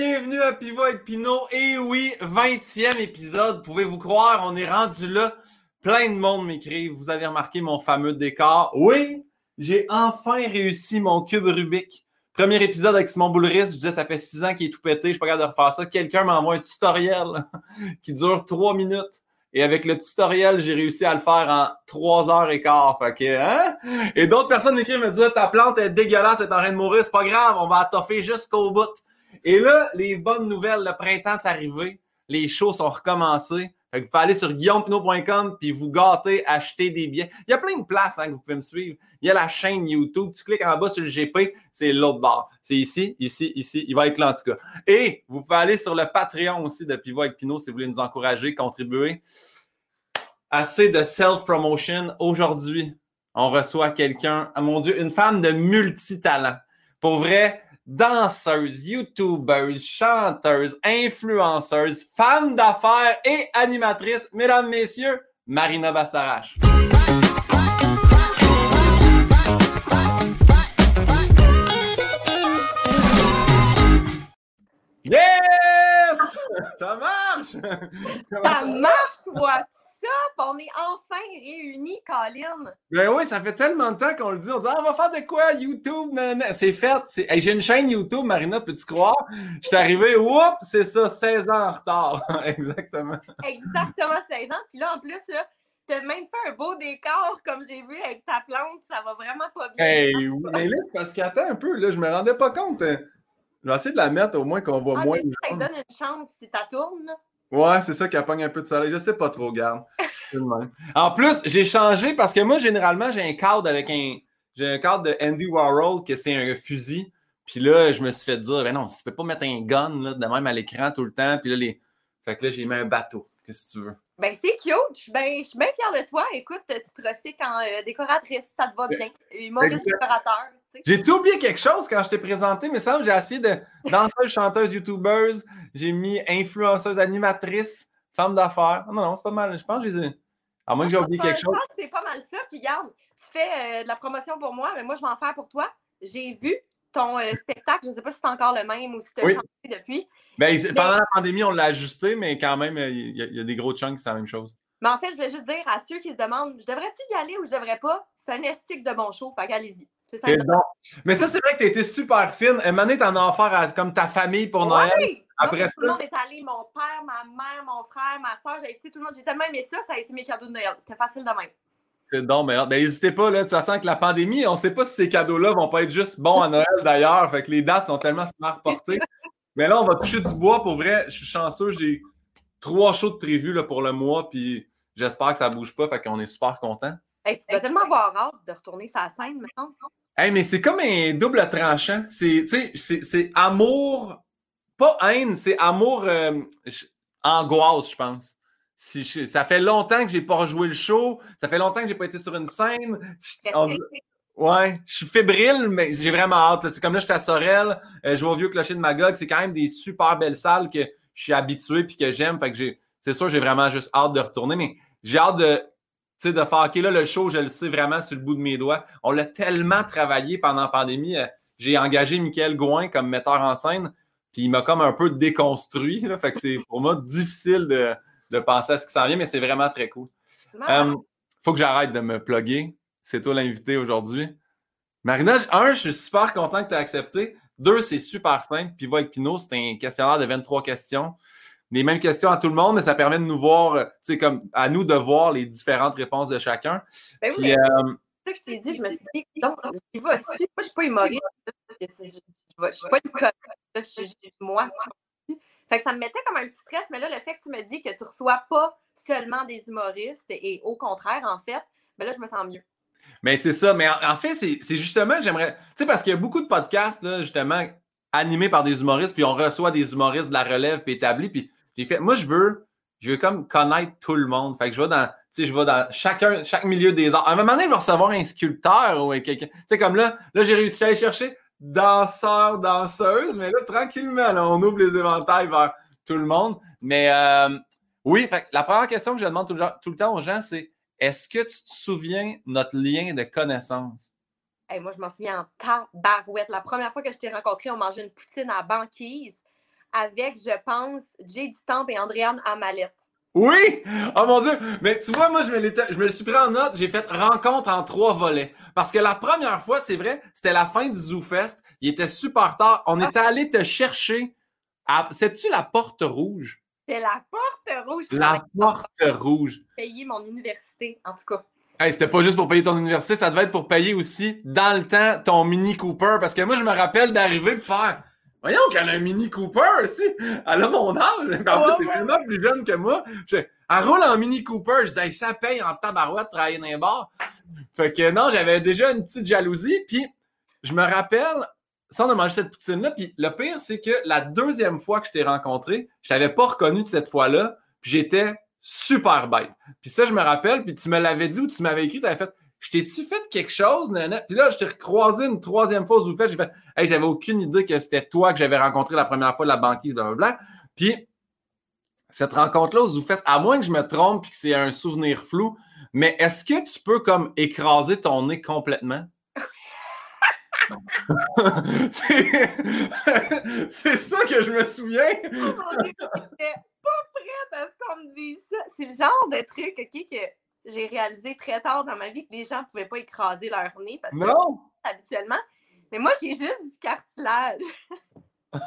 bienvenue à Pivot avec Pinot. Et oui, 20e épisode. Pouvez-vous croire, on est rendu là. Plein de monde m'écrit. Vous avez remarqué mon fameux décor. Oui, j'ai enfin réussi mon cube Rubik. Premier épisode avec Simon Boulris. Je disais, ça fait six ans qu'il est tout pété. Je suis pas capable de refaire ça. Quelqu'un m'envoie un tutoriel qui dure trois minutes. Et avec le tutoriel, j'ai réussi à le faire en trois heures et quart. Fait que, hein? Et d'autres personnes m'écrivent, me disent, ta plante est dégueulasse, elle est en train de mourir. C'est pas grave, on va toffer jusqu'au bout. Et là, les bonnes nouvelles, le printemps est arrivé. Les shows sont recommencés. Vous pouvez aller sur guillaumepinot.com puis vous gâter, acheter des billets. Il y a plein de places hein, que vous pouvez me suivre. Il y a la chaîne YouTube. Tu cliques en bas sur le GP, c'est l'autre barre. C'est ici, ici, ici. Il va être là en tout cas. Et vous pouvez aller sur le Patreon aussi de Pivot avec Pinot si vous voulez nous encourager, contribuer. Assez de self-promotion. Aujourd'hui, on reçoit quelqu'un, ah, mon Dieu, une femme de multitalent. Pour vrai, danseuse, youtubeuse, chanteuse, influenceuse, femme d'affaires et animatrice, mesdames, messieurs, Marina Bastarache. Yes! Ça marche! Ça marche, what? On est enfin réunis, Colin. Ben oui, ça fait tellement de temps qu'on le dit. On dit, ah, on va faire de quoi? YouTube, c'est fait. J'ai une chaîne YouTube, Marina, peux-tu croire? Je suis arrivé, oups, c'est ça, 16 ans en retard. Exactement. Exactement 16 ans. Puis là, en plus, là, t'as même fait un beau décor, comme j'ai vu avec ta plante. Ça va vraiment pas bien. Hey, oui, mais là, parce qu'attends un peu, là, je me rendais pas compte. Hein. Je vais essayer de la mettre au moins qu'on voit ah, moins. Ça donne une chance si ta tourne, là. Ouais, c'est ça qui appogne un peu de soleil. Je sais pas trop, garde. en plus, j'ai changé parce que moi, généralement, j'ai un cadre avec un. J'ai un cadre de Andy Warhol que c'est un fusil. Puis là, je me suis fait dire, ben non, tu peux pas mettre un gun là, de même à l'écran tout le temps. Puis là, les... fait que là, j'ai mis un bateau. Qu'est-ce que tu veux? Ben, c'est cute. Je suis bien fière de toi. Écoute, tu te recycles en euh, décoratrice. Ça te va bien. Humoriste décorateur. J'ai-tu oublié quelque chose quand je t'ai présenté? Mais ça, j'ai essayé de danseuse, chanteuse, youtubeuse. J'ai mis influenceuse, animatrice, femme d'affaires. Non, non, c'est pas mal. Je pense que j'ai. À moins que j'ai oublié quelque chose. c'est pas mal ça. Puis regarde, tu fais euh, de la promotion pour moi, mais moi, je vais en faire pour toi. J'ai vu ton euh, spectacle. Je ne sais pas si c'est encore le même ou si tu as changé depuis. Ben, pendant la pandémie, on l'a ajusté, mais quand même, il y, a des gros chunks, c'est la même chose. Mais en fait, je vais juste dire à ceux qui se demandent je devrais-tu y aller ou je devrais pas? C'est un estique de bon show. Fait allez-y. C'est bon. Mais ça, c'est vrai que tu été super fine. Un moment donné, tu en as offert à comme ta famille pour Noël. Après ça... Tout le monde est allé, mon père, ma mère, mon frère, ma soeur, j'ai invité tout le monde. J'ai tellement aimé ça, ça a été mes cadeaux de Noël. C'était facile de même. C'est bon, mais ben, n'hésitez pas, là, de toute façon, avec la pandémie, on ne sait pas si ces cadeaux-là vont pas être juste bons à Noël d'ailleurs. Fait que les dates sont tellement smart portées. mais là, on va toucher du bois pour vrai. Je suis chanceux, j'ai trois shows de prévus là, pour le mois, puis j'espère que ça ne bouge pas. Fait qu'on est super contents. Tu vas tellement avoir hâte de retourner sa scène maintenant. Hey, mais c'est comme un double tranchant. C'est amour, pas haine, c'est amour euh, angoisse, je pense. Si ça fait longtemps que j'ai pas rejoué le show, ça fait longtemps que j'ai pas été sur une scène. ouais, je suis fébrile, mais j'ai vraiment hâte. C'est comme là, je suis à Sorel, euh, je vois au vieux clocher de Magog, c'est quand même des super belles salles que je suis habitué puis que j'aime. Fait que c'est sûr, j'ai vraiment juste hâte de retourner, mais j'ai hâte de, de faire OK, là, le show, je le sais vraiment sur le bout de mes doigts. On l'a tellement travaillé pendant la pandémie. Euh, j'ai engagé Michael Gouin comme metteur en scène, puis il m'a comme un peu déconstruit. Là, fait que c'est pour moi difficile de de penser à ce qui s'en vient, mais c'est vraiment très cool. Il euh, faut que j'arrête de me plugger. C'est toi l'invité aujourd'hui. Marina, un, je suis super content que tu aies accepté. Deux, c'est super simple. Puis va avec Pinot, c'est un questionnaire de 23 questions. Les mêmes questions à tout le monde, mais ça permet de nous voir, tu sais, comme à nous de voir les différentes réponses de chacun. Ben oui, euh, c'est ça que je t'ai dit, je me suis dit, donc, je vais dessus. Moi, je ne suis pas humoriste. Je ne suis pas une Je suis juste moi. Fait que ça me mettait comme un petit stress, mais là, le fait que tu me dis que tu reçois pas seulement des humoristes et au contraire, en fait, ben là, je me sens mieux. Mais c'est ça. Mais en, fait, c'est justement, j'aimerais. Tu sais, parce qu'il y a beaucoup de podcasts, là, justement, animés par des humoristes, puis on reçoit des humoristes de la relève, puis établis. Puis j'ai fait, moi, je veux, je veux comme connaître tout le monde. Fait que je vais dans, tu sais, je vais dans chacun, chaque milieu des arts. À un moment donné, je vais recevoir un sculpteur ou quelqu'un. Tu sais, comme là, là, j'ai réussi à aller chercher danseurs, danseuses, mais là, tranquillement, on ouvre les éventails vers tout le monde. Mais euh, oui, la première question que je demande tout le, temps aux gens, c'est est-ce que tu te souviens notre lien de connaissance? moi, je m'en souviens en tabarouette. La première fois que je t'ai rencontré, on mangeait une poutine à banquise avec, je pense, Jay du Temple et Andréane Amalette. Oui! Oh mon Dieu! Mais tu vois, moi, je me, je me le suis pris en note. J'ai fait rencontre en trois volets. Parce que la première fois, c'est vrai, c'était la fin du ZooFest. Il était super tard. On était allé te chercher. À... C'est-tu la porte rouge? C'est la porte rouge. La porte rouge. Payer mon université, en tout cas. Hey, c'était pas juste pour payer ton université, ça devait être pour payer aussi, dans le temps, ton Mini Cooper. Parce que moi, je me rappelle d'arriver de faire Voyons qu'elle a un Mini Cooper aussi. Elle a mon âge. En plus, est vraiment plus jeune que moi. elle roule en Mini Cooper. Je disais, ça paye en tabarouette de travailler dans les bars. Fait que non, j'avais déjà une petite jalousie. Puis je me rappelle, sans de manger cette poutine-là. Puis le pire, c'est que la deuxième fois que je t'ai rencontré, je t'avais pas reconnu de cette fois-là. Puis j'étais super bête. Puis ça, je me rappelle. Puis tu me l'avais dit ou tu m'avais écrit, tu avais fait je t'ai-tu fait quelque chose, nana? Puis là, je t'ai recroisé une troisième fois au fait, j'ai fait, hey, j'avais aucune idée que c'était toi que j'avais rencontré la première fois de la banquise, blablabla. Puis, cette rencontre-là au ZooFest, à moins que je me trompe et que c'est un souvenir flou, mais est-ce que tu peux comme écraser ton nez complètement? c'est ça que je me souviens. Oh pas prête à ce qu'on me dise ça. C'est le genre de truc, OK, que j'ai réalisé très tard dans ma vie que les gens ne pouvaient pas écraser leur nez parce que habituellement. Mais moi, j'ai juste du cartilage.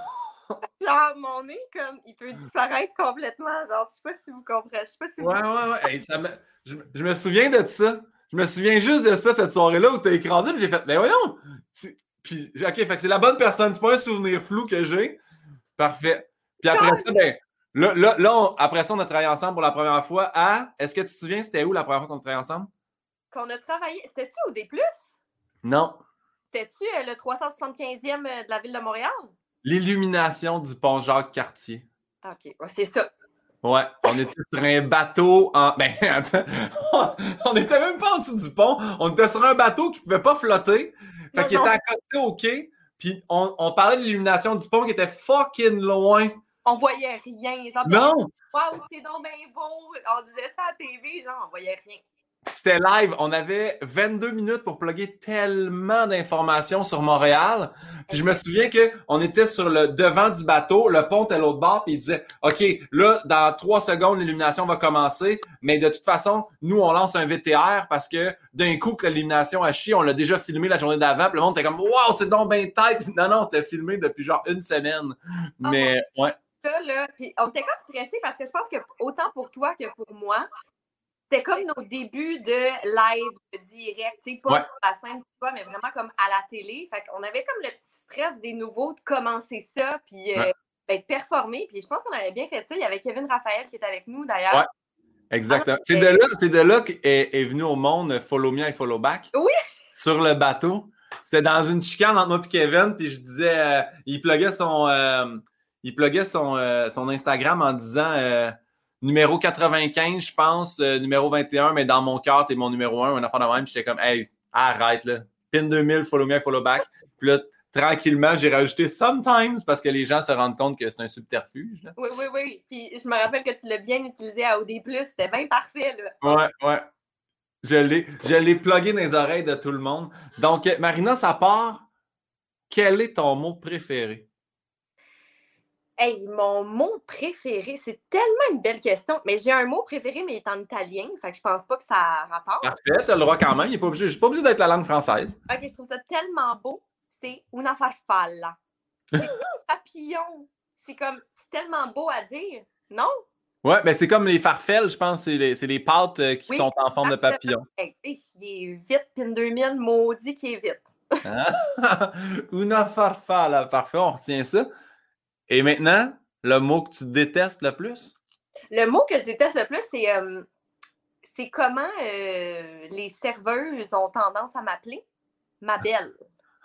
genre, mon nez, comme, il peut disparaître complètement. Genre, je sais pas si vous comprenez. Je sais pas si Ouais, ouais, ouais. je, me souviens de ça. Je me souviens juste de ça, cette soirée-là où tu as écrasé, puis j'ai fait, mais voyons! Puis, OK, fait que c'est la bonne personne. C'est pas un souvenir flou que j'ai. Parfait. Puis après ça, ben, Là, là, après ça, on a travaillé ensemble pour la première fois à. Est-ce que tu te souviens, c'était où la première fois qu'on a travaillé ensemble? Qu'on a travaillé. C'était-tu au D? Non. C'était-tu euh, le 375e euh, de la ville de Montréal? L'illumination du pont Jacques-Cartier. OK, c'est ça. Ouais, on était sur un bateau en. Ben, attends, on était même pas en dessous du pont. On était sur un bateau qui pouvait pas flotter. Fait qu'il était à côté au quai. Puis on, on parlait de l'illumination du pont qui était fucking loin on voyait rien. Genre, non! Waouh, c'est donc bien beau! On disait ça à la TV, genre, on voyait rien. C'était live. On avait 22 minutes pour plugger tellement d'informations sur Montréal. Puis je me souviens qu'on était sur le devant du bateau, le pont est à l'autre bord, puis il disait OK, là, dans trois secondes, l'illumination va commencer. Mais de toute façon, nous, on lance un VTR parce que d'un coup que l'illumination a chié, on l'a déjà filmé la journée d'avant. Puis le monde était comme Waouh, c'est donc bien tête! Non, non, c'était filmé depuis genre une semaine. Ah Mais ouais là, puis on était comme stressés parce que je pense que autant pour toi que pour moi, c'était comme nos débuts de live direct, tu sais, pas sur la scène, mais vraiment comme à la télé. Fait qu'on avait comme le petit stress des nouveaux de commencer ça, puis euh, ben, de performer. Puis je pense qu'on avait bien fait ça. Il y avait Kevin Raphaël qui est avec nous d'ailleurs. Ouais. Exactement. c'est de là, c'est de là qu'est est venu au monde Follow Me et Follow Back. Oui. Sur le bateau. C'était dans une chicane entre moi et Kevin, puis je disais, euh, il pluguait son, euh, il pluguait son, euh, son Instagram en disant euh, numéro 95, je pense, euh, numéro 21, mais dans mon cœur, t'es mon numéro 1, un enfant de même. J'étais comme, hey, arrête, là. Pin 2000, follow me, follow back. Puis là, tranquillement, j'ai rajouté sometimes parce que les gens se rendent compte que c'est un subterfuge. Oui, oui, oui. Puis je me rappelle que tu l'as bien utilisé à OD. C'était bien parfait. Là. Ouais, ouais. Je l'ai, je l'ai plugué dans les oreilles de tout le monde. Donc, Marina, ça part. Quel est ton mot préféré? Hey, mon mot préféré, c'est tellement une belle question. Mais j'ai un mot préféré, mais il est en italien. Fait que je pense pas que ça a rapport. Parfait, tu as le droit quand même. Il n'est pas obligé, pas obligé d'être la langue française. OK, je trouve ça tellement beau. C'est una farfalla. C'est papillon. C'est comme, c'est tellement beau à dire, non? Ouais, mais c'est comme les farfelles, je pense. C'est les, les, pâtes euh, qui sont en forme de papillon. il est vite, pin 2000, maudit qui est vite. Ah, una farfalla, parfait, on retient ça. Et maintenant, le mot que tu détestes le plus? Le mot que je déteste le plus, c'est euh, comment euh, les serveuses ont tendance à m'appeler ma belle.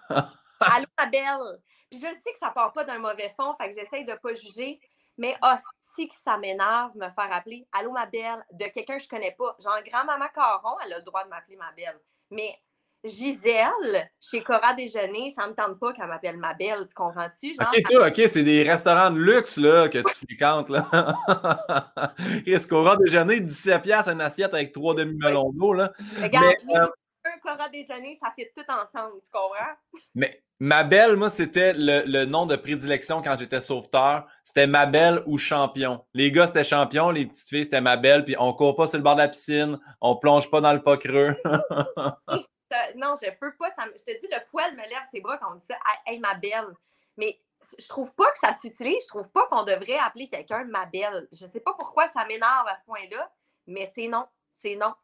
Allô, ma belle. Puis je sais que ça part pas d'un mauvais fond, fait que j'essaye de pas juger, mais hostie que ça m'énerve me faire appeler Allô, ma belle de quelqu'un que je connais pas. Genre, grand-maman Caron, elle a le droit de m'appeler ma belle. Mais Gisèle, chez Cora Déjeuner, ça me tente pas qu'elle m'appelle ma belle, tu comprends-tu? OK, toi, OK, c'est des restaurants de luxe là, que tu fréquentes. Là. Chris, Cora Déjeuner, 17$ une assiette avec trois demi-melons d'eau. Là. Regarde, Mais, euh... un Cora déjeuner, ça fait tout ensemble, tu comprends? Mais ma belle, moi, c'était le, nom de prédilection quand j'étais sauveteur. C'était ma belle ou champion. Les gars, c'était champion, les petites filles, c'était ma belle, puis on court pas sur le bord de la piscine, on plonge pas dans le pas creux. non, je peux pas. je te dis, le poil me lève ses bras quand on dit ça. Hey, ma belle. Mais je trouve pas que ça s'utilise. Je trouve pas qu'on devrait appeler quelqu'un ma belle. Je sais pas pourquoi ça m'énerve à ce point-là, mais c'est non. C'est non.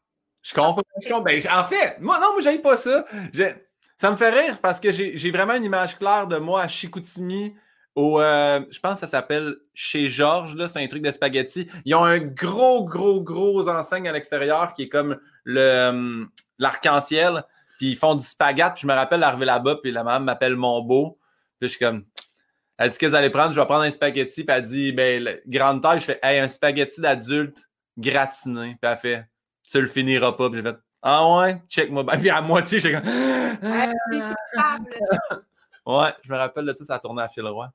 Je comprends. Ben, en fait, moi, non, moi, j'aime pas ça. Ça me fait rire parce que j'ai vraiment une image claire de moi à Chicoutimi. Au, euh, je pense que ça s'appelle chez Georges, c'est un truc de spaghetti. Ils ont un gros, gros, gros enseigne à l'extérieur qui est comme le l'arc-en-ciel. Puis ils font du spaghetti. Je me rappelle d'arriver là-bas, puis la maman m'appelle mon beau. Puis je suis comme, elle dit qu'est-ce qu'elle allait prendre? Je vais prendre un spaghetti. Puis elle dit, ben, grande taille. Je fais, hey, un spaghetti d'adulte gratiné. Puis elle fait, tu le finiras pas. Puis j'ai fait, ah ouais, check-moi. Puis à moitié, j'ai comme, ouais, je me rappelle de ça, ça a tourné à fil roi.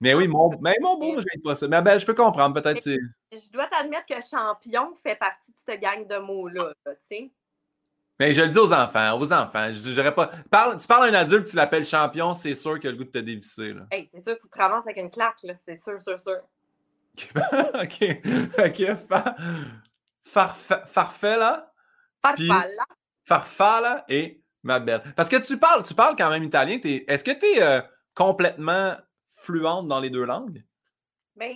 Mais oui, mon, mais mon beau, je ne pas ça. Mais ben, je peux comprendre, peut-être. Je dois t'admettre que champion fait partie de cette gang de mots-là, tu sais. Mais je le dis aux enfants, aux enfants. Je pas. tu parles à un adulte, tu l'appelles champion, c'est sûr qu'il a le goût de te dévisser. Là. Hey, c'est sûr, tu te ramasses avec une claque, là. C'est sûr, sûr, sûr. OK. OK. Farfait, là. Farfalla. Farfalla et ma belle. Parce que tu parles, tu parles quand même italien. Est-ce que tu es euh, complètement fluente dans les deux langues? Ben,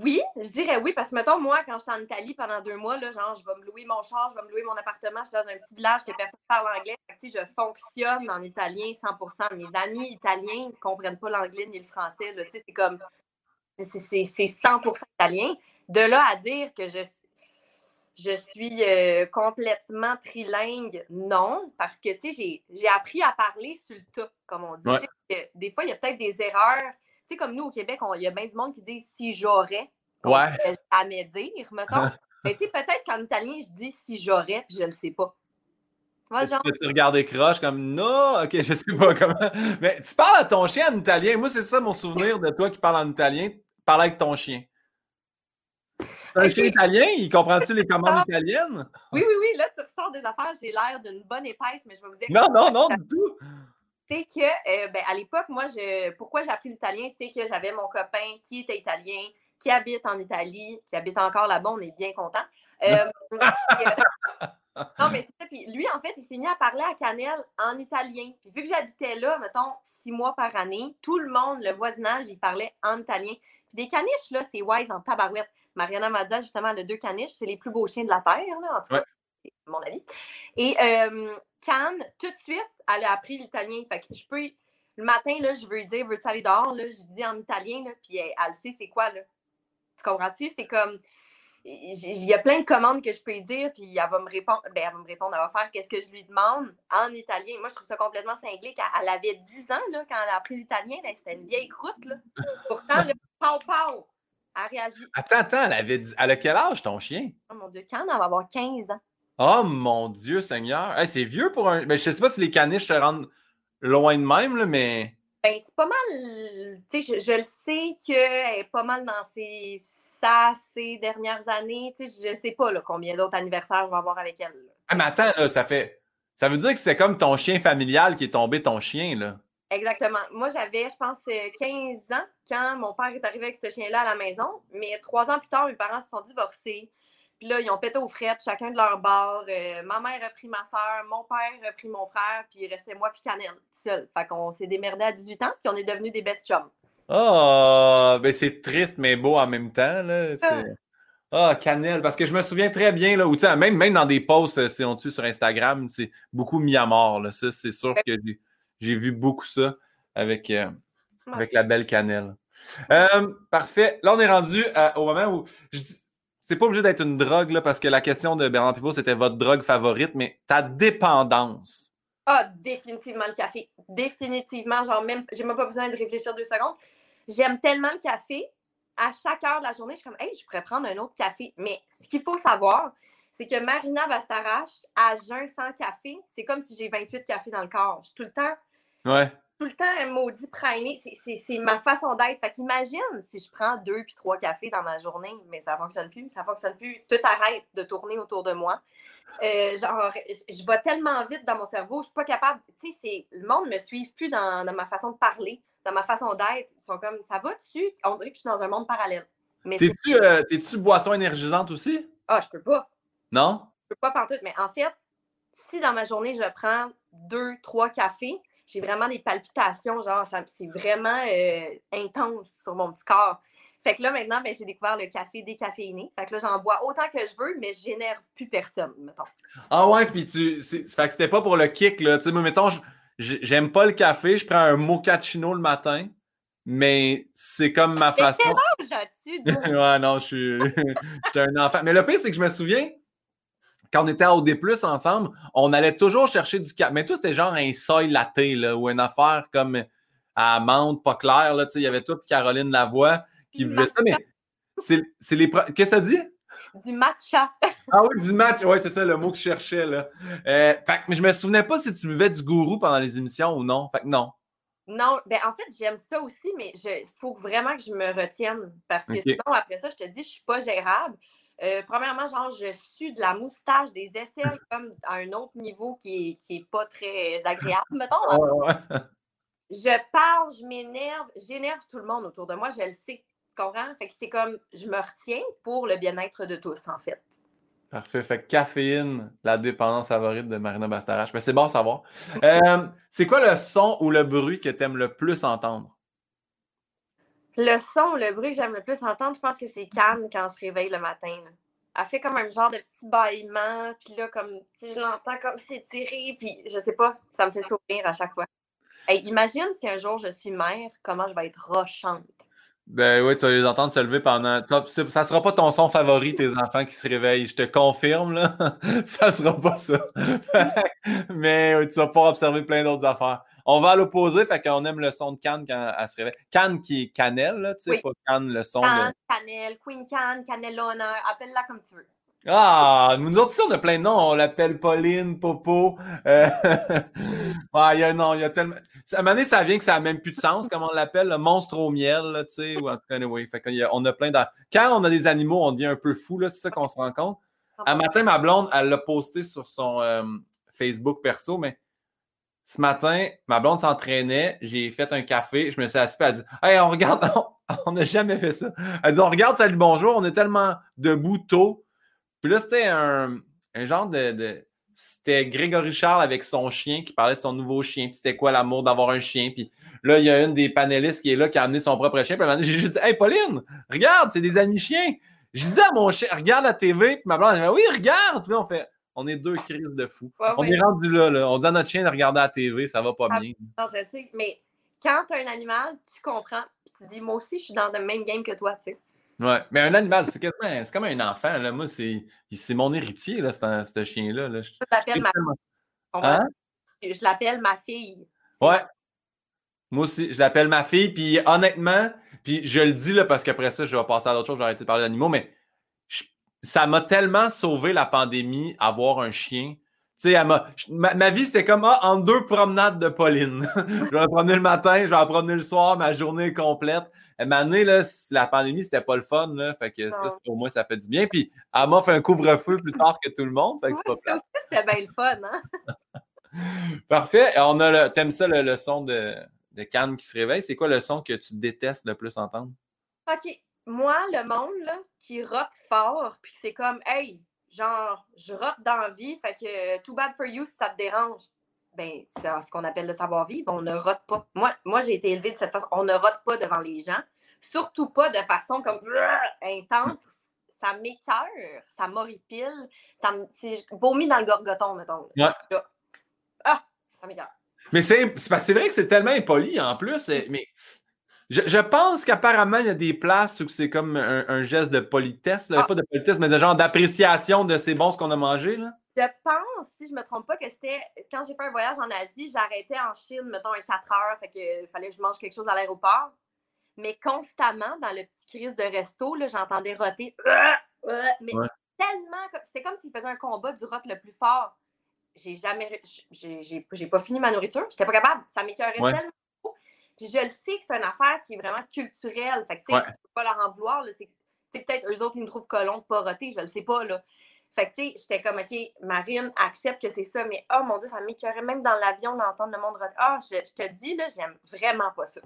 oui, je dirais oui, parce que mettons, moi, quand j'étais en Italie pendant deux mois, là, genre, je vais me louer mon char, je vais me louer mon appartement, je suis dans un petit village que personne ne parle anglais. je fonctionne en italien 100% Mes amis italiens ne comprennent pas l'anglais ni le français. C'est comme. C'est 100% italien. De là à dire que je, je suis euh, complètement trilingue, non, parce que j'ai appris à parler sur le tas, comme on dit. Des fois, il y a peut-être des erreurs sais, comme nous au Québec, il y a bien du monde qui dit si j'aurais. Ouais. Jamais dire, mettons. Mais tu sais, peut-être qu'en italien, je dis si j'aurais, puis je le sais pas. Tu, genre... tu regardes des croches comme non, ok, je sais pas comment. Mais tu parles à ton chien en italien. Moi, c'est ça mon souvenir de toi qui parle en italien. Parle avec ton chien. un chien italien, il comprend-tu les commandes italiennes? Oui, oui, oui. Là, tu ressors des affaires. J'ai l'air d'une bonne épaisse, mais je vais vous dire. Non, non, non, du tout c'est que, euh, ben, à l'époque, moi, je, pourquoi j'ai appris l'italien, c'est que j'avais mon copain qui était italien, qui habite en Italie, qui habite encore là-bas, on est bien content. Euh, euh, non, mais c'est ça. Puis lui, en fait, il s'est mis à parler à Canel en italien. Puis vu que j'habitais là, mettons, six mois par année, tout le monde, le voisinage, il parlait en italien. Puis des caniches, là, c'est wise en tabarouette. Mariana Mazza, justement, les deux caniches, c'est les plus beaux chiens de la Terre, là, en tout cas, c'est mon avis. Et Cannes, tout de suite, elle a appris l'italien. Fait que je peux. Le matin, là, je veux lui dire, veux-tu aller dehors? Là, je dis en italien, là, puis elle, sait c'est quoi. Là. Tu comprends-tu? C'est comme. Il y a plein de commandes que je peux lui dire, puis elle va me répondre. Ben, elle va me répondre, elle va faire qu'est-ce que je lui demande en italien. Moi, je trouve ça complètement cinglé. Elle avait 10 ans là, quand elle a appris l'italien. C'était une vieille croûte. Là. Pourtant, le pau pau, elle réagit. Attends, attends, elle avait Elle a quel âge ton chien? Oh mon Dieu, quand elle va avoir 15 ans. Oh mon Dieu, Seigneur. c'est vieux pour un. Mais ben, je sais pas si les caniches se rendent loin de même, là, mais. Ben, c'est pas mal. Tu sais, je, le sais qu'elle est pas mal dans ses, ça, ces dernières années. Tu sais, je sais pas là, combien d'autres anniversaires je vais avoir avec elle. Ah, mais attends, là, ça fait. Ça veut dire que c'est comme ton chien familial qui est tombé ton chien, là. Exactement. Moi, j'avais, je pense, 15 ans quand mon père est arrivé avec ce chien-là à la maison. Mais trois ans plus tard, mes parents se sont divorcés. Puis là, ils ont pété aux frettes, chacun de leur bord. Euh, ma mère a pris ma soeur, mon père a pris mon frère, puis il restait moi puis Canel, seul. Fait qu'on s'est démerdé à 18 ans, puis on est devenus des best chums. Oh, ben c'est triste, mais beau en même temps. Là. Ah, oh, Canel, parce que je me souviens très bien, là, où, même, même dans des posts, euh, si on tue sur Instagram, c'est beaucoup mis à mort. Là. Ça, c'est sûr que j'ai vu beaucoup ça avec, euh, avec la belle Canel. parfait. Là, on est rendu au moment où je dis c'est pas obligé d'être une drogue, là, parce que la question de Bernard Pivot, c'était votre drogue favorite, mais ta dépendance. Ah, définitivement le café. Définitivement. Genre, même, j'ai même pas besoin de réfléchir deux secondes. J'aime tellement le café. À chaque heure de la journée, je suis comme, hey, je pourrais prendre un autre café. Mais ce qu'il faut savoir, c'est que Marina Bastarache, à jeun sans café, c'est comme si j'ai 28 cafés dans le corps. Je suis tout le temps. Ouais tout le temps un maudit primé. C'est ma façon d'être. Fait qu'imagine si je prends deux puis trois cafés dans ma journée, mais ça fonctionne plus. Ça fonctionne plus. Tout arrête de tourner autour de moi. Euh, genre, je vais tellement vite dans mon cerveau, je suis pas capable. Tu sais, le monde ne me suit plus dans, ma façon de parler, dans ma façon d'être. Ils sont comme, ça va dessus? On dirait que je suis dans un monde parallèle. T'es-tu euh, boisson énergisante aussi? Ah, je peux pas. Non? Je peux pas pantoute, mais en fait, si dans ma journée, je prends deux, trois cafés, j'ai vraiment des palpitations, genre, c'est vraiment euh, intense sur mon petit corps. Fait que là, maintenant, ben, j'ai découvert le café décaféiné. Fait que là, j'en bois autant que je veux, mais je n'énerve plus personne, mettons. Ah ouais, puis tu. Fait que c'était pas pour le kick, là. Tu sais, moi, mettons, j'aime pas le café, je prends un mochaccino le matin, mais c'est comme ma façon. C'est ouais, non, je suis. J'étais un enfant. Mais le pire, c'est que je me souviens, quand on était à OD, ensemble, on allait toujours chercher du café. Mais tout, c'était genre un soy latte, là, ou une affaire comme à amande, pas claire, là. Tu sais, il y avait toi et Caroline Lavoie qui buvait ça, mais c'est les. Qu'est-ce que ça dit? Du matcha. ah oui, du matcha. Oui, c'est ça le mot que je cherchais. Là. Euh, fait, mais je me souvenais pas si tu buvais du gourou pendant les émissions ou non. Fait que non. Non, ben en fait, j'aime ça aussi, mais il faut vraiment que je me retienne. Parce que sinon, après ça, je te dis, je suis pas gérable. Euh, premièrement, genre, je suis de la moustache, des aisselles comme à un autre niveau qui n'est est pas très agréable, mettons. Hein. Je parle, je m'énerve, j'énerve tout le monde autour de moi, je le sais. Fait que c'est comme, je me retiens pour le bien-être de tous, en fait. Parfait. Fait que caféine, la dépendance favorite de Marina Bastarache. Mais ben, c'est bon à savoir. Euh, c'est quoi le son ou le bruit que tu aimes le plus entendre? Le son le bruit que j'aime le plus entendre, je pense que c'est Cannes quand on se réveille le matin. Elle fait comme un genre de petit bâillement, puis là, comme, si je l'entends comme s'étirer, puis je sais pas, ça me fait sourire à chaque fois. imagine si un jour je suis mère, comment je vais être rochante. Ben oui, tu vas les entendre se lever pendant. Ça sera pas ton son favori, tes enfants qui se réveillent. Je te confirme, là. ça sera pas ça. Mais tu vas pouvoir observer plein d'autres affaires. On va à l'opposé, fait qu'on aime le son de Cannes quand elle se réveille. Cannes qui est cannelle, tu sais, pas Cannes, le son. Cannes, de... cannelle, Queen Cannes, Cannellona, appelle-la comme tu veux. Ah, nous autres, on a plein de noms. On l'appelle Pauline, Popo. Euh... ah, il y a, non, il y a tellement. À un moment donné, ça vient que ça n'a même plus de sens, comme on l'appelle, le monstre au miel, tu sais, ou en tout cas, on a plein de. Quand on a des animaux, on devient un peu fou, là, c'est ça qu'on se rend compte. Un matin, ma blonde, elle l'a posté sur son euh, Facebook perso, mais ce matin, ma blonde s'entraînait, j'ai fait un café, je me suis assis elle a dit Hey, on regarde, on n'a jamais fait ça. Elle dit On regarde, salut, bonjour, on est tellement debout tôt puis là, c'était un, genre de, C'était Grégory Charles avec son chien qui parlait de son nouveau chien. Puis c'était quoi l'amour d'avoir un chien. Puis là, il y a une des panélistes qui est là qui a amené son propre chien. Puis j'ai juste dit Hey, Pauline, regarde, c'est des amis chiens. J'ai dit à mon chien, regarde la TV. Puis ma blonde, elle dit Oui, regarde. Puis là, on fait on est deux crises de fou. on est rendu là, là, On dit à notre chien de regarder la TV, ça va pas ah, bien. Non, je sais, mais quand tu as un animal, tu comprends. Puis tu dis, moi aussi, je suis dans le même game que toi, tu sais. Ouais, mais un animal, c'est c'est comme un enfant. Là. Moi, c'est, mon héritier, là, ce chien-là. Là. Je, l'appelle ma... Hein? Je l'appelle ma fille. Ouais. Moi aussi, je l'appelle ma fille. Puis honnêtement, puis je le dis là, parce qu'après ça, je vais passer à d'autres choses, je vais arrêter de parler d'animaux, mais ça m'a tellement sauvé la pandémie, avoir un chien. Tu sais, ma, ma, vie, c'était comme ah, en deux promenades de Pauline. je vais la promener le matin, je vais la promener le soir, ma journée est complète. Une année, là, la pandémie, c'était pas le fun. Là, fait que ça, pour moi, ça fait du bien. Puis, elle m'a fait un couvre-feu plus tard que tout le monde. Fait que c'est pas C'était bien le fun, hein? Parfait. On a le, t'aimes ça, le, son de, de Cannes qui se réveille? C'est quoi le son que tu détestes le plus entendre? OK. Moi, le monde là, qui rote fort, puis c'est comme, hey, genre, je rote dans la vie, fait que too bad for you si ça te dérange ben, c'est ce qu'on appelle le savoir-vivre. On ne rote pas. Moi, moi j'ai été élevée de cette façon. On ne rote pas devant les gens. Surtout pas de façon comme intense. Ça m'écœure, ça m'horripile. Ça me vomi dans le gorgoton, mettons. Ah, ça m'écœure. Mais c'est vrai que c'est tellement impoli en plus. Mais je, pense qu'apparemment, il y a des places où c'est comme un, geste de politesse. Ah. Pas de politesse, mais de genre d'appréciation de c'est bon ce qu'on a mangé. Là. Je pense, si je me trompe pas, que c'était quand j'ai fait un voyage en Asie, j'arrêtais en Chine, mettons, un 4 heures, fait que fallait que je mange quelque chose à l'aéroport. Mais constamment, dans le petit crise de resto, j'entendais roter. Mais tellement. C'était comme s'il faisait un combat du rot le plus fort. J'ai jamais. J'ai pas fini ma nourriture. J'étais pas capable. Ça m'écœurait tellement. Puis je le sais que c'est une affaire qui est vraiment culturelle. Fait que, tu sais, peux pas leur en vouloir. C'est peut-être eux autres qui me trouvent colons de pas roter. Je le sais pas, là. Fait que, tu sais, j'étais comme, OK, Marine accepte que c'est ça, mais oh mon Dieu, ça m'écœurait même dans l'avion d'entendre le monde. Ah, je, je, te dis, là, j'aime vraiment pas ça.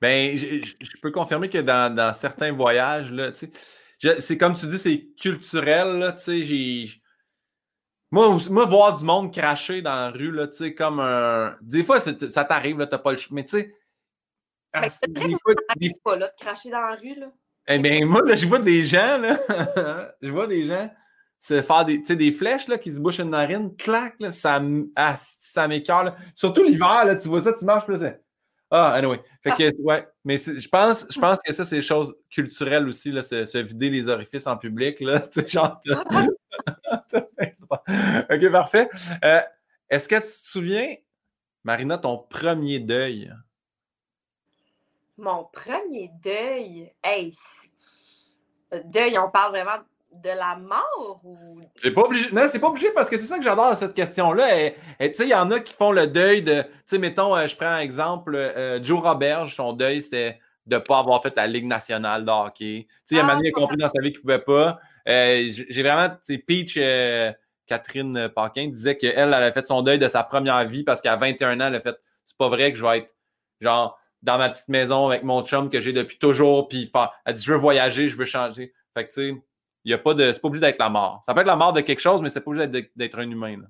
Ben, je, peux confirmer que dans, certains voyages, là, tu sais, c'est comme tu dis, c'est culturel, là, tu sais, j'ai. Moi, moi, voir du monde cracher dans la rue, là, tu sais, comme un. Des fois, ça t'arrive, là, t'as pas le choix. Mais tu sais. Ah, c'est des fois, pas, là, de cracher dans la rue, là. Eh bien, moi, là, je vois des gens, là. je vois des gens se faire des, des flèches là, qui se bouchent une narine, clac, là, ça, ah, ça m'écœure. Surtout l'hiver, là, tu vois ça, tu marches, plus. Ah, anyway. Fait que, ah. ouais. Mais je pense, je pense que ça, c'est des choses culturelles aussi, là, se, vider les orifices en public, là. Tu sais, genre. ok, parfait. Euh, est-ce que tu te souviens, Marina, ton premier deuil? Mon premier deuil? Hey, deuil, on parle vraiment de la mort ou? C'est pas obligé. Non, c'est pas obligé parce que c'est ça que j'adore cette question-là. Tu sais, il y en a qui font le deuil de. Tu sais, mettons, euh, je prends un exemple, euh, Joe Roberge, son deuil, c'était de ne pas avoir fait la Ligue nationale de hockey. Tu sais, il y a ah, a compris dans sa vie qu'il ne pouvait pas. Euh, j'ai vraiment, tu sais, Peach, Catherine Paquin disait qu'elle, elle a fait son deuil de sa première vie parce qu'à 21 ans, elle a fait c'est pas vrai que je vais être genre dans ma petite maison avec mon chum que j'ai depuis toujours. Puis elle dit je veux voyager, je veux changer. Fait que tu sais, il y a pas de. C'est pas obligé d'être la mort. Ça peut être la mort de quelque chose, mais c'est pas obligé d'être un humain.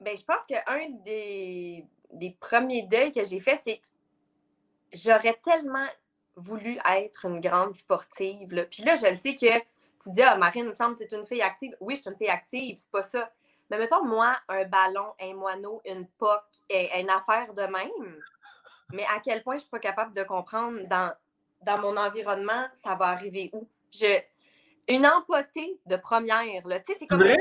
Ben, je pense qu'un des, des premiers deuils que j'ai fait, c'est que j'aurais tellement voulu être une grande sportive. Là. Puis là, je le sais que tu dis, ah, Marine, il me semble que tu es une fille active. Oui, je suis une fille active, c'est pas ça. Mais mettons, moi, un ballon, un moineau, une poque, une affaire de même. Mais à quel point je suis pas capable de comprendre dans, dans mon environnement, ça va arriver où? Je, une empotée de première. Là. C'est comme... Vrai?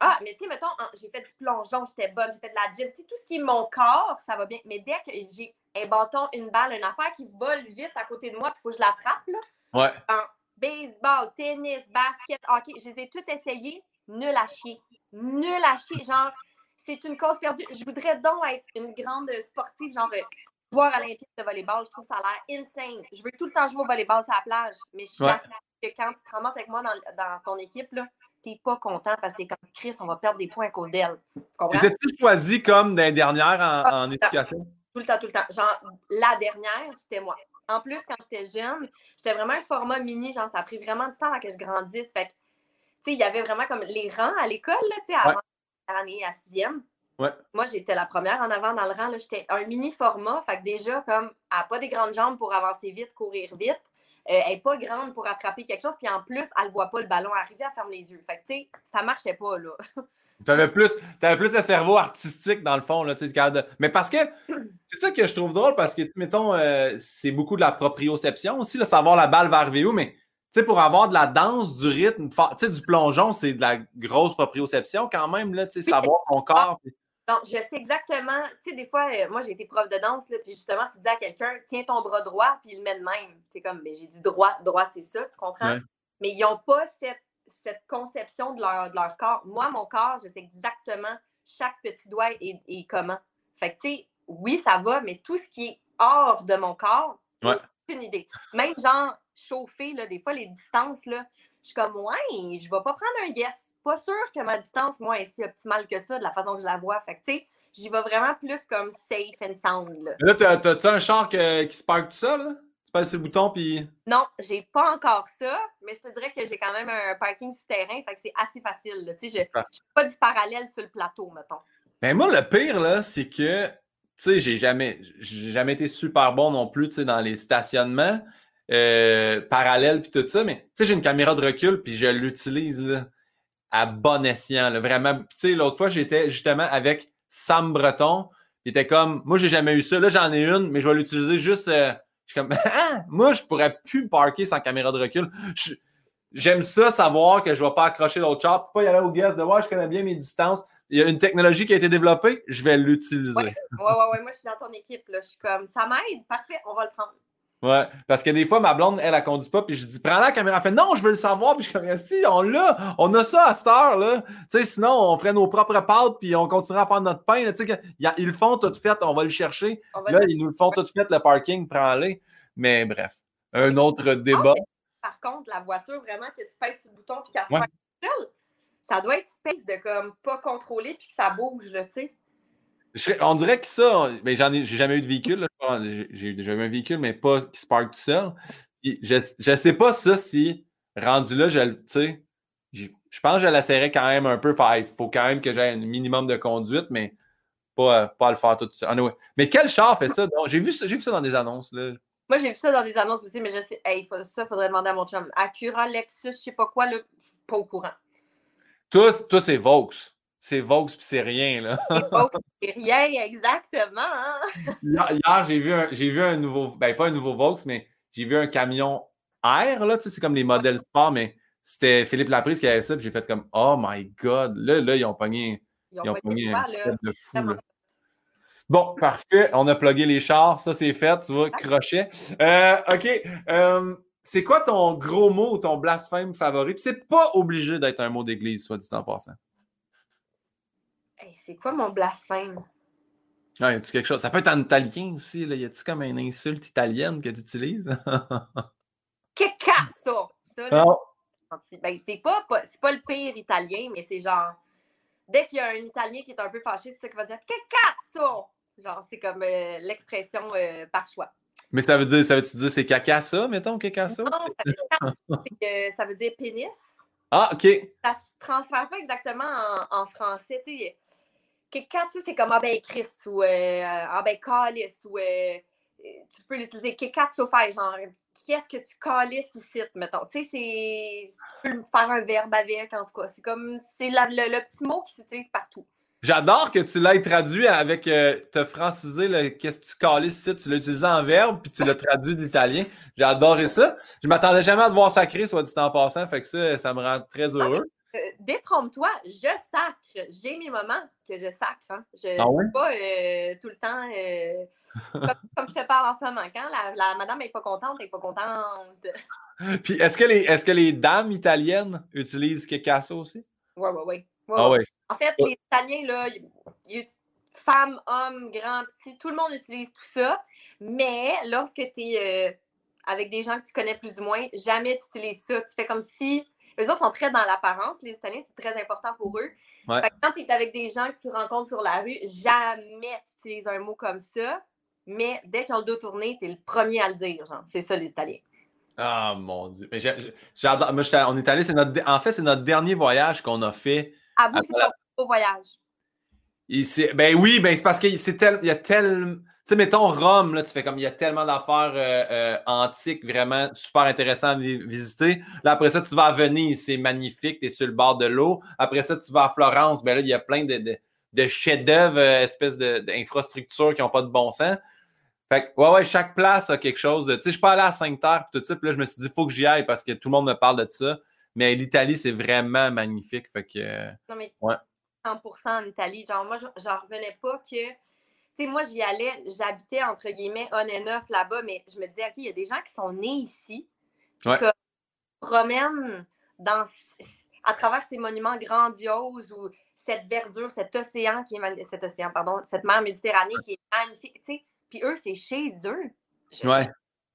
Ah, mais tu sais, mettons, j'ai fait du plongeon, j'étais bonne, j'ai fait de la gym. sais, tout ce qui est mon corps, ça va bien. Mais dès que j'ai un bâton, une balle, une affaire qui vole vite à côté de moi, il faut que je l'attrape. Là. Ouais. En baseball, tennis, basket, hockey, je les ai toutes essayées. Nul à chier. Nul à chier. Genre, c'est une cause perdue. Je voudrais donc être une grande sportive, genre joueur olympique de volleyball. Je trouve ça a l'air insane. Je veux tout le temps jouer au volleyball sur la plage, mais je suis que quand tu te ramasses avec moi dans, dans ton équipe, tu n'es pas content parce que t'es comme Chris, on va perdre des points à cause d'elle. T'étais-tu choisi comme des dernières en, ah, éducation? Tout le temps, tout le temps. Genre, la dernière, c'était moi. En plus, quand j'étais jeune, j'étais vraiment un format mini, genre, ça a pris vraiment du temps avant que je grandisse. Fait que, tu sais, il y avait vraiment comme les rangs à l'école, tu sais, avant l'année à sixième. Ouais. Moi, j'étais la première en avant dans le rang. J'étais un mini format. Fait que déjà, comme, elle n'a pas des grandes jambes pour avancer vite, courir vite. Euh, elle n'est pas grande pour attraper quelque chose, puis en plus, elle ne voit pas le ballon arriver, elle ferme les yeux. Fait que, tu sais, ça marchait pas, là. Tu avais plus, avais plus le cerveau artistique dans le fond. Là, de... Mais parce que c'est ça que je trouve drôle parce que, mettons, euh, c'est beaucoup de la proprioception aussi, là, savoir la balle va arriver où, mais pour avoir de la danse, du rythme, du plongeon, c'est de la grosse proprioception quand même, là, savoir ton corps. Donc, je sais exactement, tu sais, des fois, euh, moi, j'ai été prof de danse, là, puis justement, tu dis à quelqu'un, tiens ton bras droit, puis il le met de même. Tu comme, mais j'ai dit droit, droit, c'est ça, tu comprends? Mais ils n'ont pas cette, cette conception de leur, de leur corps. Moi, mon corps, je sais exactement chaque petit doigt et, comment. Fait que, tu sais, oui, ça va, mais tout ce qui est hors de mon corps, ouais. aucune idée. Même genre, chauffer, là, des fois, les distances, là, je suis comme, ouais, je vais pas prendre un guess pas sûr que ma distance, moi, est si optimale que ça de la façon que je la vois. Fait que, tu sais, j'y vais vraiment plus comme safe and sound. Là, là t'as-tu un char qui se parque tout seul? Tu passes le bouton, puis. Non, j'ai pas encore ça, mais je te dirais que j'ai quand même un parking souterrain, fait que c'est assez facile. Tu sais, je ah. pas du parallèle sur le plateau, mettons. Ben, moi, le pire, là, c'est que, tu sais, j'ai jamais, jamais été super bon non plus, tu sais, dans les stationnements. Euh, parallèles puis tout ça, mais tu sais, j'ai une caméra de recul puis je l'utilise là à bon escient. vraiment. Tu sais, l'autre fois, j'étais justement avec Sam Breton. Il était comme, moi, j'ai jamais eu ça. Là, j'en ai une, mais je vais l'utiliser juste. Euh, je suis comme, ah, moi, je pourrais plus parker sans caméra de recul. J'aime ça, savoir que je ne vais pas accrocher l'autre char, pas y aller au guest de voir, je connais bien mes distances. Il y a une technologie qui a été développée, je vais l'utiliser. Oui, ouais, ouais, moi, je suis dans ton équipe. Là. Je suis comme, ça m'aide, parfait, on va le prendre. Ouais, parce que des fois, ma blonde, elle, elle conduit pas, puis je dis, prends la caméra. Elle fait, non, je veux le savoir, puis je suis comme, si, on l'a, on a ça à cette heure-là. Tu sais, sinon, on ferait nos propres pâtes, puis on continuerait à faire notre pain. Tu sais, ils le font tout fait, on va le chercher. Là, ils nous le font tout fait, le parking, prends-les. Mais bref, un autre débat. par contre, la voiture, vraiment, que tu pèses sur le bouton, puis qu'elle se fait ça doit être space de comme pas contrôler puis que ça bouge, tu sais. On dirait que ça, mais j'en ai, j'ai jamais eu de véhicule. J'ai déjà eu un véhicule, mais pas qui se parque tout seul. je, je sais pas ça si rendu là, je le, sais, je, pense que je l'essaierais quand même un peu. Il faut quand même que j'aie un minimum de conduite, mais pas, pas le faire tout seul. Anyway. Mais quel char fait ça? J'ai vu, vu ça dans des annonces. Là. Moi, j'ai vu ça dans des annonces aussi, mais je sais, hey, faut, ça, faudrait demander à mon chum. Acura, Lexus, je sais pas quoi, là, je suis pas au courant. Toi, toi c'est Vaux. C'est Vaux, puis c'est rien, là. C'est Vaux, c'est rien, exactement. Hein. Hier, j'ai vu, un, vu un nouveau, ben pas un nouveau Vaux, mais j'ai vu un camion Air, là, tu sais, c'est comme les modèles sport, mais c'était Philippe Laprise qui avait ça, puis j'ai fait comme, oh my God, là, là, ils ont pogné, ils ont, pogné un de fou, là. Bon, parfait. On a plugué les chars. Ça, c'est fait. Tu vois, crochet. Euh, OK. Euh, c'est quoi ton gros mot ou ton blasphème favori? Puis c'est pas obligé d'être un mot d'église, soit dit en passant. C'est quoi mon blasphème? Ah, y a-tu quelque chose? Ça peut être en italien aussi. Là. Y a-tu comme une insulte italienne que tu utilises? que ça! ben, c'est pas, pas, pas le pire italien, mais c'est genre. Dès qu'il y a un Italien qui est un peu fâché, c'est ça qu'il va dire Que! Genre, c'est comme euh, l'expression euh, par choix. Mais ça veut dire, ça veut-tu dire c'est caca ça, mettons, caca ça? Non, ça veut, dire pénis. Ah, OK. Ça se transfère pas exactement en, français. Tu sais, c'est comme ah ben Chris ou euh, ah ben calice ou tu peux l'utiliser caca fait genre qu'est-ce que tu calisses ici, mettons? Tu sais, c'est. Peux faire un verbe avec, en tout cas. C'est comme. C'est le petit mot qui s'utilise partout. J'adore que tu l'aies traduit avec euh, te franciser le qu'est-ce que tu calisses ici, tu l'as utilisé en verbe, puis tu l'as traduit d'italien. J'ai adoré ça. Je m'attendais jamais à te voir sacré, soit dit en passant, fait que ça, ça me rend très heureux. Euh, détrompe-toi, je sacre. J'ai mes moments que je sacre. Hein. Je ne ah suis pas euh, tout le temps comme, je te parle en ce moment. Quand la, madame n'est pas contente, elle n'est pas contente. Puis est-ce que, les, est-ce que les dames italiennes utilisent Kekasso aussi? Oui, oui, oui. Ah en fait, les Italiens, là, femmes, hommes, grands, petits, tout le monde utilise tout ça. Mais lorsque tu es euh, avec des gens que tu connais plus ou moins, jamais tu utilises ça. Tu fais comme si. Eux autres sont très dans l'apparence. Les Italiens, c'est très important pour eux. quand tu es avec des gens que tu rencontres sur la rue, jamais tu utilises un mot comme ça. Mais dès qu'ils ont le dos tourné, tu es le premier à le dire. C'est ça, les Italiens. Ah, mon Dieu. j'adore. on est allé, c'est notre, en fait, c'est notre dernier voyage qu'on a fait Avoue que c'est ton beau voyage. ben oui, ben c'est parce qu'il y a tellement. Tu sais, mettons Rome, là, tu fais comme il y a tellement d'affaires euh, euh, antiques vraiment super intéressantes à visiter. Là, après ça, tu vas à Venise, c'est magnifique, tu es sur le bord de l'eau. Après ça, tu vas à Florence, ben là, il y a plein de, de, chefs-d'œuvre, euh, espèces d'infrastructures qui n'ont pas de bon sens. Fait que, ouais, ouais, chaque place a quelque chose. Tu sais, je suis pas allé à Sainte-Terre, tout ça, puis là, je me suis dit, il faut que j'y aille parce que tout le monde me parle de ça. Mais l'Italie, c'est vraiment magnifique. Fait que, non, mais 100% en Italie. Genre, moi, j'en revenais pas que. Tu sais, moi, j'y allais, j'habitais entre guillemets on et neuf là-bas, mais je me disais, OK, il y a des gens qui sont nés ici, qui promènent dans, à travers ces monuments grandioses ou cette verdure, cet océan qui est cet océan, pardon, cette mer Méditerranée qui est magnifique, tu sais. Puis eux, c'est chez eux. ouais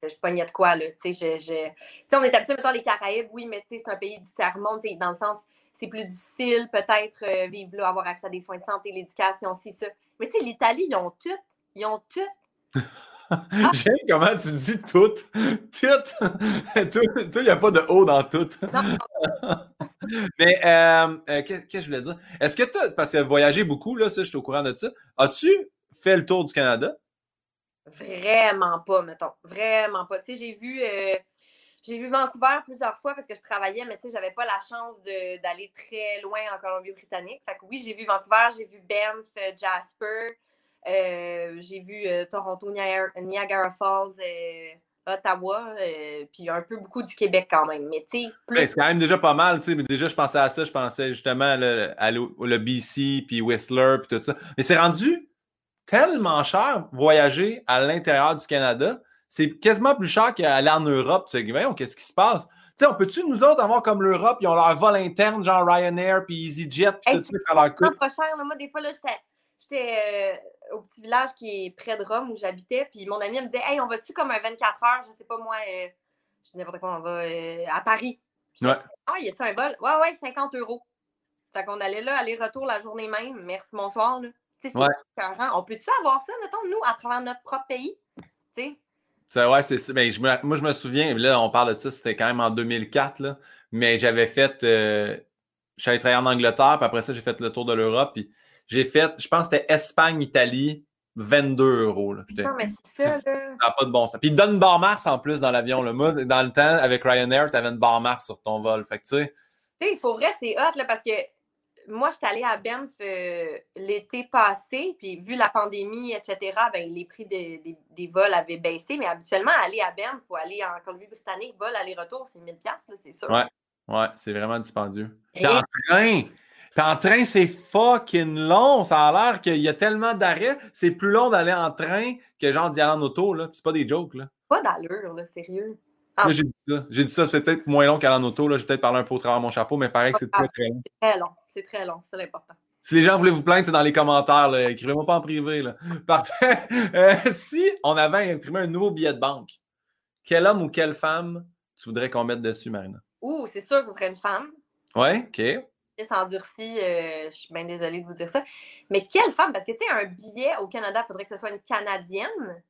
je pognais de quoi, là. Tu sais, on est habitué, mettons, les Caraïbes, oui, mais tu sais, c'est un pays du tiers-monde, dans le sens, c'est plus difficile, peut-être, euh, vivre là, avoir accès à des soins de santé, l'éducation, aussi, ça. Mais tu sais, l'Italie, ils ont tout. Ils ont tout. J'aime comment tu dis tout. Tout. Il n'y a pas de haut dans tout. Mais euh, euh, qu'est-ce que je voulais dire? Est-ce que tu parce que voyager beaucoup, là, ça, je suis au courant de ça, as-tu fait le tour du Canada? Vraiment pas, mettons. Vraiment pas. Tu sais, j'ai vu, euh, vu Vancouver plusieurs fois parce que je travaillais, mais tu sais, j'avais pas la chance d'aller très loin en Colombie-Britannique. Fait que oui, j'ai vu Vancouver, j'ai vu Banff, euh, Jasper, euh, j'ai vu Toronto, Niagara Falls, Ottawa, puis un peu beaucoup du Québec quand même. Mais tu sais, plus. c'est quand même déjà pas mal, tu sais. Mais déjà, je pensais à ça, je pensais justement à le BC, puis Whistler, puis tout ça. Mais c'est rendu tellement cher voyager à l'intérieur du Canada. C'est quasiment plus cher qu'aller en Europe. Tu sais, voyons, qu'est-ce qui se passe? Tu sais, on peut-tu, nous autres, avoir comme l'Europe, ils ont leur vol interne, genre Ryanair, puis EasyJet, puis tout ça, leur coûte? pas cher. Moi, des fois, là, j'étais euh, au petit village qui est près de Rome où j'habitais, puis mon ami me disait, hey, on va-tu comme un 24 heures, je sais pas moi, euh, je sais n'importe quoi, on va euh, à Paris. ouais. Ah, y a-tu un vol? Ouais, ouais, 50 euros. Fait qu'on allait là, aller-retour la journée même. Merci, bonsoir. Là. C'est Ouais. On peut-tu avoir ça, mettons, nous, à travers notre propre pays? Tu sais? C'est ouais, c'est ça. Ben, je me- moi, je me souviens, là, on parle de ça, c'était quand même en 2004, là, mais j'avais fait. euh, je suis allé travailler en Angleterre, puis après ça, j'ai fait le tour de l'Europe, puis j'ai fait, je pense que c'était Espagne, Italie, 22 euros. Là. Non, mais c'est ça, là. Ça n'a pas de bon sens. Puis donnent une barre Mars en plus dans l'avion. là. Moi, dans le temps, avec Ryanair, tu avais une barre Mars sur ton vol. Fait que tu sais, Tu sais, pour vrai, c'est hot, là, parce que moi, je suis allée à Banff euh, l'été passé, puis vu la pandémie, etc., ben, les prix des, des- des vols avaient baissé, mais habituellement, aller à Banff ou aller en Colombie-Britannique, vol aller-retour, c'est 1000 piastres, là, c'est sûr. Ouais. ouais, c'est vraiment dispendieux. Et- en train, en train, c'est fucking long. Ça a l'air qu'il y a tellement d'arrêts. C'est plus long d'aller en train que genre d'y aller en auto. Là. C'est pas des jokes. Là. Pas d'allure, là, sérieux. Ah. J'ai dit ça. J'ai dit ça. C'est peut-être moins long qu'aller en auto. Là. J'ai peut-être parlé un peu au travers de mon chapeau, mais pareil que c'est très, très long. C'est très long, c'est très long, c'est l'important. Si les gens voulaient vous plaindre, c'est dans les commentaires. Écrivez-moi pas en privé. Là. Parfait. Euh, si on avait imprimé un nouveau billet de banque, quel homme ou quelle femme tu voudrais qu'on mette dessus, Marina? Ouh, c'est sûr, ce serait une femme. Ouais, OK. C'est endurci, euh, je suis bien désolée de vous dire ça. Mais quelle femme? Parce que, tu sais, un billet au Canada, il faudrait que ce soit une Canadienne.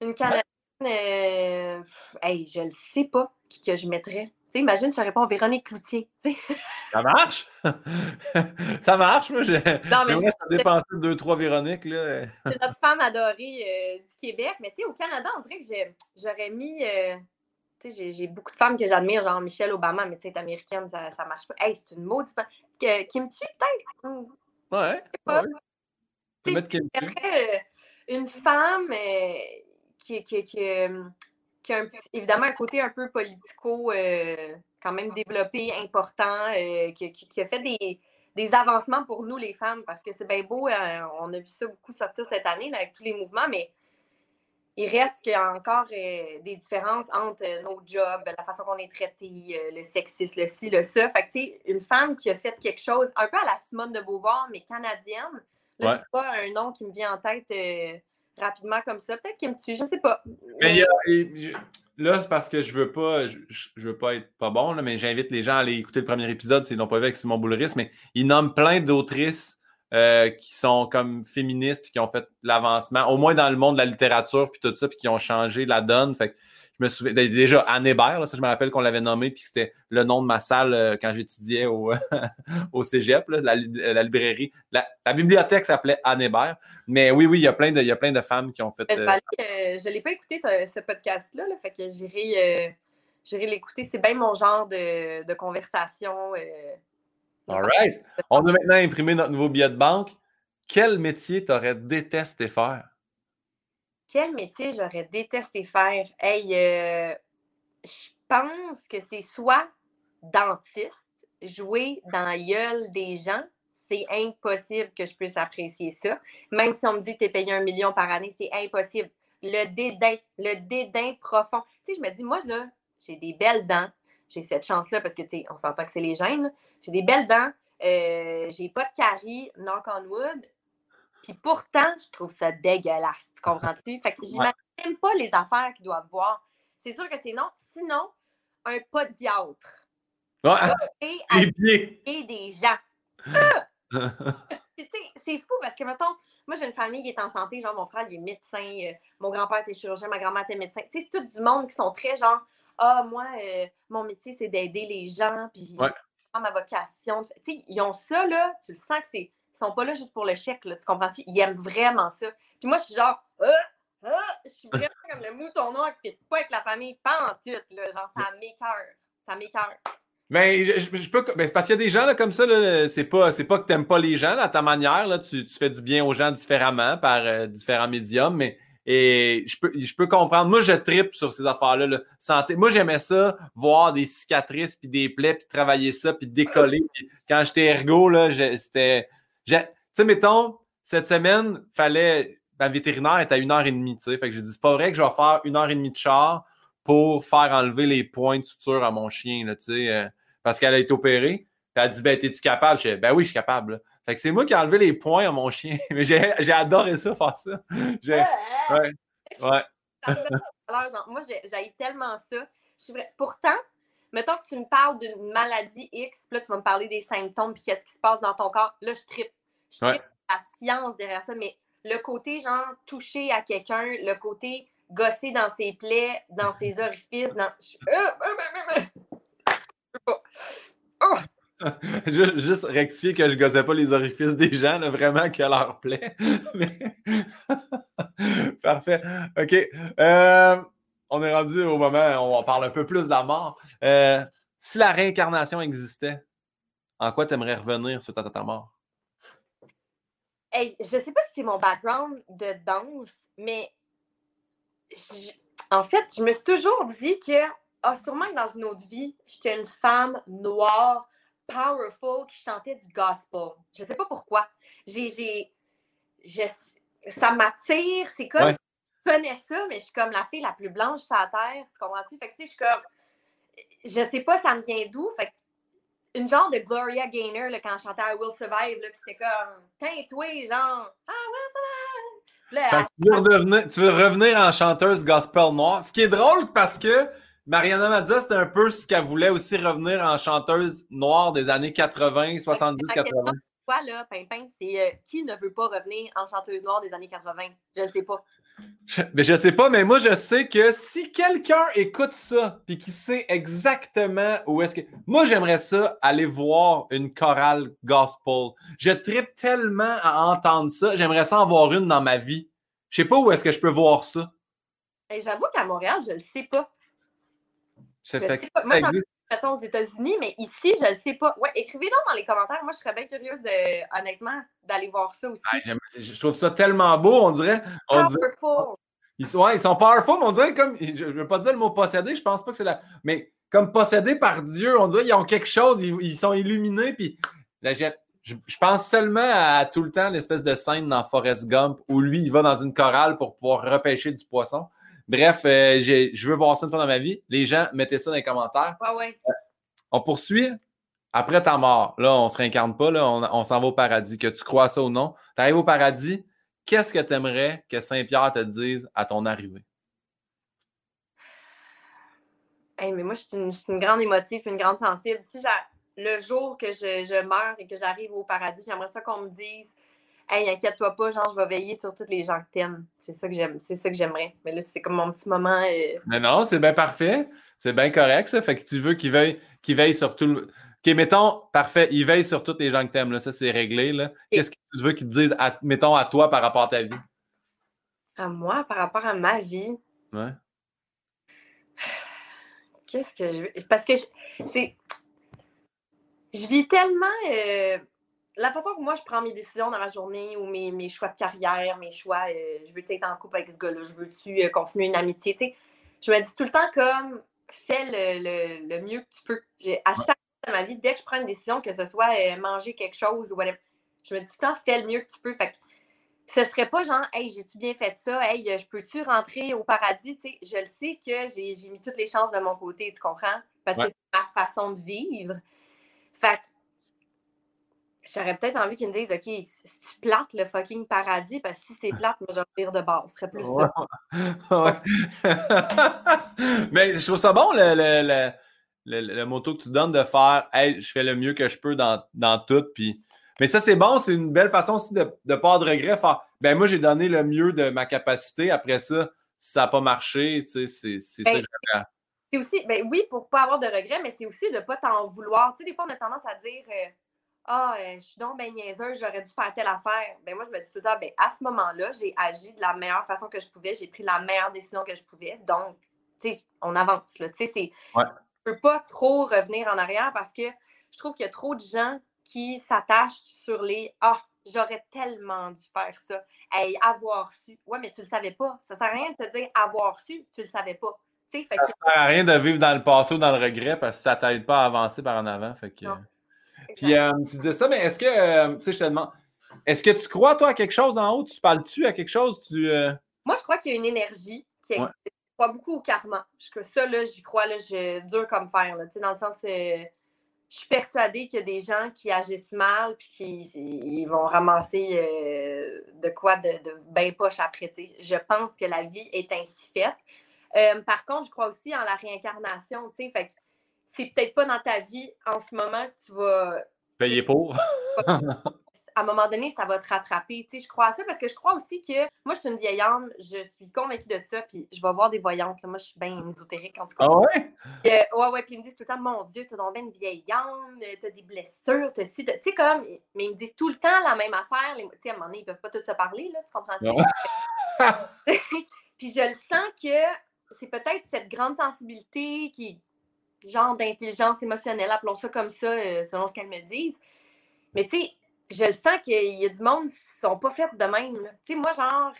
Une Canadienne. euh, hey, je ne sais pas qui que je mettrais. Imagine, je réponds Véronique Cloutier. Ça marche? ça marche, moi. j'ai- Non, mais J'aimerais ça dépenser deux, trois Véroniques. Là. c'est notre femme adorée euh, du Québec. Mais tu sais, au Canada, on dirait que j'ai- j'aurais mis. euh, tu sais, j'ai- j'ai beaucoup de femmes que j'admire, genre Michelle Obama, mais tu sais, américaine, ça, ça marche pas. Hey, c'est une maudite. Que- Kim Tue, peut-être? Ouais. pas. ouais. Tu sais, euh, une femme euh, qui, qui, qui, qui a un petit- évidemment un côté un peu politico, euh, quand même développé, important, euh, qui, a fait des, des avancements pour nous, les femmes, parce que c'est bien beau, euh, on a vu ça beaucoup sortir cette année là, avec tous les mouvements, mais il reste qu'il y a encore euh, des différences entre nos jobs, la façon qu'on est traité, le sexisme, le ci, le ça. Fait que, tu sais, une femme qui a fait quelque chose un peu à la Simone de Beauvoir, mais canadienne. Là, Ouais. je pas un nom qui me vient en tête rapidement comme ça. Peut-être qu'il me tue, je sais pas. Mais là, c'est parce que je veux pas, je, veux pas être pas bon, mais j'invite les gens à aller écouter le premier épisode s'ils l'ont pas vu avec Simon Boulris, mais il nomme plein d'autrices euh, qui sont comme féministes puis qui ont fait l'avancement, au moins dans le monde de la littérature puis tout ça, puis qui ont changé la donne. Fait je me souviens ben, déjà Anne Hébert, là, ça je me rappelle qu'on l'avait nommé puis que c'était le nom de ma salle euh, quand j'étudiais au, au Cégep, là, la, li- la librairie, la, la bibliothèque s'appelait Anne Hébert. Mais oui, oui, il y a plein de, il y a plein de femmes qui ont fait. Je euh, euh, je l'ai pas écouté ce podcast-là, là, fait que j'irai euh, j'irai l'écouter. C'est bien mon genre de, de conversation. euh, All right. On a maintenant imprimé notre nouveau billet de banque. Quel métier t'aurais détesté faire? Quel métier j'aurais détesté faire? Hey, euh, je pense que c'est soit dentiste, jouer dans gueule des gens. C'est impossible que je puisse apprécier ça. Même si on me dit tu es payé un million par année, c'est impossible. Le dédain, le dédain profond. Tu sais, je me dis, moi, là, j'ai des belles dents. J'ai cette chance-là parce que, tu sais, on s'entend que c'est les gènes. J'ai des belles dents. Euh, j'ai pas de caries, knock on wood. Puis pourtant, je trouve ça dégueulasse. Tu comprends-tu? Fait que j'imagine même pas les affaires qu'ils doivent voir. C'est sûr que c'est non. Sinon, un podiatre. Ah, Et à les pieds. et des gens. Puis, tu sais, c'est fou parce que, mettons, moi, j'ai une famille qui est en santé. Genre, mon frère, il est médecin. euh, mon grand-père était chirurgien. Ma grand-mère était médecin. Tu sais, c'est tout du monde qui sont très genre, ah, moi, euh, mon métier, c'est d'aider les gens. Puis, Ouais. ma vocation. Tu sais, ils ont ça, là. Tu le sens que c'est. Ils sont pas là juste pour le chèque, là. Tu comprends-tu? Ils aiment vraiment ça. Puis moi, je suis genre, ah, je suis vraiment comme le mouton noir qui fait pas avec la famille, tout, là. Genre, ça m'écœure. Ça m'écœure. Ben, je, je- peux. Ben, c'est parce qu'il y a des gens là, comme ça, c'est pas, c'est pas que t'aimes pas les gens, là, à ta manière, là, tu, tu fais du bien aux gens différemment par euh, différents médiums, mais et je peux, je peux comprendre. Moi, je tripe sur ces affaires-là. là. Santé. Moi, j'aimais ça, voir des cicatrices, puis des plaies, puis travailler ça, puis décoller. Quand j'étais ergo, là, c'était. Tu sais, mettons, cette semaine, fallait. Ma vétérinaire est à une heure et demie, tu sais. Fait que j'ai dit, c'est pas vrai que je vais faire une heure et demie de char pour faire enlever les points de suture à mon chien, là, tu sais, euh, parce qu'elle a été opérée. Puis elle a dit, ben, t'es-tu capable? Je dis, ben oui, je suis capable. là. Fait que c'est moi qui ai enlevé les points à mon chien. Mais j'ai adoré ça, faire ça. J'ai- Ouais, ouais. Moi, j'ai tellement ça. Je suis vra- Pourtant, mettons que tu me parles d'une maladie X, puis là, tu vas me parler des symptômes, puis qu'est-ce qui se passe dans ton corps. Là, je tripe. Je tripe la science derrière ça, mais le côté, genre, toucher à quelqu'un, le côté gosser dans ses plaies, dans ses orifices, dans. Oh! juste, rectifier que je gossais pas les orifices des gens, vraiment que leur plaît. Parfait. OK. Euh, on est rendu au moment où on parle un peu plus de la mort. Euh, si la réincarnation existait, en quoi tu aimerais revenir suite à ta mort? Hey, je sais pas si c'est mon background de danse, mais en fait, je me suis toujours dit que ah, sûrement que dans une autre vie, j'étais une femme noire, powerful, qui chantait du gospel. Je sais pas pourquoi. J'ai, ça m'attire. C'est comme, connais ça, mais je suis comme la fille la plus blanche sur la terre. Tu comprends-tu? Fait que, je suis comme, je sais pas, ça me vient d'où. Fait une genre de Gloria Gaynor là, quand je chantais I Will Survive, puis c'était comme, teint-toi, genre, I Will Survive. tu, veux tu veux revenir en chanteuse gospel noire. Ce qui est drôle parce que Mariana Mazza, c'était un peu ce qu'elle voulait aussi revenir en chanteuse noire des années 80, 70, 80. Quoi, là, Pimpin, c'est euh, qui ne veut pas revenir en chanteuse noire des années 80? Je ne sais pas. Je, mais je sais pas, mais moi, je sais que si quelqu'un écoute ça puis qui sait exactement où est-ce que. Moi, j'aimerais ça aller voir une chorale gospel. Je tripe tellement à entendre ça. J'aimerais ça en voir une dans ma vie. Je sais pas où est-ce que je peux voir ça. J'avoue qu'à Montréal, je le sais pas. Ça fait Moi, j'en aux États-Unis, mais ici, je ne le sais pas. Ouais, écrivez-donc dans les commentaires. Moi, je serais bien curieuse, de, honnêtement, d'aller voir ça aussi. Ah, je trouve ça tellement beau, on dirait. On powerful. ils, sont, ils sont powerful, mais on dirait comme. Je ne veux pas dire le mot possédé, je pense pas que c'est la. Mais comme possédé par Dieu, on dirait qu'ils ont quelque chose, ils, sont illuminés, puis je, je, pense seulement à tout le temps l'espèce de scène dans Forrest Gump où lui, il va dans une chorale pour pouvoir repêcher du poisson. Bref, euh, je veux voir ça une fois dans ma vie. Les gens, mettez ça dans les commentaires. Ouais, ouais. Euh, on poursuit. Après ta mort, là, on ne se réincarne pas, là, on, s'en va au paradis. Que tu crois ça ou non, tu arrives au paradis, qu'est-ce que tu aimerais que Saint-Pierre te dise à ton arrivée? mais moi, je suis, une, grande émotive, une grande sensible. Si le jour que je, je meurs et que j'arrive au paradis, j'aimerais ça qu'on me dise Hey, inquiète-toi pas, genre, je vais veiller sur tous les gens que t'aimes. C'est ça que j'aime. C'est ça que j'aimerais. Mais là, c'est comme mon petit moment. Euh, Mais non, c'est bien parfait. C'est bien correct, ça. Fait que tu veux qu'il veille, qu'il veille sur tout le. OK, mettons, parfait, il veille sur tous les gens que t'aimes. Là. Ça, c'est réglé. Là. Qu'est-ce que tu veux qu'il te dise, mettons, à toi par rapport à ta vie? À moi, par rapport à ma vie? Ouais. Qu'est-ce que je veux? Parce que c'est. Je vis tellement. Euh, la façon que moi je prends mes décisions dans ma journée ou mes, mes choix de carrière, mes choix, euh, je veux-tu être en couple avec ce gars-là, je veux-tu euh, continuer une amitié, tu sais, je me dis tout le temps comme fais le, le, mieux que tu peux. À chaque fois de ma vie, dès que je prends une décision, que ce soit euh, manger quelque chose ou whatever, je me dis tout le temps fais le mieux que tu peux. Fait que ce serait pas genre Hey, j'ai-tu bien fait ça? Hey, je peux-tu rentrer au paradis? Tu sais, je le sais que j'ai mis toutes les chances de mon côté, tu comprends? Parce que c'est ma façon de vivre. Fait que J'aurais peut-être envie qu'ils me disent, OK, si tu plates le fucking paradis, parce que si c'est plate, moi, je vais de base. Ce serait plus ça. Mais je trouve ça bon, le, le, le, le, moto que tu donnes de faire, hey, je fais le mieux que je peux dans, dans tout. Puis... Mais ça, c'est bon, c'est une belle façon aussi de ne pas avoir de regret. Faire, ben moi, j'ai donné le mieux de ma capacité. Après ça, si ça n'a pas marché, tu sais, c'est ça ben, que je C'est aussi, ben oui, pour ne pas avoir de regrets, mais c'est aussi de ne pas t'en vouloir. Tu sais, des fois, on a tendance à dire. Euh, ah, euh, je suis donc ben niaiseuse, j'aurais dû faire telle affaire. Ben moi, je me dis tout le temps, ben, à ce moment-là, j'ai agi de la meilleure façon que je pouvais, j'ai pris la meilleure décision que je pouvais. Donc, tu sais, on avance. Là. Tu sais, c'est. Je peux pas trop revenir en arrière parce que je trouve qu'il y a trop de gens qui s'attachent sur les Ah, j'aurais tellement dû faire ça. Hey, avoir su. Ouais, mais tu le savais pas. Ça sert à rien de te dire avoir su, tu le savais pas. ça ne sert à rien de vivre dans le passé ou dans le regret parce que ça t'aide pas à avancer par en avant. Fait que... Puis euh, tu disais ça, mais est-ce que, euh, tu sais, je te demande, est-ce que tu crois, toi, à quelque chose en haut? Tu parles-tu à quelque chose? Tu, euh? Moi, je crois qu'il y a une énergie qui existe. Je crois beaucoup au karma. Je, ça, là, j'y crois, là, je, dur comme fer, là, dans le sens, je suis persuadée qu'il y a des gens qui agissent mal puis qui ils vont ramasser de quoi de, de bien poche après. Je pense que la vie est ainsi faite. par contre, je crois aussi en la réincarnation. Fait c'est peut-être pas dans ta vie en ce moment que tu vas. Payer pour. à un moment donné, ça va te rattraper. Tu sais, je crois à ça parce que je crois aussi que moi, je suis une vieille âme, je suis convaincue de ça, puis je vais voir des voyantes. Moi, je suis bien ésotérique en tout cas. Ah ouais? Euh, ouais, ouais, puis ils me disent tout le temps, mon Dieu, t'as donc bien une vieille âme, t'as des blessures, t'as si, tu sais, comme, mais ils me disent tout le temps la même affaire. Tu sais, à un moment donné, ils peuvent pas tous se parler, là, tu comprends? puis je le sens que c'est peut-être cette grande sensibilité qui genre d'intelligence émotionnelle, appelons ça comme ça, euh, selon ce qu'elles me disent. Mais tu sais, je le sens qu'il y a du monde qui sont pas faites de même. Tu sais, moi, genre,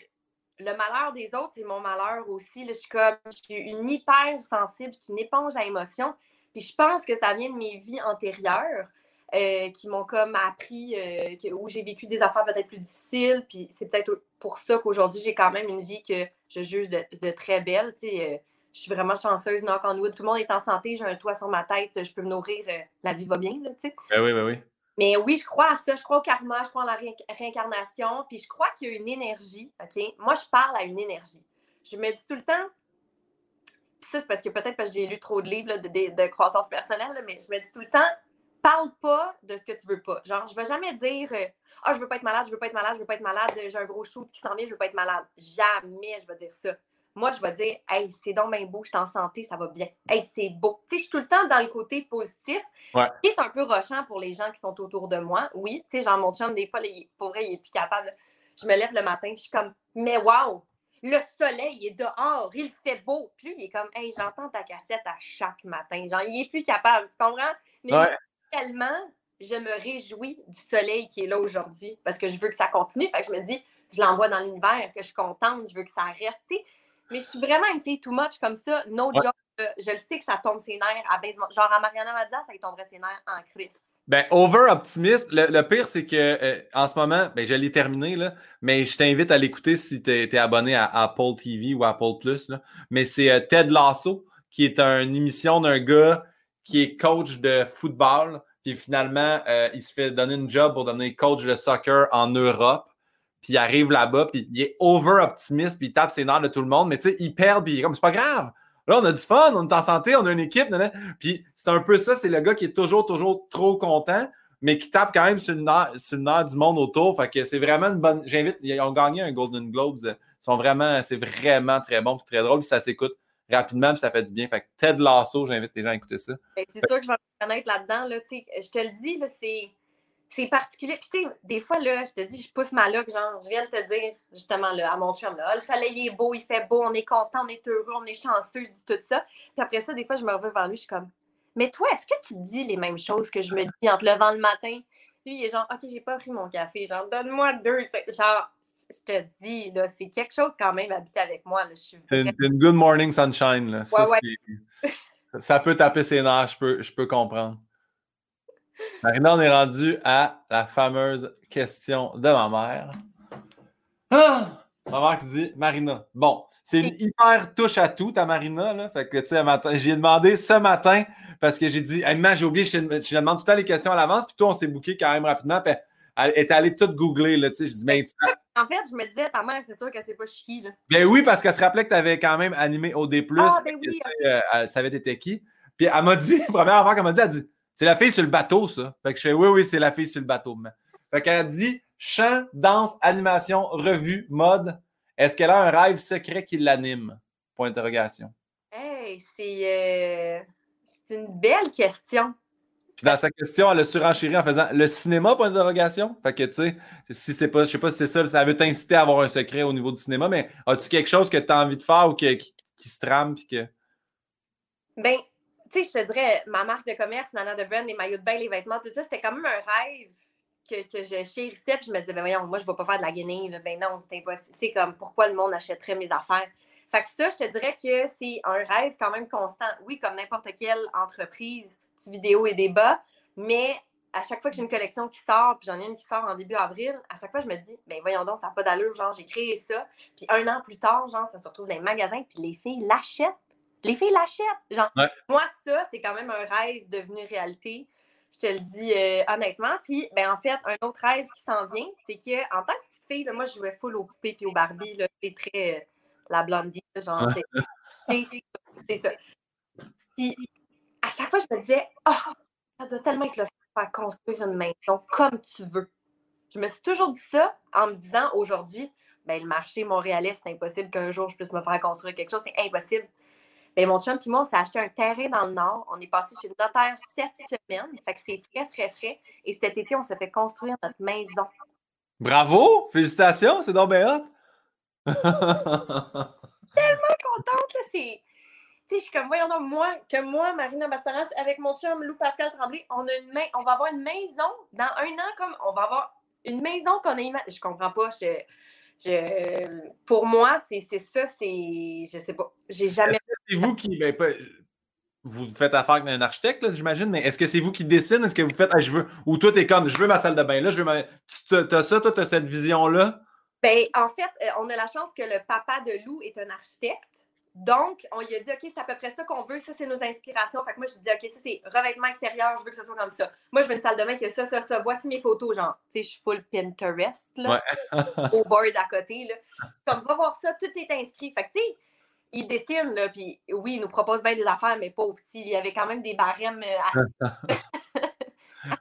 le malheur des autres, c'est mon malheur aussi. Je suis comme, je suis une hyper sensible, je suis une éponge à émotions. Puis je pense que ça vient de mes vies antérieures euh, qui m'ont comme appris, euh, où j'ai vécu des affaires peut-être plus difficiles. Puis c'est peut-être pour ça qu'aujourd'hui, j'ai quand même une vie que je juge de, très belle. Tu sais, je suis vraiment chanceuse, knock on wood. Tout le monde est en santé, j'ai un toit sur ma tête, je peux me nourrir, la vie va bien, là, tu sais. Ben oui, ben oui. Mais oui, je crois à ça, je crois au karma, je crois à la réincarnation, puis je crois qu'il y a une énergie, OK? Moi, je parle à une énergie. Je me dis tout le temps, puis ça, c'est parce que peut-être parce que j'ai lu trop de livres de, croissance personnelle, mais je me dis tout le temps, parle pas de ce que tu veux pas. Genre, je vais jamais dire, euh, ah, je veux pas être malade, je veux pas être malade, je veux pas être malade, j'ai un gros shoot qui s'en vient, je veux pas être malade. Jamais je vais dire ça moi, je vais dire, hey, c'est donc bien beau, je suis en santé, ça va bien. Hey, c'est beau. Tu sais, je suis tout le temps dans le côté positif, ouais. qui est un peu rochant pour les gens qui sont autour de moi. Oui, tu sais, genre, mon chum, des fois, pour vrai, il est plus capable. Je me lève le matin, je suis comme, mais waouh, le soleil est dehors, il fait beau. Puis il est comme, hey, j'entends ta cassette à chaque matin. Genre, il est plus capable, tu comprends? Mais tellement, je me réjouis du soleil qui est là aujourd'hui parce que je veux que ça continue. Fait que je me dis, je l'envoie dans l'univers, que je suis contente, je veux que ça reste. Mais je suis vraiment une fille too much comme ça. No job. Je le sais que ça tombe ses nerfs. À genre à Mariana Mazza, ça lui tomberait ses nerfs en crise. Ben, over optimiste. Le, pire, c'est que euh, en ce moment, ben, je l'ai terminé, là, mais je t'invite à l'écouter si tu es, abonné à Apple TV ou Apple Plus. Mais c'est euh, Ted Lasso, qui est une émission d'un gars qui est coach de football. Puis finalement, euh, il se fait donner une job pour devenir coach de soccer en Europe puis il arrive là-bas, puis il est over-optimiste, puis il tape ses nerfs de tout le monde, mais tu sais, il perd, puis il est comme, c'est pas grave. Là, on a du fun, on est en santé, on a une équipe. Puis c'est un peu ça, c'est le gars qui est toujours, toujours trop content, mais qui tape quand même sur le nerf, du monde autour. Fait que c'est vraiment une bonne. J'invite, ils ont gagné un Golden Globes. Ils sont vraiment, c'est vraiment très bon, puis très drôle, puis ça s'écoute rapidement, puis ça fait du bien. Fait que Ted Lasso, j'invite les gens à écouter ça. Ben, c'est sûr que je vais me reconnaître là-dedans. Là, je te le dis, c'est c'est particulier. Puis, tu sais, des fois, là, je te dis, je pousse ma loque, genre, je viens de te dire, justement, là, à mon chum, là, ah, le soleil est beau, il fait beau, on est content, on est heureux, on est chanceux, je dis tout ça. Puis après ça, des fois, je me reviens vers lui, je suis comme, mais toi, est-ce que tu dis les mêmes choses que je me dis en te levant le matin? Lui, il est genre, OK, j'ai pas pris mon café, genre, donne-moi deux. Genre, je te dis, là, c'est quelque chose quand même habiter avec moi. Là, c'est une, good morning sunshine. Là. Ça, ça, peut taper ses nerfs, je peux, je peux comprendre. Marina, on est rendu à la fameuse question de ma mère. Ah! Ma mère qui dit Marina. Bon, c'est une hyper touche à tout, ta Marina. Là. Fait que, tu sais, j'ai demandé ce matin parce que j'ai dit, hey, j'ai oublié, je te, demande tout le temps les questions à l'avance, puis toi, on s'est booké quand même rapidement. Puis elle est allée tout googler, là, tu sais. Je dis, ben, En fait, je me disais, ta mère, c'est sûr que c'est pas chiqui, là. Ben oui, parce qu'elle se rappelait que tu avais quand même animé OD+. Ah, ben oui. Euh, elle savait t'étais qui. Puis elle m'a dit, première affaire qu'elle m'a dit, elle dit, c'est la fille sur le bateau, ça. Fait que je fais oui, oui, c'est la fille sur le bateau. Fait qu'elle dit chant, danse, animation, revue, mode. Est-ce qu'elle a un rêve secret qui l'anime? Point d'interrogation. Hey, c'est, euh, c'est une belle question. Puis dans sa question, elle a surenchéri en faisant le cinéma, point d'interrogation? Fait que tu sais, si c'est pas, je sais pas si c'est ça, ça veut t'inciter à avoir un secret au niveau du cinéma, mais as-tu quelque chose que tu as envie de faire ou qui, qui, se trame puis que. Ben, tu sais, je te dirais, ma marque de commerce, Nana de Brand, les maillots de bain, les vêtements, tout ça, c'était quand même un rêve que, que je chérissais. Puis je me disais, ben voyons, moi, je ne vais pas faire de la guenille. Ben non, c'est impossible. Tu sais, comme, pourquoi le monde achèterait mes affaires? Fait que ça, je te dirais que c'est un rêve quand même constant. Oui, comme n'importe quelle entreprise du vidéo et débat, mais à chaque fois que j'ai une collection qui sort, puis j'en ai une qui sort en début avril, à chaque fois, je me dis, ben voyons donc, ça n'a pas d'allure, genre, j'ai créé ça. Puis un an plus tard, genre, ça se retrouve dans les magasins, puis les filles l'achètent les filles l'achètent. Genre, moi, ça, c'est quand même un rêve devenu réalité. Je te le dis euh, honnêtement. Puis, ben, en fait, un autre rêve qui s'en vient, c'est qu'en tant que petite fille, là, moi, je jouais full aux poupées et aux Barbie. C'est très euh, la blondie. Genre, c'est ça. Puis, à chaque fois, je me disais, ah, ça doit tellement être le faire construire une maison comme tu veux. Je me suis toujours dit ça en me disant aujourd'hui, ben, le marché montréalais, c'est impossible qu'un jour je puisse me faire construire quelque chose, c'est impossible. Ben, mon chum et moi, on s'est acheté un terrain dans le Nord. On est passé chez le notaire sept semaines. Fait que c'est frais, frais, frais. Et cet été, on s'est fait construire notre maison. Bravo! Félicitations, c'est donc bien Tellement contente, là. C'est tu sais, je suis comme, voyons donc, moi, que moi, Marina Bastarache, avec mon chum Lou Pascal Tremblay, on a une main, on va avoir une maison dans un an, comme on va avoir une maison qu'on a imaginée. Je comprends pas. Je, pour moi, c'est ça, c'est. Je sais pas. J'ai jamais. C'est vous qui. Ben, vous faites affaire avec un architecte, j'imagine, mais est-ce que c'est vous qui dessine? Est-ce que vous faites, je veux, ou toi, t'es comme, je veux ma salle de bain là, je veux ma. Tu as ça, toi, tu as cette vision-là? Ben, en fait, euh, on a la chance que le papa de Lou est un architecte. Donc, on lui a dit, OK, c'est à peu près ça qu'on veut, ça, c'est nos inspirations. Fait que moi, je dis, OK, ça, c'est revêtement extérieur, je veux que ce soit comme ça. Moi, je veux une salle de bain qui a ça, ça, ça. Voici mes photos, genre, tu sais, je suis full Pinterest, là, au board à côté, là. Comme, va voir ça, tout est inscrit. Fait que, tu sais, il dessine, là, puis oui, il nous propose bien des affaires, mais pauvre petit, il y avait quand même des barèmes euh,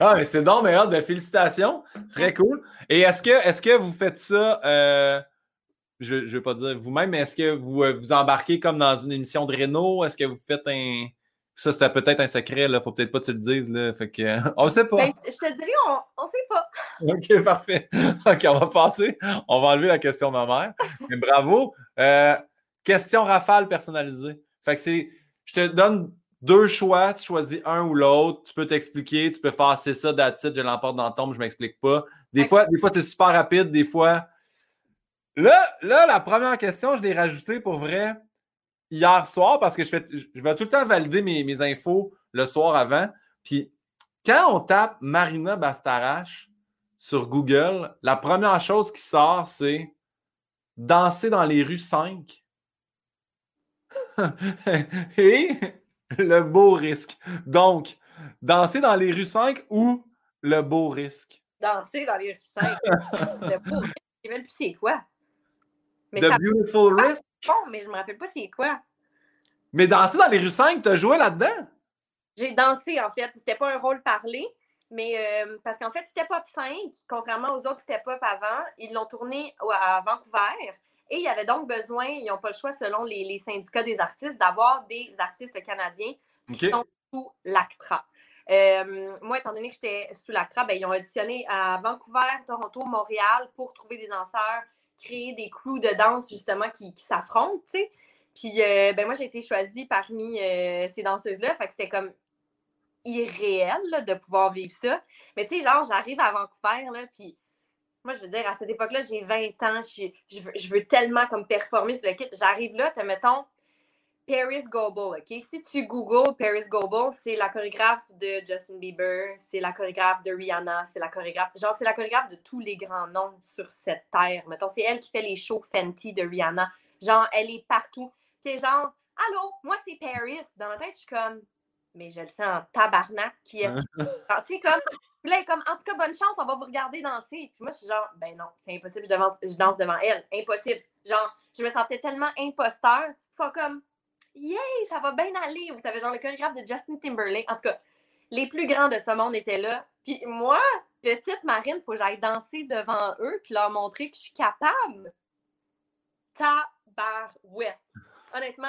ah, mais c'est donc, mais de félicitations. Très cool. Et est-ce que, est que vous faites ça... Euh je ne vais pas dire vous-même, mais est-ce que vous euh, vous embarquez comme dans une émission de Renault? Est-ce que vous faites un. Ça, c'était peut-être un secret, là. Faut peut-être pas que tu le dises, là. Fait que, on sait pas. Ben, je te dirais, on, ne sait pas. OK, parfait. OK, on va passer. On va enlever la question de ma mère. Mais bravo. Euh, question rafale personnalisée. Fait que c'est. Je te donne deux choix, tu choisis un ou l'autre, tu peux t'expliquer, tu peux faire c'est ça, d'attitude, je l'emporte dans le tombe, je m'explique pas. Des fois, des fois c'est super rapide, des fois, Là, là, la première question, je l'ai rajoutée pour vrai hier soir parce que je, fais, vais tout le temps valider mes, infos le soir avant. Puis quand on tape Marina Bastarache sur Google, la première chose qui sort, c'est danser dans les rues 5. Et le beau risque. Donc, danser dans les rues 5 ou le beau risque? Danser dans les rues 5. le beau risque. Je sais même plus c'est quoi. The Beautiful Risk? Bon, mais je me rappelle pas c'est quoi. Mais danser dans les rues 5, tu as joué là-dedans? J'ai dansé, en fait. C'était pas un rôle parlé, mais euh, parce qu'en fait, Step Up 5, contrairement aux autres Step Up avant, ils l'ont tourné à Vancouver. Et il y avait donc besoin, ils n'ont pas le choix, selon les, syndicats des artistes, d'avoir des artistes canadiens qui sont sous l'ACTRA. Euh, moi, étant donné que j'étais sous l'ACTRA, ben, ils ont auditionné à Vancouver, Toronto, Montréal pour trouver des danseurs créer des crews de danse, justement, qui, s'affrontent, tu sais. Puis, euh, ben, moi, j'ai été choisie parmi euh, ces danseuses-là. Fait que c'était comme irréel de pouvoir vivre ça. Mais, tu sais, genre, j'arrive à Vancouver, là, puis moi, je veux dire, à cette époque-là, j'ai 20 ans, je, veux, tellement comme performer le kit. J'arrive là, te mettons, Paris Goebel, OK? Si tu googles Paris Goebel, c'est la chorégraphe de Justin Bieber, c'est la chorégraphe de Rihanna, c'est la chorégraphe, genre, c'est la chorégraphe de tous les grands noms sur cette terre. Mettons, c'est elle qui fait les shows Fenty de Rihanna. Genre, elle est partout. Puis genre, allô, moi c'est Paris. Dans ma tête, je suis comme, mais je le sais en tabarnak qui est. tu sais, comme, là, comme, en tout cas, bonne chance, on va vous regarder danser. Puis moi, je suis genre, ben non, c'est impossible, je, je danse devant elle. Impossible. Genre, je me sentais tellement imposteur. Ils sont comme, Yay, ça va bien aller. Ou t'avais genre le chorégraphe de Justin Timberlake. En tout cas, les plus grands de ce monde étaient là. Puis moi, petite Marine, faut que j'aille danser devant eux puis leur montrer que je suis capable. Tabarouette. Honnêtement,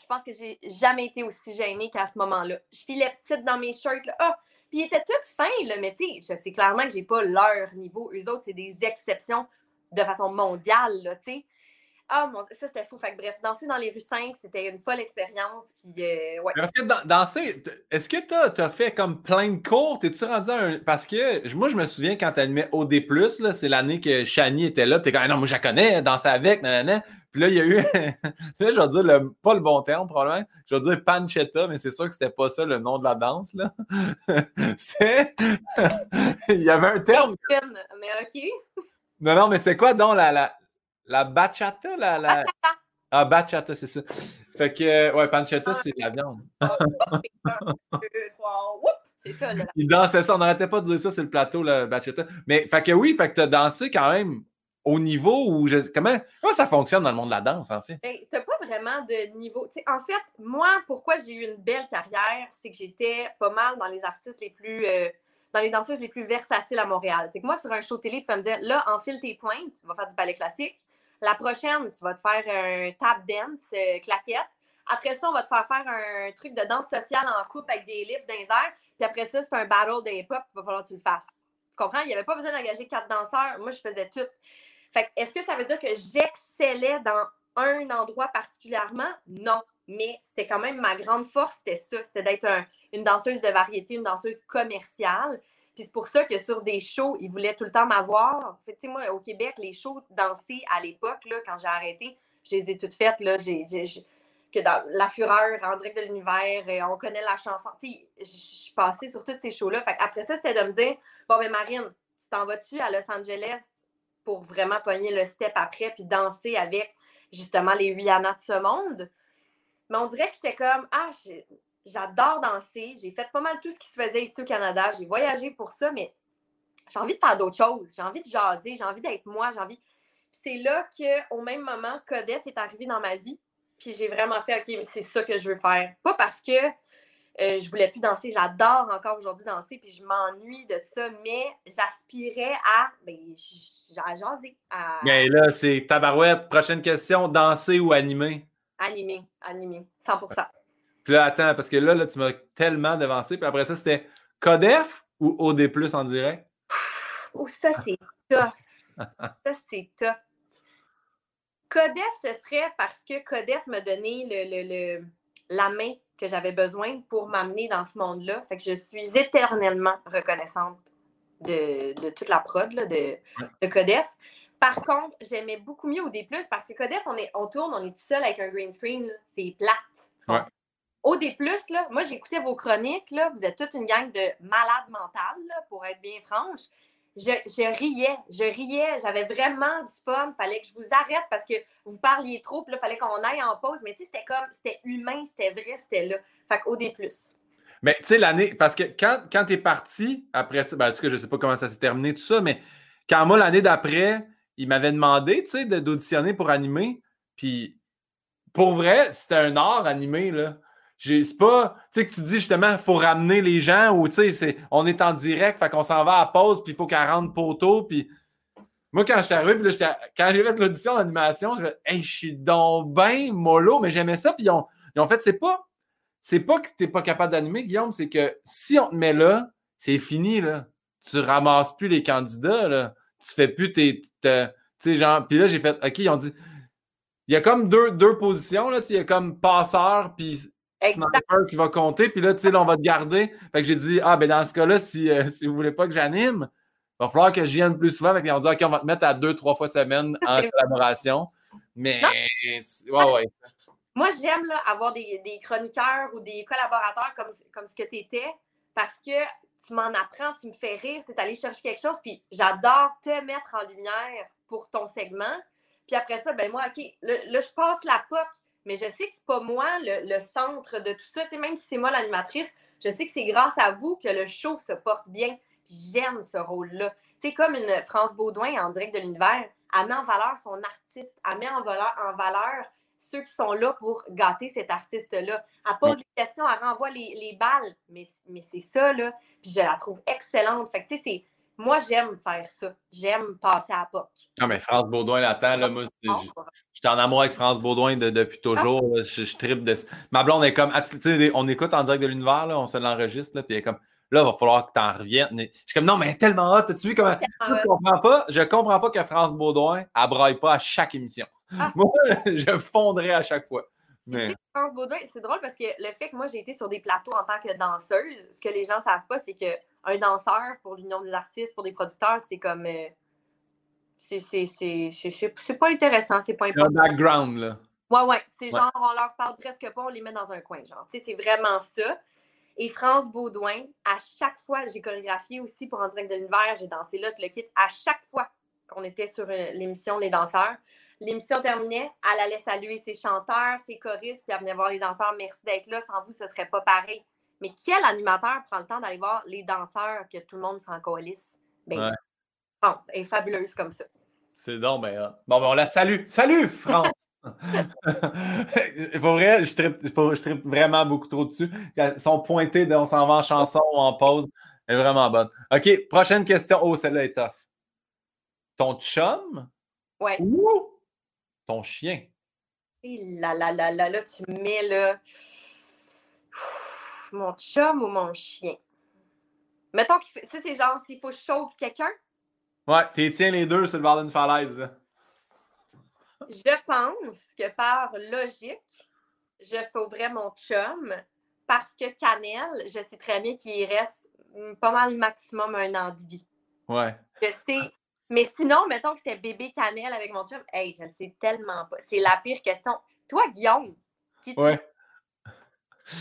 je pense que j'ai jamais été aussi gênée qu'à ce moment-là. Je filais petite dans mes shirts. Là. Ah! Puis ils étaient toutes fins, tu sais, je sais clairement que j'ai pas leur niveau. Eux autres, c'est des exceptions de façon mondiale, là, tu sais. Ah, mon ça c'était fou. Fait que, bref, danser dans les rues 5, c'était une folle expérience. Puis, euh, ouais. Parce que danser, est-ce que tu as, fait comme plein de cours? T'es-tu rendu à un. Parce que moi, je me souviens quand tu animais OD, c'est l'année que Shani était là. Tu es comme, ah non, moi, je la connais, danser avec, nanana. Puis là, il y a eu. là, je vais dire le... pas le bon terme, probablement. Je vais dire panchetta, mais c'est sûr que c'était pas ça le nom de la danse, là. c'est. il y avait un terme. Mais OK. Non, non, mais c'est quoi donc la, la, la bachata, la. la... Bachata. Ah, bachata, c'est ça. Fait que, ouais, pancetta, c'est la viande. c'est ça, là. Il dansait ça, on n'arrêtait pas de dire ça sur le plateau, la bachata. Mais, fait que oui, fait que tu as dansé quand même au niveau où je, comment, comment ça fonctionne dans le monde de la danse, en fait? Ben, tu n'as pas vraiment de niveau. en fait, moi, pourquoi j'ai eu une belle carrière, c'est que j'étais pas mal dans les artistes les plus. Euh, dans les danseuses les plus versatiles à Montréal. C'est que moi, sur un show télé, tu vas me dire là, enfile tes pointes, tu vas faire du ballet classique. La prochaine, tu vas te faire un tap dance, euh, claquette. Après ça, on va te faire faire un truc de danse sociale en couple avec des lifts dans airs. Puis après ça, c'est un battle de hip-hop, il va falloir que tu le fasses. Tu comprends? Il n'y avait pas besoin d'engager quatre danseurs. Moi, je faisais tout. Fait est-ce que ça veut dire que j'excellais dans un endroit particulièrement? Non. Mais c'était quand même ma grande force, c'était ça. C'était d'être une danseuse de variété, une danseuse commerciale. Puis c'est pour ça que sur des shows, ils voulaient tout le temps m'avoir. Fait moi, au Québec, les shows dansés à l'époque, quand j'ai arrêté, je les ai toutes faites. Là, que dans La Fureur, en direct de l'univers, on connaît la chanson. Je suis passée sur tous ces shows-là. Après ça, c'était de me dire Bon, mais Marine, tu t'en vas-tu à Los Angeles pour vraiment pogner le step après puis danser avec justement les Rihanna de ce monde? Mais on dirait que j'étais comme Ah, j'adore danser. J'ai fait pas mal tout ce qui se faisait ici au Canada. J'ai voyagé pour ça, mais j'ai envie de faire d'autres choses. J'ai envie de jaser. J'ai envie d'être moi. J'ai envie. c'est là qu'au même moment, Codef est arrivé dans ma vie. Puis j'ai vraiment fait, OK, c'est ça que je veux faire. Pas parce que euh, je voulais plus danser. J'adore encore aujourd'hui danser, puis je m'ennuie de ça, mais j'aspirais à, ben, à jaser. Mais là, c'est tabarouette. Prochaine question, danser ou animer? Animer, animer, 100 Puis là, attends, parce que là, là tu m'as tellement devancé. Puis après ça, c'était Codef ou OD+, en direct? Oh, ça, c'est tough. ça, c'est tough. Codef, ce serait parce que Codef m'a donné le, la main que j'avais besoin pour m'amener dans ce monde-là. Fait que je suis éternellement reconnaissante de, toute la prod de, de, Codef. Par contre, j'aimais beaucoup mieux au D+, parce que Codef, on, est, on tourne, on est tout seul avec un green screen. C'est plate. Au D+, là, moi, j'écoutais vos chroniques. Là, vous êtes toute une gang de malades mentales, pour être bien franche je, riais, je riais, j'avais vraiment du fun. Fallait que je vous arrête parce que vous parliez trop, là, fallait qu'on aille en pause. Mais tu sais, c'était comme, c'était humain, c'était vrai, c'était là. Fait qu'au D. Mais tu sais, l'année, parce que quand, quand tu es parti, après ça, ben, que je sais pas comment ça s'est terminé, tout ça, mais quand moi, l'année d'après, il m'avait demandé, tu sais, d'auditionner pour animer. Puis pour vrai, c'était un art animé, là. C'est pas, tu sais, que tu dis justement, il faut ramener les gens ou, tu sais, on est en direct, fait qu'on s'en va à pause, puis il faut 40 poteaux, puis moi, quand je suis arrivé, là, quand j'ai fait l'audition d'animation, je fait, hey, je suis donc bien mollo, mais j'aimais ça, puis ils fait, c'est pas, c'est pas que tu n'es pas capable d'animer, Guillaume, c'est que si on te met là, c'est fini, là. Tu ramasses plus les candidats, là. Tu fais plus tes, tu sais, genre, puis là, j'ai fait, OK, ils ont dit, il y a comme deux, deux positions, là, il y a comme passeur, puis sniper qui va compter, puis là, tu sais, on va te garder. Fait que j'ai dit, ah, ben dans ce cas-là, si, euh, si vous voulez pas que j'anime, il va falloir que je vienne plus souvent. Fait qu'ils ont dit, OK, on va te mettre à deux, trois fois semaine en collaboration. Mais, ouais, ouais. Moi, j'aime avoir des, des, chroniqueurs ou des collaborateurs comme, comme ce que tu étais parce que tu m'en apprends, tu me fais rire, tu es allé chercher quelque chose, puis j'adore te mettre en lumière pour ton segment. Puis après ça, ben moi, OK, là, je passe la POC mais je sais que c'est pas moi le, centre de tout ça. même si c'est moi l'animatrice, je sais que c'est grâce à vous que le show se porte bien. J'aime ce rôle-là. C'est comme une France Baudouin en direct de l'univers. Elle met en valeur son artiste. Elle met en valeur, en valeur ceux qui sont là pour gâter cet artiste-là. Elle pose des questions, elle renvoie les, balles. Mais, mais c'est ça, là. Puis je la trouve excellente. Fait que, tu sais, c'est moi, j'aime faire ça. J'aime passer à la POC. Non, mais France Baudouin, attends, là, moi, j'étais en amour avec France Baudouin depuis toujours. je, je tripe de. Ma blonde est comme. Tu sais, on écoute en direct de l'univers, là, on se l'enregistre, puis elle est comme. Là, il va falloir que tu en reviennes. Je suis comme, non, mais tellement hot. As-tu vu comment. Je comprends pas. Je comprends pas que France Baudouin, elle braille pas à chaque émission. Ah. Moi, je fondrais à chaque fois. Mais... France Baudouin, c'est drôle parce que le fait que moi, j'ai été sur des plateaux en tant que danseuse, ce que les gens savent pas, c'est que un danseur pour l'Union des artistes, pour des producteurs, c'est comme. Euh, c'est pas intéressant, c'est pas important. un background, là. Ouais, ouais. C'est genre, on leur parle presque pas, on les met dans un coin, genre. Tu sais, c'est vraiment ça. Et France Baudouin, à chaque fois, j'ai chorégraphié aussi pour En direct de l'univers, j'ai dansé là, le kit. À chaque fois qu'on était sur euh, l'émission Les danseurs, l'émission terminait, elle allait saluer ses chanteurs, ses choristes, puis elle venait voir les danseurs. Merci d'être là, sans vous, ce serait pas pareil. Mais quel animateur prend le temps d'aller voir les danseurs que tout le monde s'en coalisse? Ben, ouais. elle est fabuleuse comme ça. C'est donc, ben, bon, ben, on la salue. Salut, France! Pour vrai, je tripe, vraiment beaucoup trop dessus. Ils sont pointés, on s'en va en chanson ou en pause. Elle est vraiment bonne. OK, prochaine question. Oh, celle-là est tough. Ton chum ouais. ou ton chien? Et là, là, là, là, là, tu mets le. Mon chum ou mon chien? Mettons que ça, c'est genre s'il faut chauffer quelqu'un? Ouais, tu tiens les deux sur le bord d'une falaise. Je pense que par logique, je sauverais mon chum parce que Canel, je sais très bien qu'il reste pas mal maximum un an de vie. Ouais. Je sais. Mais sinon, mettons que c'était bébé Canel avec mon chum, hey, je sais tellement pas. C'est la pire question. Toi, Guillaume, qui ouais.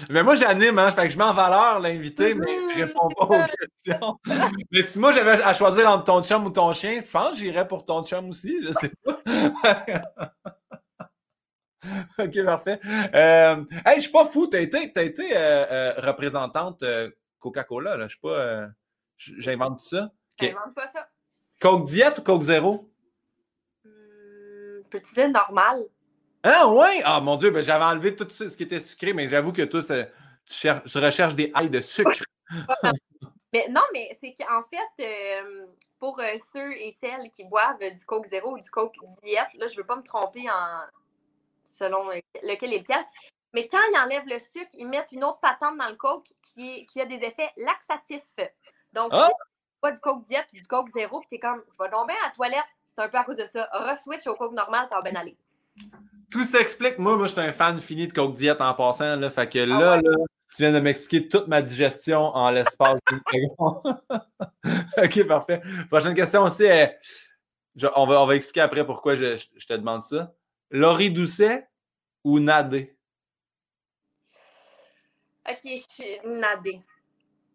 Mais moi, j'anime, hein, fait que je mets en valeur l'invité, mais je réponds pas aux questions. mais si moi, j'avais à choisir entre ton chum ou ton chien, je pense que j'irais pour ton chum aussi, je sais pas. ok, parfait. Euh, hey, je suis pas fou, t'as été, as été euh, euh, représentante Coca-Cola, là. Je suis pas. J'invente ça. J'invente pas ça. Coke diète ou Coke zéro? Hum, petit lait normal. Ah ouais? Ah mon Dieu, ben, j'avais enlevé tout ce qui était sucré, mais j'avoue que toi, tu, tu, recherches des ailes de sucre. mais non, mais c'est qu'en fait, euh, pour euh, ceux et celles qui boivent du Coke zéro ou du Coke diète, là, je ne veux pas me tromper en selon lequel est lequel. Mais quand ils enlèvent le sucre, ils mettent une autre patente dans le Coke qui, qui a des effets laxatifs. Donc, ah! pas du Coke diète ou du Coke zéro, puis es comme, je vais tomber à la toilette, c'est un peu à cause de ça. Re-switch au Coke normal, ça va bien aller tout s'explique. Moi, moi, je suis un fan fini de Coke Diet en passant. Là, fait que ah là, là, tu viens de m'expliquer toute ma digestion en l'espace d'une seconde. OK, parfait. Prochaine question aussi. Est, on, va, on va expliquer après pourquoi je, te demande ça. Laurie Doucet ou Nadé? OK, je suis Nadé.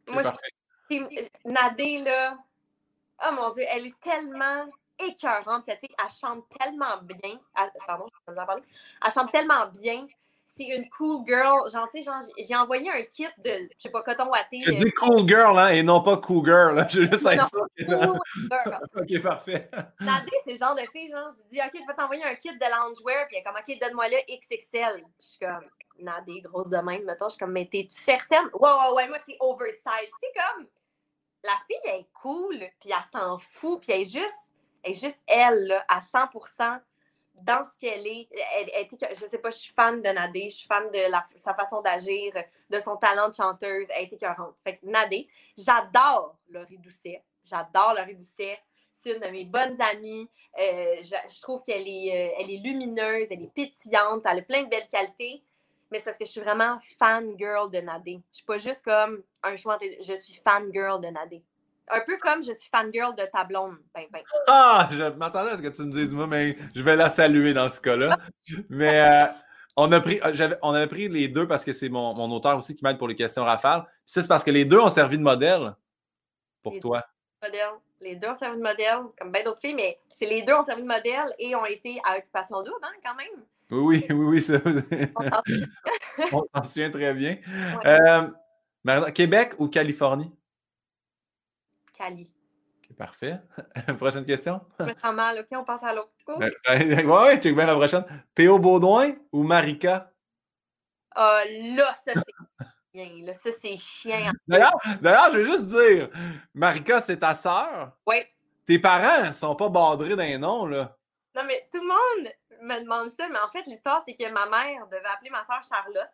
Moi, je suis Nadé, là. Oh mon Dieu, elle est tellement écœurante. Cette fille, elle chante tellement bien. pardon, je vais en parler. Elle chante tellement bien. C'est une cool girl. Genre, tu sais, j'ai envoyé un kit de, je sais pas, coton watté. Tu dis cool girl, hein, et non pas cool girl. Là. Je juste non, cool girl. ok, parfait. Nadé, c'est le genre de fille, genre, je dis, ok, je vais t'envoyer un kit de loungewear, puis elle est comme, ok, donne-moi le XXL. Je suis comme, Nadé, grosse de même, mettons, je suis comme, mais t'es-tu certaine? Ouais, ouais, ouais, moi, c'est oversize. Tu sais, comme, la fille, elle est cool, puis elle s'en fout, puis elle est juste est juste elle, à 100% dans ce qu'elle est. Elle, je sais pas, je suis fan de Nadé, je suis fan de sa façon d'agir, de son talent de chanteuse. Elle est écœurante. Fait que Nadé, j'adore Laurie Doucet. J'adore Laurie Doucet. C'est une de mes bonnes amies. Euh, je, trouve qu'elle est, euh, elle est lumineuse, elle est pétillante, elle a plein de belles qualités. Mais c'est parce que je suis vraiment fan girl de Nadé. Je suis pas juste comme un choix, je suis fan girl de Nadé. Un peu comme je suis fangirl de ta blonde, Ah, je m'attendais à ce que tu me dises, moi, mais je vais la saluer dans ce cas-là. mais euh, on, a pris, euh, on avait pris les deux parce que c'est mon, mon, auteur aussi qui m'aide pour les questions rafales. Puis c'est parce que les deux ont servi de modèle pour toi. Les deux ont servi de modèle, comme bien d'autres filles, mais c'est les deux ont servi de modèle et ont été à occupation double, hein, quand même. Oui, oui, oui, ça. on s'en souvient très bien. Euh, Québec ou Californie? Parfait. prochaine question? Je mal, OK? On passe à l'autre. Ben, ben, oui, ouais, check bien la prochaine. P.O. Baudouin ou Marika? Ah, là, ça, c'est chien. Là, ça, c'est chien. D'ailleurs, d'ailleurs, je vais juste dire, Marika, c'est ta sœur? Oui. Tes parents ne sont pas badrés d'un nom, là. Non, mais tout le monde me demande ça, mais en fait, l'histoire, c'est que ma mère devait appeler ma soeur Charlotte.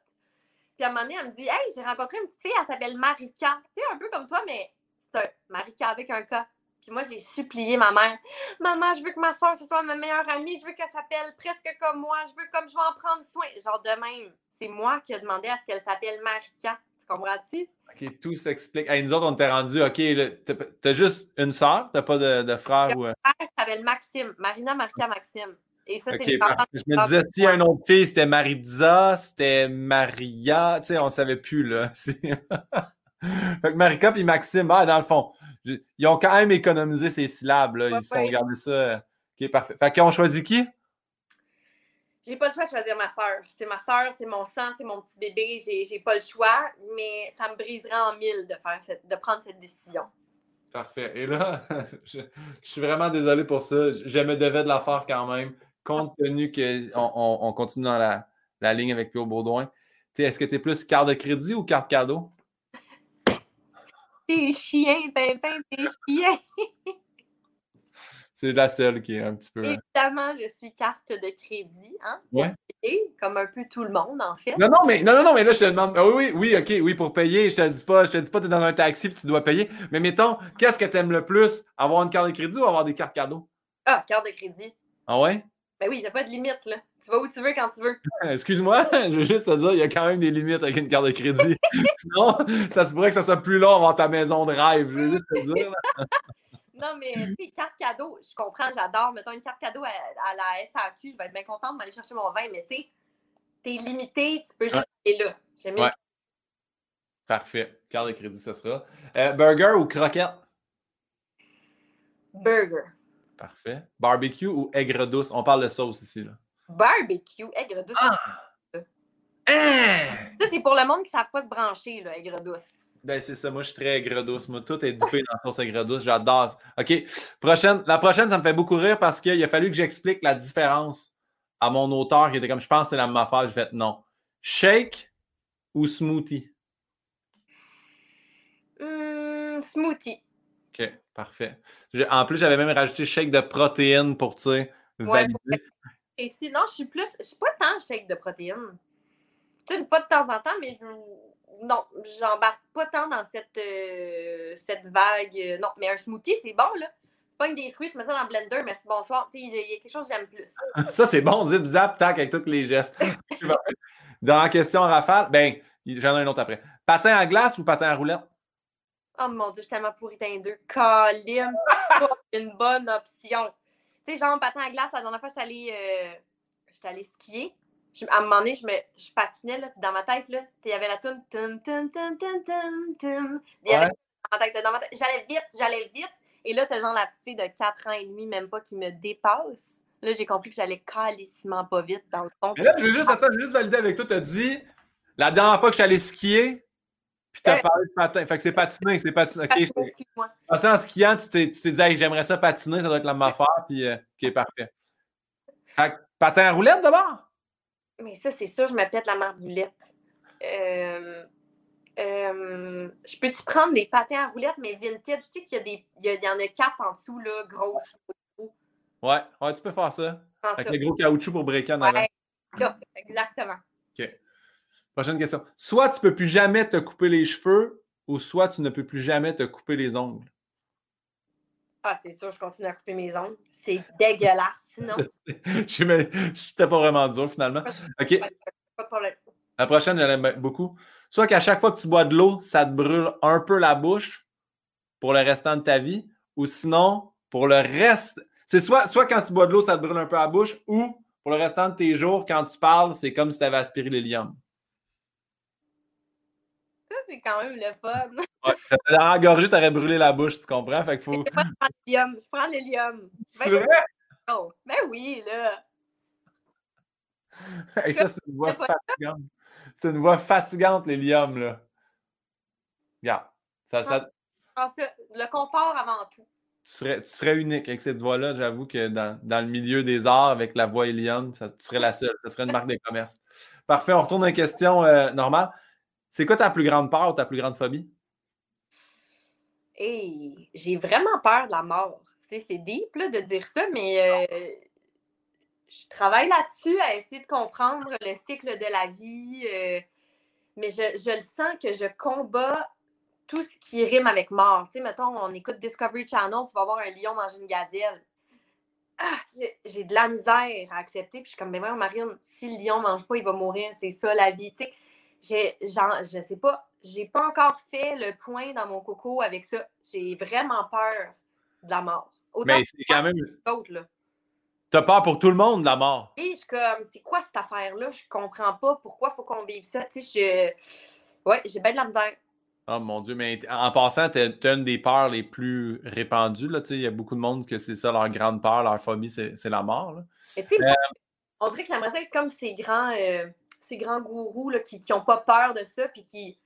Puis à un moment donné, elle me dit Hey, j'ai rencontré une petite fille, elle s'appelle Marika. Tu sais, un peu comme toi, mais c'est un Marika avec un cas. Puis moi, j'ai supplié ma mère. Maman, je veux que ma soeur, ce soit ma meilleure amie. Je veux qu'elle s'appelle presque comme moi. Je veux comme je vais en prendre soin. Genre de même. C'est moi qui ai demandé à ce qu'elle s'appelle Marika. Tu comprends-tu? OK, tout s'explique. Hey, nous autres, on t'est rendu, OK, t'as juste une soeur, t'as pas de, de frère ou. Mon frère s'appelle Maxime. Marina Marika Maxime. Et ça, c'est les Je me disais, si un autre fille, c'était Maritza, c'était Maria, tu sais, on savait plus, là. fait que Marika et Maxime, ah, dans le fond, ils ont quand même économisé ces syllabes. Là. Ils se sont regardés ça. OK, parfait. Fait qu'ils ont choisi qui? J'ai pas le choix de choisir ma soeur. C'est ma soeur, c'est mon sang, c'est mon petit bébé. J'ai, j'ai pas le choix, mais ça me briserait en mille de, faire cette, de prendre cette décision. Parfait. Et là, je, suis vraiment désolé pour ça. Je me devais de la faire quand même, compte tenu qu'on on, continue dans la, ligne avec Pio Baudouin. Est-ce que tu es plus carte de crédit ou carte cadeau? T'es chien, Pimpin, t'es chien. C'est la seule qui est un petit peu. Hein. Évidemment, je suis carte de crédit, hein? Ouais. comme un peu tout le monde, en fait. Non, non, mais non, non, mais là, je te demande. Ah oui, oui, oui, ok, oui, pour payer, je te dis pas, je te dis pas, tu es dans un taxi et tu dois payer. Mais mettons, qu'est-ce que tu aimes le plus? Avoir une carte de crédit ou avoir des cartes cadeaux? Ah, carte de crédit. Ah ouais? Ben oui, il a pas de limite, là. Tu vas où tu veux quand tu veux. Excuse-moi, je veux juste te dire, il y a quand même des limites avec une carte de crédit. Sinon, ça se pourrait que ça soit plus long avant ta maison de rêve. Je veux juste te dire. Non, mais tu sais, carte cadeau, je comprends, j'adore. Mettons une carte cadeau à, la SAQ, je vais être bien contente d'aller chercher mon vin, mais tu sais, t'es limité, tu peux juste aller là. J'aime bien. Parfait. Carte de crédit, ce sera. Euh, burger ou croquette? Burger. Parfait. Barbecue ou aigre douce? On parle de sauce ici, là. Barbecue, aigre douce. Ah! Hein? Ça, c'est pour le monde qui ne savent pas se brancher, là, aigre douce. Ben, c'est ça. Moi, je suis très aigre-douce. Moi, tout est dippé dans la sauce aigre-douce. J'adore. OK. Prochaine. La prochaine, ça me fait beaucoup rire parce qu'il a fallu que j'explique la différence à mon auteur qui était comme je pense que c'est la même affaire. J'ai fait non. Shake ou smoothie? Hum, smoothie. OK, parfait. En plus, j'avais même rajouté shake de protéines pour, tu sais, valider. Et sinon, je suis plus. Je suis pas tant shake de protéines. Tu sais, une fois de temps en temps, mais je non, j'embarque pas tant dans cette, euh, cette vague. Non, mais un smoothie, c'est bon, là. Pas des fruits, tu mets ça dans le blender, merci, bonsoir. Il y a quelque chose que j'aime plus. ça, c'est bon, zip, zap, tac, avec tous les gestes. dans la question rafale, ben, j'en ai un autre après. Patin à glace ou patin à roulette? Oh mon Dieu, je suis tellement pourri deux. Colin, c'est pas une bonne option. Tu sais, genre, patin à glace, la dernière fois, je suis allée, euh, allée skier à un moment donné, je, me, je patinais là, dans ma tête, là, il y avait la toune. Tum, tum, tum, tum, tum, tum. Il y avait dans ma tête, dans ma tête. J'allais vite, j'allais vite. Et là, t'as genre la petite fille de 4 ans et demi, même pas, qui me dépasse. Là, j'ai compris que j'allais calissement pas vite dans le fond. Mais là, je veux juste, attends, je veux juste valider avec toi. Tu as dit, la dernière fois que je suis skier, puis tu as euh, parlé de patin. Fait que c'est patiner, c'est patiner. Excuse-moi. En skiant, tu t'es dit, j'aimerais ça patiner, ça doit être la même affaire, puis euh, OK, parfait. Fait que, patin à roulette d'abord? Mais ça, c'est sûr, je me pète la marboulette. Euh, euh, je peux-tu prendre des patins à roulettes, mais vintage? Tu sais qu'il y, a des, il y, en a quatre en dessous, là, grosses. Ouais, ouais, tu peux faire ça. Avec les gros caoutchouc pour breaker en avant. exactement. Prochaine question. Soit tu ne peux plus jamais te couper les cheveux, ou soit tu ne peux plus jamais te couper les ongles. Ah, c'est sûr, je continue à couper mes ongles. C'est dégueulasse, sinon. C'était pas vraiment dur, finalement. OK. Pas de problème. La prochaine, je l'aime beaucoup. Soit qu'à chaque fois que tu bois de l'eau, ça te brûle un peu la bouche pour le restant de ta vie, ou sinon, pour le reste. C'est soit, soit quand tu bois de l'eau, ça te brûle un peu la bouche, ou pour le restant de tes jours, quand tu parles, c'est comme si tu avais aspiré l'hélium c'est quand même le fun. Ouais, ça t'a engorgé, t'aurais brûlé la bouche, tu comprends? Fait qu'il faut. Je prends l'hélium. Je prends l'hélium. C'est ben, vrai? Oh, ben oui, là. Et ça, c'est une voix fatigante. C'est une voix fatigante, l'hélium, là. Regarde. Ça, ça... Le confort avant tout. Tu serais, tu serais unique avec cette voix-là. J'avoue que dans, dans, le milieu des arts, avec la voix hélium, ça, tu serais la seule. Ce serait une marque des commerces. Parfait. On retourne à une question euh, normale. C'est quoi ta plus grande peur ou ta plus grande phobie? Hey, j'ai vraiment peur de la mort. c'est deep de dire ça, mais euh, je travaille là-dessus à essayer de comprendre le cycle de la vie. Euh, mais je, le sens que je combats tout ce qui rime avec mort. Tu sais, mettons, on écoute Discovery Channel, tu vas voir un lion manger une gazelle. Ah, j'ai de la misère à accepter. Puis je suis comme, mais ben, Marine, si le lion mange pas, il va mourir. C'est ça la vie. Tu sais, genre, je sais pas, j'ai pas encore fait le point dans mon coco avec ça. J'ai vraiment peur de la mort. Mais c'est quand même. T'as peur pour tout le monde de la mort. Et je suis comme, c'est quoi cette affaire-là? Je comprends pas pourquoi il faut qu'on vive ça. Tu sais, je... Ouais, j'ai bien de la misère. Oh mon Dieu, mais en passant, tu une des peurs les plus répandues. Là, il y a beaucoup de monde que c'est ça leur grande peur, leur phobie, c'est, la mort. Là. Euh, on dirait que j'aimerais ça être comme ces grands, euh, ces grands gourous là, qui n'ont pas peur de ça, puis qui,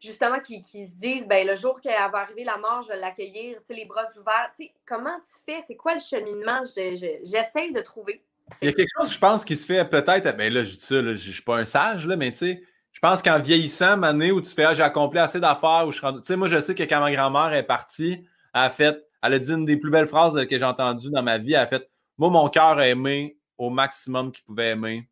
justement, qui, se disent, ben, le jour qu'elle va arriver la mort, je vais l'accueillir, les bras ouverts. comment tu fais? C'est quoi le cheminement? J'essaye de trouver. Il y a quelque chose, je pense, qui se fait peut-être. Ben là, je dis ça, je ne suis pas un sage, là, mais tu sais, je pense qu'en vieillissant, année où tu fais, ah, j'ai accompli assez d'affaires, où je Tu sais, moi, je sais que quand ma grand-mère est partie, elle a fait, elle a dit une des plus belles phrases que j'ai entendues dans ma vie. Elle a fait, moi, mon cœur a aimé au maximum qu'il pouvait aimer.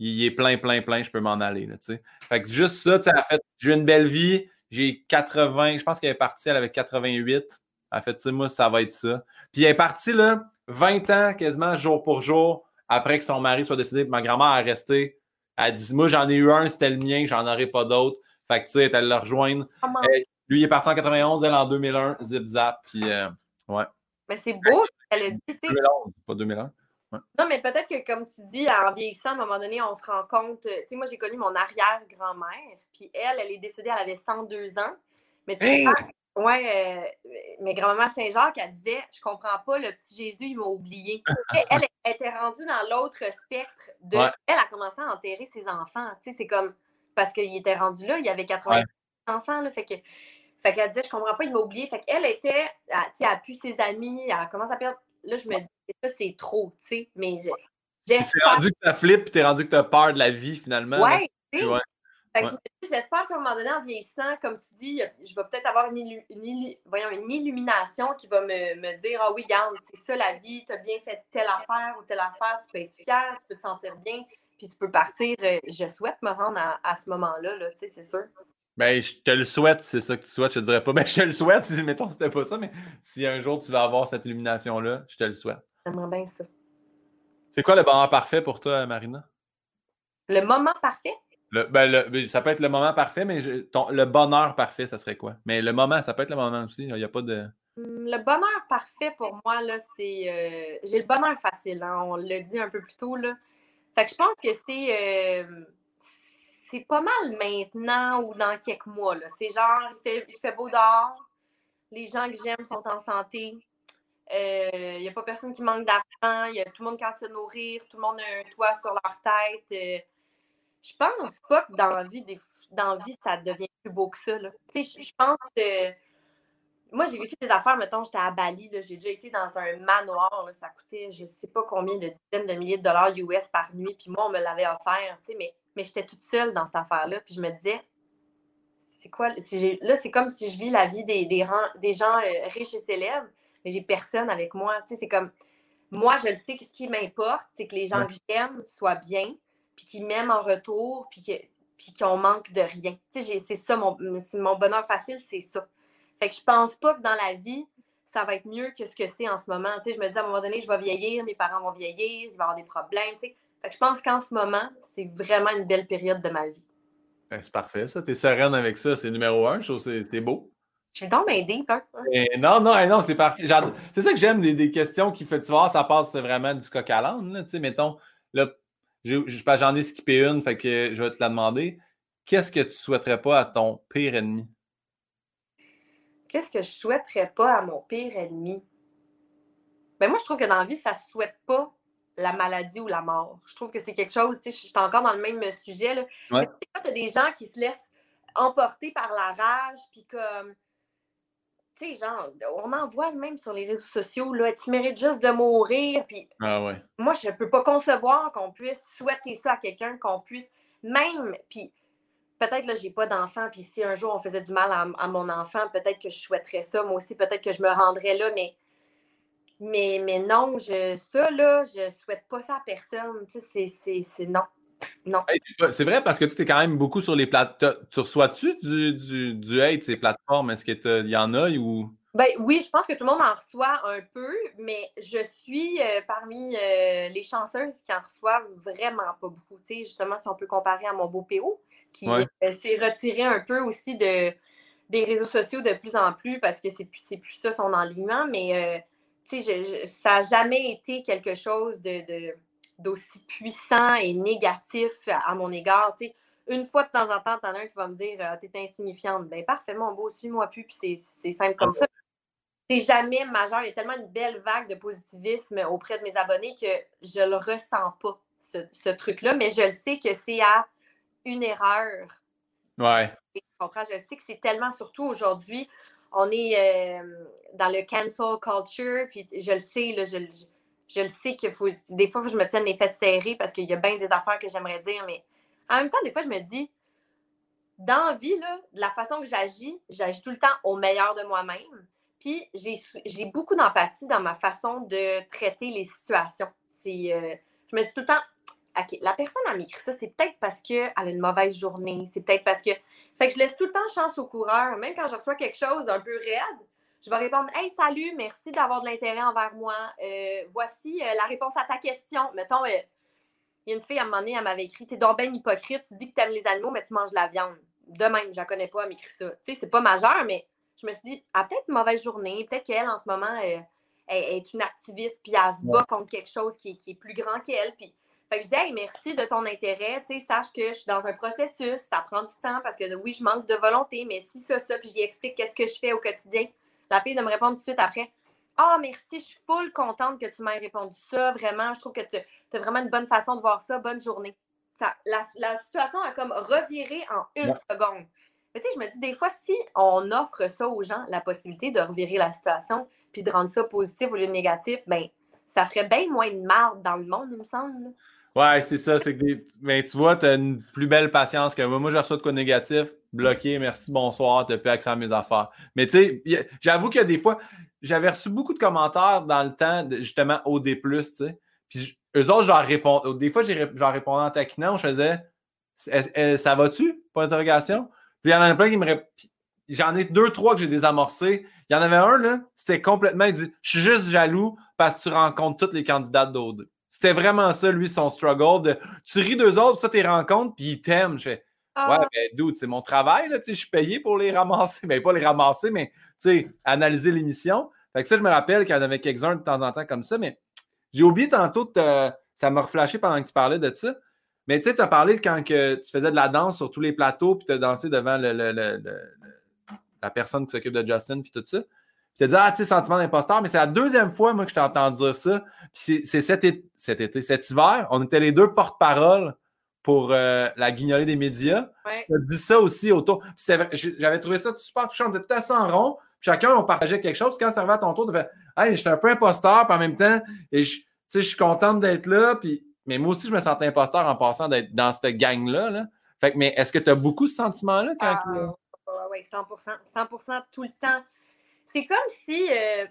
Il est plein, plein, plein, je peux m'en aller. Là, fait que juste ça, tu sais, elle a fait, j'ai une belle vie, j'ai 80, je pense qu'elle est partie, elle avait 88. Elle a fait, tu sais, moi, ça va être ça. Puis elle est partie, là, 20 ans quasiment, jour pour jour, après que son mari soit décédé. Ma grand-mère a resté. Elle dit Moi, j'en ai eu un, c'était le mien, j'en aurai pas d'autres. Fait que, tu sais, elle le rejoindre. lui, il est parti en 91, elle en 2001, zip zap. Puis, euh, ouais. Mais c'est beau, elle a dit. 2011, pas 2001. Non, mais peut-être que, comme tu dis, en vieillissant, à un moment donné, on se rend compte. Tu sais, moi, j'ai connu mon arrière-grand-mère, puis elle, elle est décédée, elle avait 102 ans. Mais tu sais, Ouais, euh, mais grand-maman Saint-Jacques, elle disait Je comprends pas, le petit Jésus, il m'a oublié. elle, était rendue dans l'autre spectre de. Elle a commencé à enterrer ses enfants. Tu sais, c'est comme. Parce qu'il était rendu là, il y avait 80 enfants. Là, fait que. Fait qu'elle disait, je comprends pas, il m'a oublié. Fait qu'elle était, elle, elle a pu ses amis, elle commence à perdre. Là, je me dis, ça, c'est trop, tu sais. Mais j'ai. C'est rendu que ça flippe, t'es rendu que t'as peur de la vie, finalement. Ouais, tu sais. J'espère qu'à un moment donné, en vieillissant, comme tu dis, je vais peut-être avoir une, voyons, une, illumination qui va me, me dire Ah oui, garde, c'est ça la vie, tu as bien fait telle affaire ou telle affaire, tu peux être fier, tu peux te sentir bien, puis tu peux partir. Euh, je souhaite me rendre à, ce moment-là, -là, c'est sûr. Ben, je te le souhaite, c'est ça que tu souhaites. Je te dirais pas, mais ben, je te le souhaite, si, mettons, c'était pas ça, mais si un jour tu vas avoir cette illumination-là, je te le souhaite. J'aimerais bien ça. C'est quoi le moment parfait pour toi, Marina? Le moment parfait? Ben, le, ça peut être le moment parfait, mais le bonheur parfait, ça serait quoi? Mais le moment, ça peut être le moment aussi. Il n'y a pas de. Hum, le bonheur parfait pour moi, là, c'est. Euh, j'ai le bonheur facile, hein, on l'a dit un peu plus tôt. Là. Fait que je pense que c'est. Euh, c'est pas mal maintenant ou dans quelques mois. C'est genre, il fait, il fait beau dehors, les gens que j'aime sont en santé, il euh, n'y a pas personne qui manque d'argent, il y a tout le monde qui a de se nourrir, tout le monde a un toit sur leur tête je pense pas que dans la vie, dans vie ça devient plus beau que ça. Sais, je pense que. Moi, j'ai vécu des affaires, mettons, j'étais à Bali, j'ai déjà été dans un manoir, ça coûtait je sais pas combien de dizaines de milliers de dollars US par nuit, puis moi, on me l'avait offert, tu sais, mais, mais j'étais toute seule dans cette affaire-là, puis je me disais, c'est quoi, là, c'est comme si je vis la vie des, des, des gens euh, riches et célèbres, mais j'ai personne avec moi, tu sais, c'est comme, moi, je le sais que ce qui m'importe, c'est que les gens que j'aime soient bien, puis qui m'aiment en retour, puis qu'on manque de rien. Tu sais, c'est ça, mon, mon bonheur facile, c'est ça. Fait que je pense pas que dans la vie, ça va être mieux que ce que c'est en ce moment. Tu sais, je me dis à un moment donné, je vais vieillir, mes parents vont vieillir, il va y avoir des problèmes. Tu sais. Fait que je pense qu'en ce moment, c'est vraiment une belle période de ma vie. Ben, c'est parfait, ça. T'es sereine avec ça. C'est numéro un. Je trouve que c'est beau. Je suis donc m'aider, hein? Non, non, non, c'est parfait. C'est ça que j'aime des, questions qui fait, tu vois, ça passe vraiment du coq à l'âne. Tu sais, mettons, là, J'en ai skippé une, fait que je vais te la demander. Qu'est-ce que tu souhaiterais pas à ton pire ennemi? Qu'est-ce que je souhaiterais pas à mon pire ennemi? Ben moi, je trouve que dans la vie, ça ne souhaite pas la maladie ou la mort. Je trouve que c'est quelque chose, tu sais, je suis encore dans le même sujet. Là. Ouais. Tu as des gens qui se laissent emporter par la rage, puis comme tu sais, genre, on en voit même sur les réseaux sociaux, là, tu mérites juste de mourir. Puis ah ouais. moi, je ne peux pas concevoir qu'on puisse souhaiter ça à quelqu'un, qu'on puisse même, puis peut-être là, j'ai pas d'enfant, puis si un jour on faisait du mal à, mon enfant, peut-être que je souhaiterais ça. Moi aussi, peut-être que je me rendrais là, mais, mais, mais non, je, ça, là, je souhaite pas ça à personne. Tu sais, c'est non. Non. c'est vrai parce que tu es quand même beaucoup sur les plateformes. Tu reçois-tu du, du, du, hate ces plateformes? Est-ce qu'il y en a ou? Ben, oui, je pense que tout le monde en reçoit un peu, mais je suis euh, parmi euh, les chanceuses qui en reçoivent vraiment pas beaucoup. Justement, si on peut comparer à mon beau PO, qui euh, s'est retiré un peu aussi de, des réseaux sociaux de plus en plus parce que c'est plus, plus ça son enlignement, mais tu sais, ça n'a jamais été quelque chose de d'aussi puissant et négatif à mon égard. une fois de temps en temps, t'en as un qui va me dire ah, T'es insignifiante. Ben parfait, mon beau, suis-moi plus, puis c'est simple comme ça. C'est jamais majeur. Il y a tellement une belle vague de positivisme auprès de mes abonnés que je le ressens pas, ce, truc-là, mais je le sais que c'est à une erreur. Ouais. comprends? Je sais que c'est tellement, surtout aujourd'hui, on est euh, dans le cancel culture, puis je le sais, là, je, je, le sais qu'il faut. Des fois, je me tiens les fesses serrées parce qu'il y a bien des affaires que j'aimerais dire, mais en même temps, des fois, je me dis, dans la vie, de la façon que j'agis, j'agis tout le temps au meilleur de moi-même. Puis j'ai beaucoup d'empathie dans ma façon de traiter les situations. Euh, je me dis tout le temps, OK, la personne a m'écrit ça, c'est peut-être parce qu'elle a une mauvaise journée, c'est peut-être parce que. Fait que je laisse tout le temps chance au coureur, même quand je reçois quelque chose d'un peu raide, je vais répondre Hey, salut, merci d'avoir de l'intérêt envers moi. Euh, voici euh, la réponse à ta question. Mettons, il y a une fille à un moment donné, elle m'avait écrit T'es donc bien hypocrite, tu dis que tu aimes les animaux, mais tu manges de la viande. De même, je la connais pas, elle m'écrit ça. Tu sais, c'est pas majeur, mais je me suis dit, ah, peut-être une mauvaise journée, peut-être qu'elle, en ce moment, elle, est une activiste, puis elle se bat contre quelque chose qui, est plus grand qu'elle. Puis, fait que je dis, hey, merci de ton intérêt, tu sais, sache que je suis dans un processus, ça prend du temps parce que oui, je manque de volonté, mais si ça, ça, puis j'y explique qu'est-ce que je fais au quotidien. La fille de me répondre tout de suite après, ah, merci, je suis full contente que tu m'aies répondu ça, vraiment, je trouve que tu as vraiment une bonne façon de voir ça, bonne journée. Ça, la, situation a comme reviré en une seconde. Mais tu sais, je me dis, des fois, si on offre ça aux gens, la possibilité de revirer la situation, puis de rendre ça positif au lieu de négatif, ben ça ferait bien moins de marde dans le monde, il me semble. Ouais, c'est ça. C'est que Mais tu vois, tu as une plus belle patience que moi. Moi, je reçois de quoi négatif, bloqué, merci, bonsoir, tu plus accès à mes affaires. Mais tu sais, j'avoue que des fois, j'avais reçu beaucoup de commentaires dans le temps, justement, OD, tu sais. Puis eux autres, je leur répondais. Des fois, je leur répondais en taquinant, je faisais Ça va-tu? Pas d'interrogation. Puis il y en a plein qui me J'en ai deux, trois que j'ai désamorcés. Il y en avait un, là, c'était complètement. Il dit Je suis juste jaloux parce que tu rencontres toutes les candidates d'OD. C'était vraiment ça, lui, son struggle. De, tu ris d'eux autres, ça, tes rencontres, puis ils t'aiment. Je fais ah. Ouais, ben, dude, c'est mon travail, là, tu sais, je suis payé pour les ramasser. Ben, pas les ramasser, mais, tu sais, analyser l'émission. Fait que ça, je me rappelle qu'il y en avait quelques-uns de temps en temps comme ça, mais j'ai oublié tantôt, de ça m'a reflashé pendant que tu parlais de ça. Mais tu sais, tu as parlé de quand que tu faisais de la danse sur tous les plateaux, puis tu as dansé devant la personne qui s'occupe de Justin, puis tout ça. Puis tu as dit, ah, tu sais, sentiment d'imposteur, mais c'est la deuxième fois, moi, que je t'ai entendu dire ça. Puis c'est cet, été, cet été, cet hiver, on était les deux porte-parole pour euh, la guignolée des médias. Tu as dit ça aussi autour. J'avais trouvé ça super touchant. On était assez en rond. chacun, on partageait quelque chose. Quand ça arrivait à ton tour, tu fais Hey, je suis un peu imposteur, puis en même temps, et je, je suis contente d'être là. Puis mais moi aussi, je me sentais imposteur en passant d'être dans cette gang-là. Fait que, mais est-ce que tu as beaucoup ce sentiment-là quand ah, Oui, 100 100 tout le temps. C'est comme si. Euh,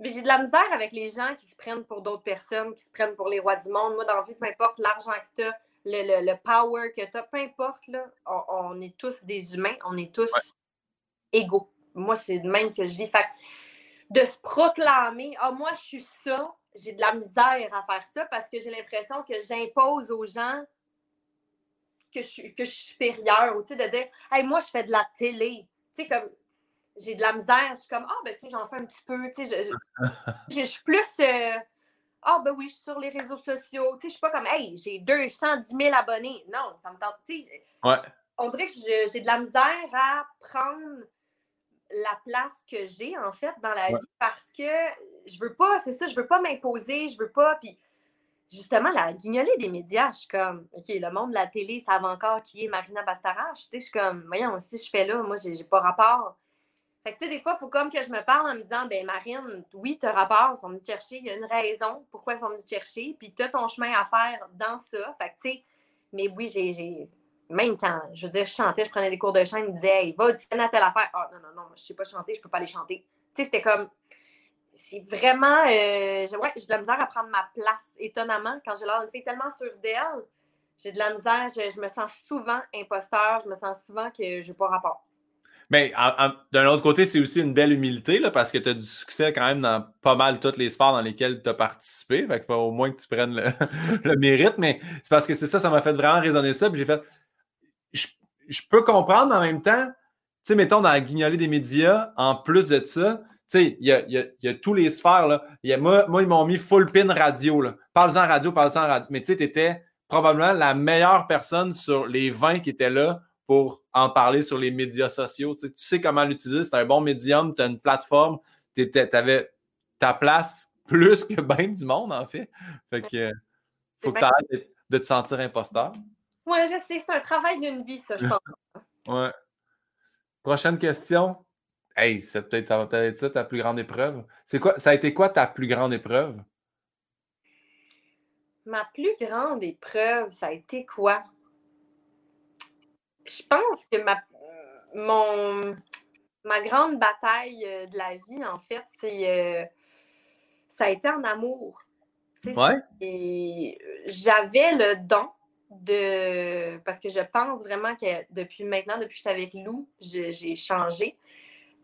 j'ai de la misère avec les gens qui se prennent pour d'autres personnes, qui se prennent pour les rois du monde. Moi, dans la vie, peu importe l'argent que tu as, le, power que tu as, peu importe, là, on, est tous des humains, on est tous égaux. Moi, c'est de même que je vis. Fait de se proclamer, ah, moi, je suis ça, j'ai de la misère à faire ça parce que j'ai l'impression que j'impose aux gens que je, suis, que je suis supérieure, ou tu sais, de dire, hey, moi, je fais de la télé. Tu sais, comme, j'ai de la misère, je suis comme, ah, ben, tu sais, j'en fais un petit peu, tu sais, je, suis plus, euh, ah, ben oui, je suis sur les réseaux sociaux, tu sais, je suis pas comme, hey, j'ai 210 000 abonnés. Non, ça me tente, tu sais. Ouais. On dirait que j'ai de la misère à prendre la place que j'ai, en fait, dans la vie parce que je veux pas, c'est ça, je veux pas m'imposer, je veux pas. Puis justement, la guignolée des médias, je suis comme, OK, le monde de la télé savent encore qui est Marina Bastarache. Tu sais, je suis comme, voyons, si je fais là, moi, j'ai pas rapport. Fait que, tu sais, des fois, il faut comme que je me parle en me disant, ben Marine, oui, tu as rapport, ils sont venus te chercher, il y a une raison pourquoi ils sont venus te chercher, puis tu as ton chemin à faire dans ça. Fait que, tu sais, mais oui, j'ai même quand, je veux dire, je chantais, je prenais des cours de chant, ils me disaient, hey, va auditionner à telle affaire. Ah, non, non, non, je sais pas chanter, je peux pas aller chanter. Tu sais, c'était comme, c'est vraiment, euh, j'ai de la misère à prendre ma place, étonnamment, quand j'ai l'air d'une fille tellement sûre d'elle. J'ai de la misère, je, me sens souvent imposteur, je me sens souvent que je n'ai pas rapport. Mais d'un autre côté, c'est aussi une belle humilité là, parce que tu as du succès quand même dans pas mal toutes les sphères dans lesquelles tu as participé. Fait faut au moins que tu prennes le, le mérite. Mais c'est parce que c'est ça, ça m'a fait vraiment résonner ça. Puis j'ai fait, je, peux comprendre, en même temps, tu sais, mettons, dans la guignolée des médias, en plus de ça, tu sais, il y a, y, y a, tous les sphères, là. Y a, moi, moi, ils m'ont mis full pin radio. Parle-en radio, parle-en radio. Mais tu sais, tu étais probablement la meilleure personne sur les 20 qui étaient là pour en parler sur les médias sociaux. Tu sais, tu sais comment l'utiliser. C'est un bon médium, tu as une plateforme, tu avais ta place plus que bien du monde, en fait. Fait que faut que tu arrêtes de te sentir imposteur. Oui, je sais, c'est un travail d'une vie, ça, je pense. Ouais. Prochaine question. Hey, ça, peut ça va peut-être être ça ta plus grande épreuve. C'est quoi, ça a été quoi ta plus grande épreuve? Ma plus grande épreuve, ça a été quoi? Je pense que ma, mon, ma grande bataille euh, de la vie, en fait, c'est euh, ça a été en amour. Ouais. Et j'avais le don de. Parce que je pense vraiment que depuis maintenant, depuis que j'étais avec Lou, j'ai changé.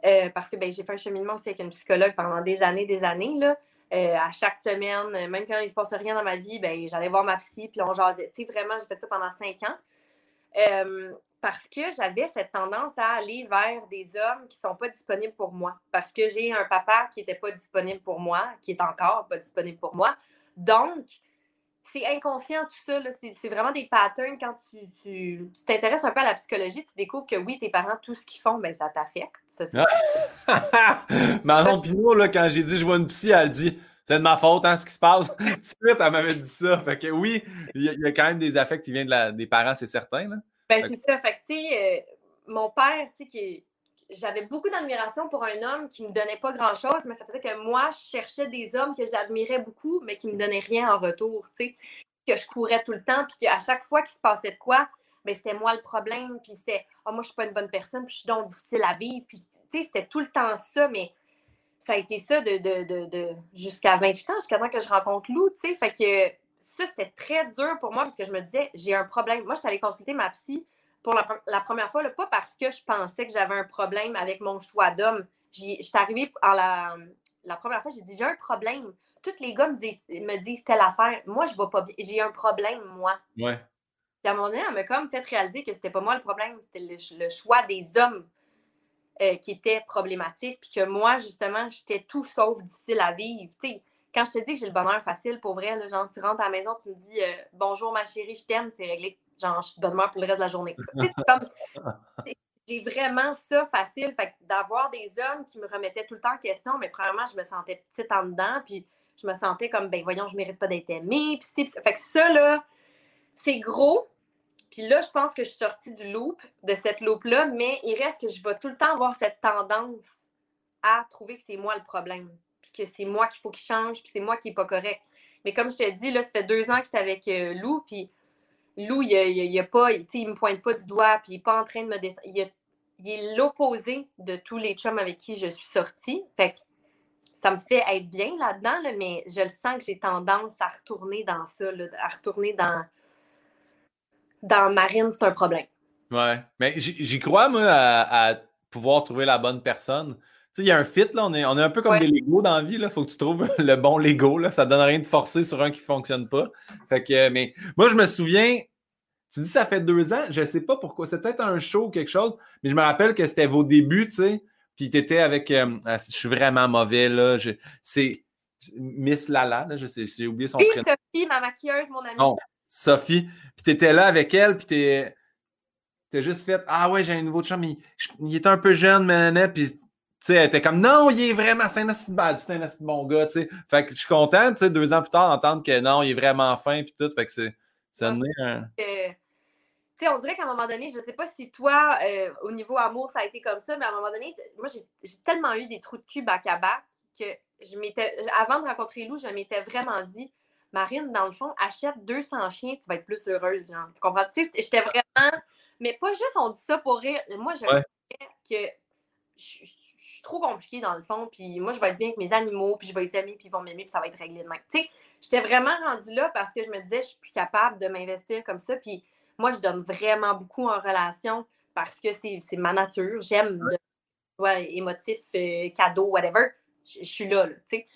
Euh, parce que ben, j'ai fait un cheminement aussi avec une psychologue pendant des années, des années. Là. à chaque semaine, même quand il ne se passait rien dans ma vie, ben, j'allais voir ma psy, puis on jasait. Tu sais, vraiment, j'ai fait ça pendant cinq ans parce que j'avais cette tendance à aller vers des hommes qui ne sont pas disponibles pour moi. Parce que j'ai un papa qui n'était pas disponible pour moi, qui est encore pas disponible pour moi. Donc, c'est inconscient tout ça. C'est vraiment des patterns. Quand tu t'intéresses un peu à la psychologie, tu découvres que oui, tes parents, tout ce qu'ils font, ben, ça t'affecte. Ça, Manon Pinot, là, quand j'ai dit je vois une psy, elle dit c'est de ma faute, hein, ce qui se passe. Tout elle m'avait dit ça. Fait que oui, il y, a quand même des affects qui viennent de des parents, c'est certain. Là. Ben, c'est ça. Fait que, tu sais, euh, mon père, tu sais, qui j'avais beaucoup d'admiration pour un homme qui me donnait pas grand-chose, mais ça faisait que moi, je cherchais des hommes que j'admirais beaucoup, mais qui me donnaient rien en retour, tu sais. Que je courais tout le temps, puis qu'à chaque fois qu'il se passait de quoi, ben, c'était moi le problème, puis c'était « Ah, moi, je suis pas une bonne personne, puis je suis donc difficile à vivre. » Puis, tu sais, c'était tout le temps ça, mais ça a été ça de, de, de, jusqu'à 28 ans, jusqu'à temps que je rencontre Lou, tu sais. Fait que ça, c'était très dur pour moi parce que je me disais, j'ai un problème. Moi, je suis allée consulter ma psy pour la, première fois, pas parce que je pensais que j'avais un problème avec mon choix d'homme. Je suis arrivée à la, la première fois, j'ai dit, j'ai un problème. Tous les gars me disent, me disent telle affaire. Moi, je vais pas bien. J'ai un problème, moi. Ouais. Puis à un moment donné, elle m'a comme fait réaliser que c'était pas moi le problème, c'était le, choix des hommes euh, qui était problématique. Puis que moi, justement, j'étais tout sauf difficile à vivre. sais quand je te dis que j'ai le bonheur facile, pour vrai, là, genre, tu rentres à la maison, tu me dis euh, bonjour ma chérie, je t'aime, c'est réglé. Genre, je suis de bonne humeur pour le reste de la journée. j'ai vraiment ça facile. Fait d'avoir des hommes qui me remettaient tout le temps en question, mais premièrement, je me sentais petite en dedans, puis je me sentais comme, ben voyons, je mérite pas d'être aimée. Puis, fait que ça, là, c'est gros. Puis là, je pense que je suis sortie du loop, de cette loop-là, mais il reste que je vais tout le temps avoir cette tendance à trouver que c'est moi le problème que c'est moi qu'il faut qu'il change, puis c'est moi qui n'est pas correct. Mais comme je te dis, là, ça fait deux ans que j'étais avec euh, Lou, puis Lou, il, il, a pas, il, il me pointe pas du doigt, puis il n'est pas en train de me descendre. Il, est l'opposé de tous les chums avec qui je suis sortie. Fait que ça me fait être bien là-dedans, là, mais je le sens que j'ai tendance à retourner dans ça, à retourner dans, dans Marine, c'est un problème. Ouais, mais j'y crois, moi, à, pouvoir trouver la bonne personne il y a un fit, là, on est, on est un peu comme des Legos dans la vie. Il faut que tu trouves le bon Lego. Là. Ça ne donne rien de forcer sur un qui ne fonctionne pas. Fait que, mais moi, je me souviens, tu dis ça fait deux ans, je ne sais pas pourquoi. C'est peut-être un show ou quelque chose, mais je me rappelle que c'était vos débuts, tu sais. Puis tu étais avec. Euh, ah, je suis vraiment mauvais, là. C'est Miss Lala, là, j'ai oublié son oui, Sophie, ma maquilleuse, mon amie. Non, Sophie. Puis tu étais là avec elle, puis tu T'as juste fait Ah ouais, j'ai un nouveau chum, il, il était un peu jeune, mais puis sais, elle était comme non, il est vraiment, c'est un bad, c'est un bon gars, tu sais. Fait que je suis content, tu sais, deux ans plus tard, d'entendre que non, il est vraiment fin, puis tout. Fait que c'est. Ça un. Euh, tu sais, on dirait qu'à un moment donné, je ne sais pas si toi, euh, au niveau amour, ça a été comme ça, mais à un moment donné, moi, j'ai tellement eu des trous de cul bac à bac que je m'étais, avant de rencontrer Lou, je m'étais vraiment dit, Marine, dans le fond, achète 200 chiens, tu vas être plus heureuse, genre. Tu comprends? Tu sais, j'étais vraiment. Mais pas juste on dit ça pour rire. Moi, je ouais. que je, suis trop compliquée dans le fond, puis moi, je vais être bien avec mes animaux, puis je vais les aimer, puis ils vont m'aimer, puis ça va être réglé demain. Tu sais, j'étais vraiment rendue là parce que je me disais, je suis plus capable de m'investir comme ça, puis moi, je donne vraiment beaucoup en relation parce que c'est ma nature. J'aime ouais, émotif, euh, cadeau, whatever. Je, suis là, là tu sais.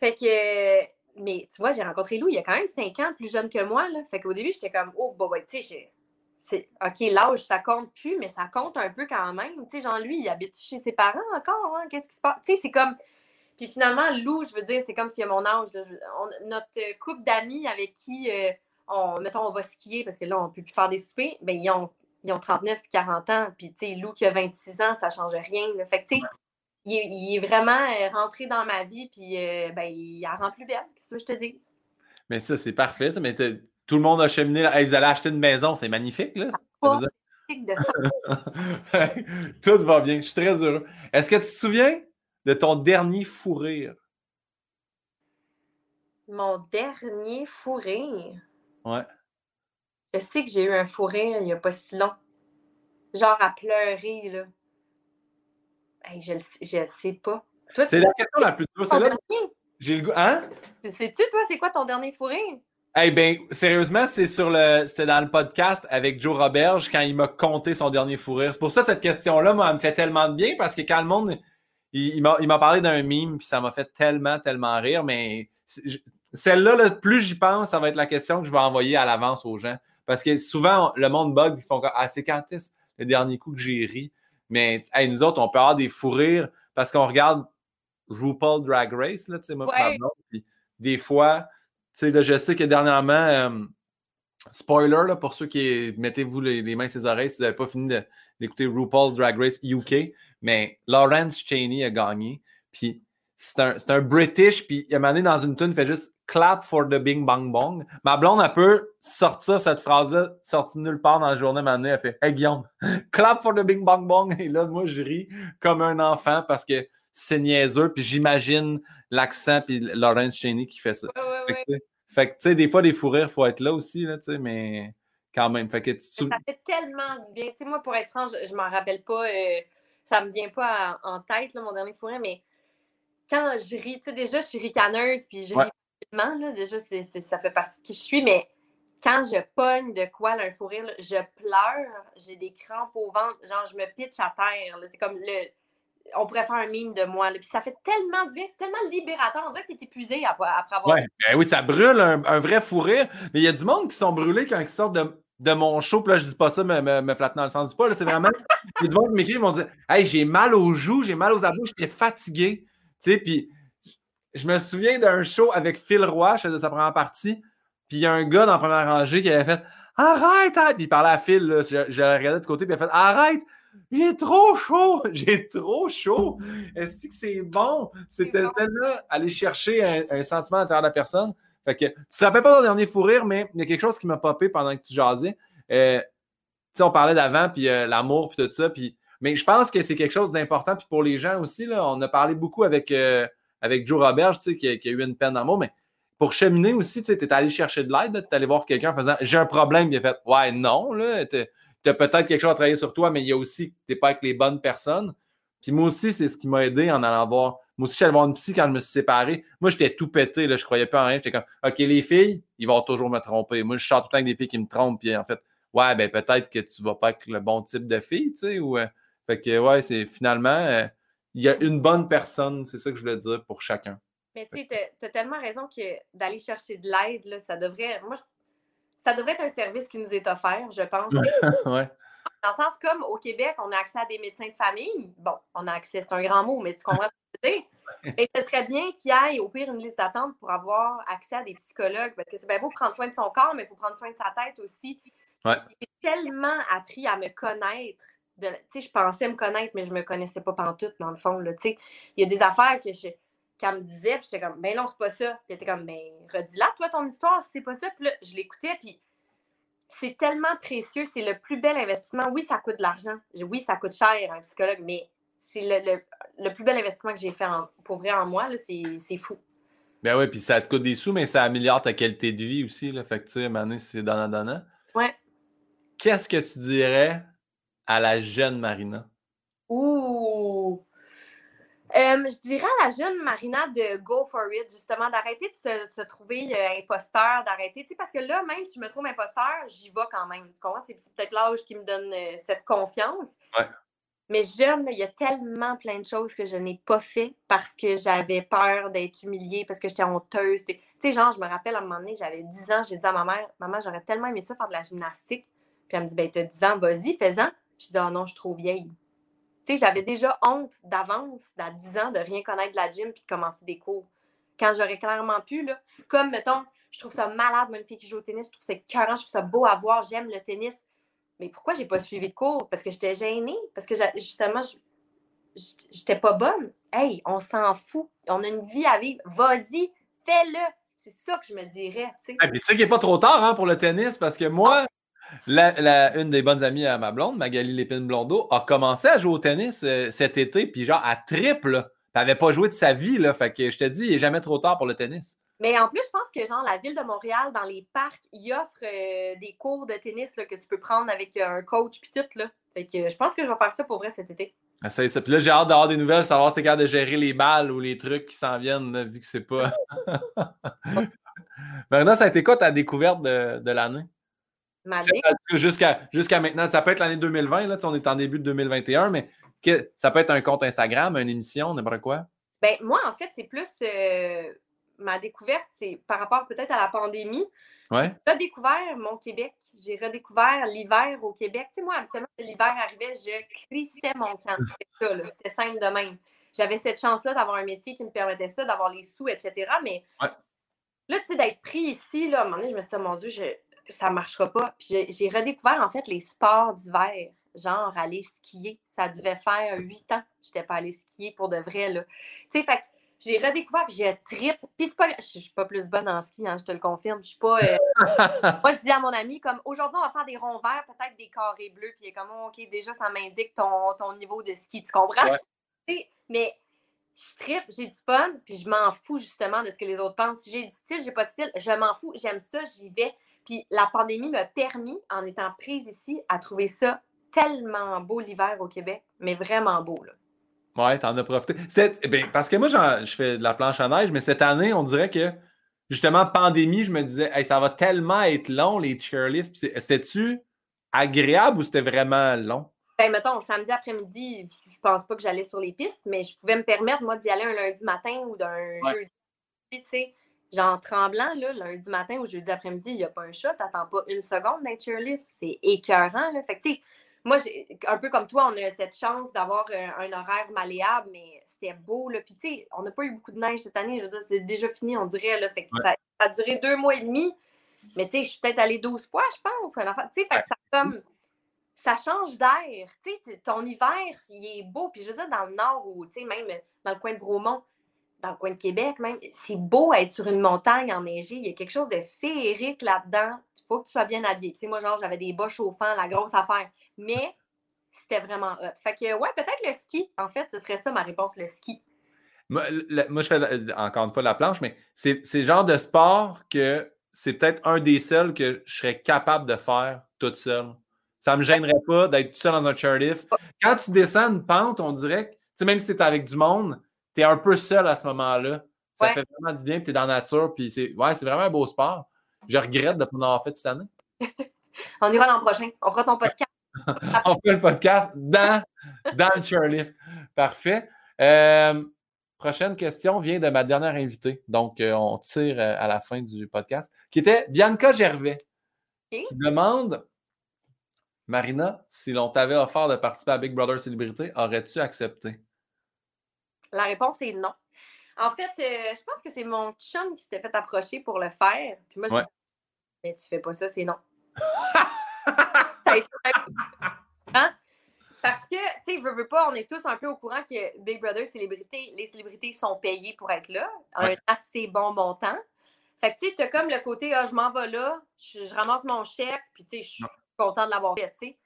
Fait que, mais tu vois, j'ai rencontré Lou il y a quand même cinq ans, plus jeune que moi, là. Fait qu'au début, j'étais comme, oh, bah, ouais, tu sais, OK, l'âge, ça compte plus, mais ça compte un peu quand même. Tu sais, genre, lui, il habite chez ses parents encore, hein? Qu'est-ce qui se passe? Tu sais, c'est comme. Puis finalement, Lou, je veux dire, c'est comme s'il y a mon âge. notre couple d'amis avec qui, euh, on, mettons, on va skier, parce que là, on ne peut plus faire des soupers, bien, ils ont, ils ont 39 et 40 ans. Puis, tu sais, Lou qui a 26 ans, ça ne change rien. Fait que, tu sais, il, est vraiment euh, rentré dans ma vie, puis, euh, ben, il la rend plus belle. Qu'est-ce que je te dis? Mais ça, c'est parfait, ça. Mais tout le monde a cheminé. Là. vous allez acheter une maison, c'est magnifique, là. de ça. Tout va bien. Je suis très heureux. Est-ce que tu te souviens de ton dernier fou rire? Mon dernier fou rire? Ouais. Je sais que j'ai eu un fou rire il n'y a pas si long. Genre à pleurer, là. je ne sais pas. C'est la question la plus dure. J'ai le goût. Hein? Sais-tu, toi, c'est quoi ton dernier fou rire? Eh bien, sérieusement, c'est sur le. C'était dans le podcast avec Joe Roberge quand il m'a conté son dernier fou rire. C'est pour ça cette question-là, moi, elle me fait tellement de bien parce que quand le monde. Il, il m'a parlé d'un mime, puis ça m'a fait tellement, tellement rire. Mais celle-là, le plus j'y pense, ça va être la question que je vais envoyer à l'avance aux gens. Parce que souvent, le monde bug, ils font Ah, c'est quand est le dernier coup que j'ai ri? Mais nous autres, on peut avoir des fous rires parce qu'on regarde RuPaul Drag Race, là, tu sais, moi, des fois, sais, je sais que dernièrement, euh, spoiler, là, pour ceux qui mettez-vous les, mains sur les oreilles si vous n'avez pas fini d'écouter RuPaul's Drag Race UK, mais Lawrence Cheney a gagné. Puis c'est un, un, British, puis il a mané dans une tune, fait juste clap for the bing bang bong. Ma blonde, a peut sortir cette phrase-là, sortie nulle part dans la journée, mané, elle fait Hey Guillaume, clap for the bing bang bong. Et là, moi, je ris comme un enfant parce que c'est niaiseux, puis j'imagine l'accent, puis Lawrence Cheney qui fait ça. fait, que, tu sais, des fois, des fous rires, il faut être là aussi, là, tu sais, mais quand même. Fait que Ça fait tellement du bien. Tu sais, moi, pour être franc, je, ne m'en rappelle pas, euh, ça me vient pas en, tête, là, mon dernier fou rire, mais quand je ris, tu sais, déjà, je suis ricaneuse, puis je ris rapidement, là, déjà, ça fait partie de qui je suis, mais quand je pogne de quoi, là, un fou rire, je pleure, j'ai des crampes au ventre, genre, je me pitche à terre, c'est comme le on pourrait faire un mime de moi. Puis ça fait tellement du bien, c'est tellement libérateur. On dirait que tu es épuisé après, avoir. Ouais, ben oui, ça brûle un, vrai fou rire. Mais il y a du monde qui sont brûlés quand ils sortent de, mon show. Puis là, je dis pas ça, mais me, me flatter dans le sens du pas. C'est vraiment. Il y a qui m'écrit, ils vont dire Hey, j'ai mal aux joues, j'ai mal aux abdos, je suis fatigué. Tu sais, puis je me souviens d'un show avec Phil Roy, je faisais sa première partie. Puis il y a un gars dans la première rangée qui avait fait Arrête! Hein! Puis il parlait à Phil, là, je, je regardais de côté, puis il a fait Arrête! J'ai trop chaud! J'ai trop chaud! Est-ce que c'est bon? C'était tellement aller chercher un, sentiment à l'intérieur de la personne. Fait que, tu te rappelles pas ton dernier fou rire, mais il y a quelque chose qui m'a popé pendant que tu jasais. Euh, tu sais, on parlait d'avant, puis euh, l'amour, puis tout ça. Puis, mais je pense que c'est quelque chose d'important. Puis pour les gens aussi, là, on a parlé beaucoup avec, euh, avec Joe Robert, tu sais, qui, a eu une peine d'amour, mais pour cheminer aussi, tu sais, es allé chercher de l'aide, tu es allé voir quelqu'un en faisant J'ai un problème, il a fait Ouais, non, là, tu as peut-être quelque chose à travailler sur toi, mais il y a aussi que tu n'es pas avec les bonnes personnes. Puis moi aussi, c'est ce qui m'a aidé en allant voir. Moi aussi, j'allais voir une psy quand je me suis séparé. Moi, j'étais tout pété, là, je croyais pas en rien. J'étais comme, OK, les filles, ils vont toujours me tromper. Moi, je chante tout le temps avec des filles qui me trompent. Puis en fait, ouais, ben peut-être que tu vas pas avec le bon type de fille, tu sais. Ou, euh, fait que, ouais, c'est finalement, euh, il y a une bonne personne, c'est ça que je voulais dire pour chacun. Mais tu sais, tu as, tellement raison que d'aller chercher de l'aide, ça devrait. Moi, ça devrait être un service qui nous est offert, je pense. ouais. Dans le sens comme au Québec, on a accès à des médecins de famille. Bon, on a accès, c'est un grand mot, mais tu comprends ce que je veux dire. Et ce serait bien qu'il y ait au pire une liste d'attente pour avoir accès à des psychologues, parce que c'est bien beau prendre soin de son corps, mais il faut prendre soin de sa tête aussi. Ouais. J'ai tellement appris à me connaître. Tu sais, je pensais me connaître, mais je ne me connaissais pas pantoute, dans le fond. Il y a des affaires que je qu'elle me disait, puis j'étais comme, ben non, c'est pas ça. Puis était comme, ben, redis-la, toi, ton histoire, si c'est pas ça. Puis là, je l'écoutais, puis c'est tellement précieux, c'est le plus bel investissement. Oui, ça coûte de l'argent. Oui, ça coûte cher, un psychologue, mais c'est le, plus bel investissement que j'ai fait pour vrai en moi, c'est fou. Ben oui, puis ça te coûte des sous, mais ça améliore ta qualité de vie aussi. Là. Fait que, tu sais, c'est donnant-donnant. Ouais. Qu'est-ce que tu dirais à la jeune Marina? Ouh! Euh, je dirais à la jeune Marina de go for it, justement, d'arrêter de se, trouver euh, imposteur, d'arrêter, parce que là, même si je me trouve imposteur, j'y vais quand même. Tu comprends? C'est peut-être l'âge qui me donne euh, cette confiance. Ouais. Mais jeune, il y a tellement plein de choses que je n'ai pas fait parce que j'avais peur d'être humiliée, parce que j'étais honteuse. Tu sais, genre, je me rappelle à un moment donné, j'avais 10 ans, j'ai dit à ma mère, maman, j'aurais tellement aimé ça faire de la gymnastique. Puis elle me dit, ben, t'as 10 ans, vas-y, fais-en. Je dis, oh non, je suis trop vieille. Tu sais, j'avais déjà honte d'avance, d'à 10 ans, de rien connaître de la gym puis de commencer des cours. Quand j'aurais clairement pu, là, comme, mettons, je trouve ça malade, moi, une fille qui joue au tennis, je trouve ça carré, je trouve ça beau à voir, j'aime le tennis. Mais pourquoi j'ai pas suivi de cours? Parce que j'étais gênée, parce que justement, j'étais pas bonne. Hey, on s'en fout. On a une vie à vivre. Vas-y, fais-le. C'est ça que je me dirais. Tu sais, tu sais qu'il n'est pas trop tard hein, pour le tennis, parce que moi, une des bonnes amies à ma blonde, Magali Lépine Blondeau, a commencé à jouer au tennis euh, cet été, puis genre à triple. Elle n'avait pas joué de sa vie, là. Fait que je te dis, il n'est jamais trop tard pour le tennis. Mais en plus, je pense que genre la ville de Montréal, dans les parcs, il offre euh, des cours de tennis là, que tu peux prendre avec un coach puis tout. Là. Fait que je pense que je vais faire ça pour vrai cet été. Ah, ça. Puis là, j'ai hâte d'avoir des nouvelles, savoir si c'est capable de gérer les balles ou les trucs qui s'en viennent, vu que c'est pas. Marina, ça a été quoi ta découverte de, de l'année? Jusqu'à maintenant, ça peut être l'année 2020, là, on est en début de 2021, mais ça peut être un compte Instagram, une émission, n'importe quoi? Ben, moi, en fait, c'est plus euh, ma découverte, c'est par rapport peut-être à la pandémie. Ouais. J'ai redécouvert mon Québec. J'ai redécouvert l'hiver au Québec. Tu sais, moi, habituellement, l'hiver arrivait, je crissais mon camp. C'était ça, c'était simple de même. J'avais cette chance-là d'avoir un métier qui me permettait ça, d'avoir les sous, etc. Mais là, tu sais, d'être pris ici, là, à un moment donné, je me suis dit, mon Dieu, je, ça ne marchera pas. Puis j'ai redécouvert, en fait, les sports d'hiver, genre aller skier. Ça devait faire huit ans que je n'étais pas allée skier pour de vrai, là. Tu sais, fait j'ai redécouvert, puis j'ai trip. Puis c'est pas, je suis pas plus bonne en ski, hein, je te le confirme. Je suis pas. Euh, moi, je dis à mon ami, comme aujourd'hui, on va faire des ronds verts, peut-être des carrés bleus, puis il est comme, oh, OK, déjà, ça m'indique ton, ton niveau de ski, tu comprends? Mais je tripe, j'ai du fun, puis je m'en fous justement de ce que les autres pensent. Si j'ai du style, j'ai pas de style, je m'en fous, j'aime ça, j'y vais. Puis la pandémie m'a permis, en étant prise ici, à trouver ça tellement beau l'hiver au Québec, mais vraiment beau. Là. Ouais, t'en as profité. Eh bien, parce que moi, je fais de la planche à neige, mais cette année, on dirait que justement, pandémie, je me disais, hey, ça va tellement être long, les chairlifts. C'était-tu agréable ou c'était vraiment long? Ben, mettons, samedi après-midi, je pense pas que j'allais sur les pistes, mais je pouvais me permettre, moi, d'y aller un lundi matin ou d'un jeudi. Tu sais, genre tremblant, là, lundi matin ou jeudi après-midi, il n'y a pas un shot, t'attends pas une seconde d'être chairlift. C'est écœurant, là. Fait que, tu sais, moi, un peu comme toi, on a cette chance d'avoir euh, un, horaire malléable, mais c'était beau. Là. Puis, tu sais, on n'a pas eu beaucoup de neige cette année. Je veux dire, c'était déjà fini, on dirait. Là. Fait que ça, a duré deux mois et demi. Mais, tu sais, je suis peut-être allée 12 fois, je pense. Tu sais, fait que ça, comme, ça change d'air. Tu sais, ton hiver, il est beau. Puis, je veux dire, dans le nord ou, tu sais, même dans le coin de Bromont, dans le coin de Québec même, c'est beau être sur une montagne enneigée. Il y a quelque chose de féerique là-dedans. Il faut que tu sois bien habillé. Tu sais, moi, genre, j'avais des bas chauffants, la grosse affaire. Mais c'était vraiment hot. Fait que, ouais, peut-être le ski. En fait, ce serait ça ma réponse, le ski. Moi, je fais encore une fois la planche, mais c'est le genre de sport que c'est peut-être un des seuls que je serais capable de faire toute seule. Ça ne me gênerait pas d'être tout seul dans un chairlift. Quand tu descends une pente, on dirait que, même si tu es avec du monde, tu es un peu seul à ce moment-là. Ça fait vraiment du bien, tu es dans la nature, puis c'est ouais, vraiment un beau sport. Je regrette de ne pas en avoir fait cette année. on ira l'an prochain. On fera ton podcast. on fait le podcast dans, dans le chairlift. Parfait. Euh, prochaine question vient de ma dernière invitée. Donc, euh, on tire euh, à la fin du podcast, qui était Bianca Gervais, qui demande Marina, si l'on t'avait offert de participer à Big Brother Célébrité, aurais-tu accepté? La réponse est non. En fait, je pense que c'est mon chum qui s'était fait approcher pour le faire. Puis moi, je dis, mais tu fais pas ça, c'est non. Hein? Parce que, tu sais, veux, veux pas, on est tous un peu au courant que Big Brother célébrité, les célébrités sont payées pour être là, un assez bon montant. Fait que, tu sais, t'as comme le côté, ah, je m'en vais là, je, ramasse mon chèque, puis, tu sais, je suis content de l'avoir fait, tu sais.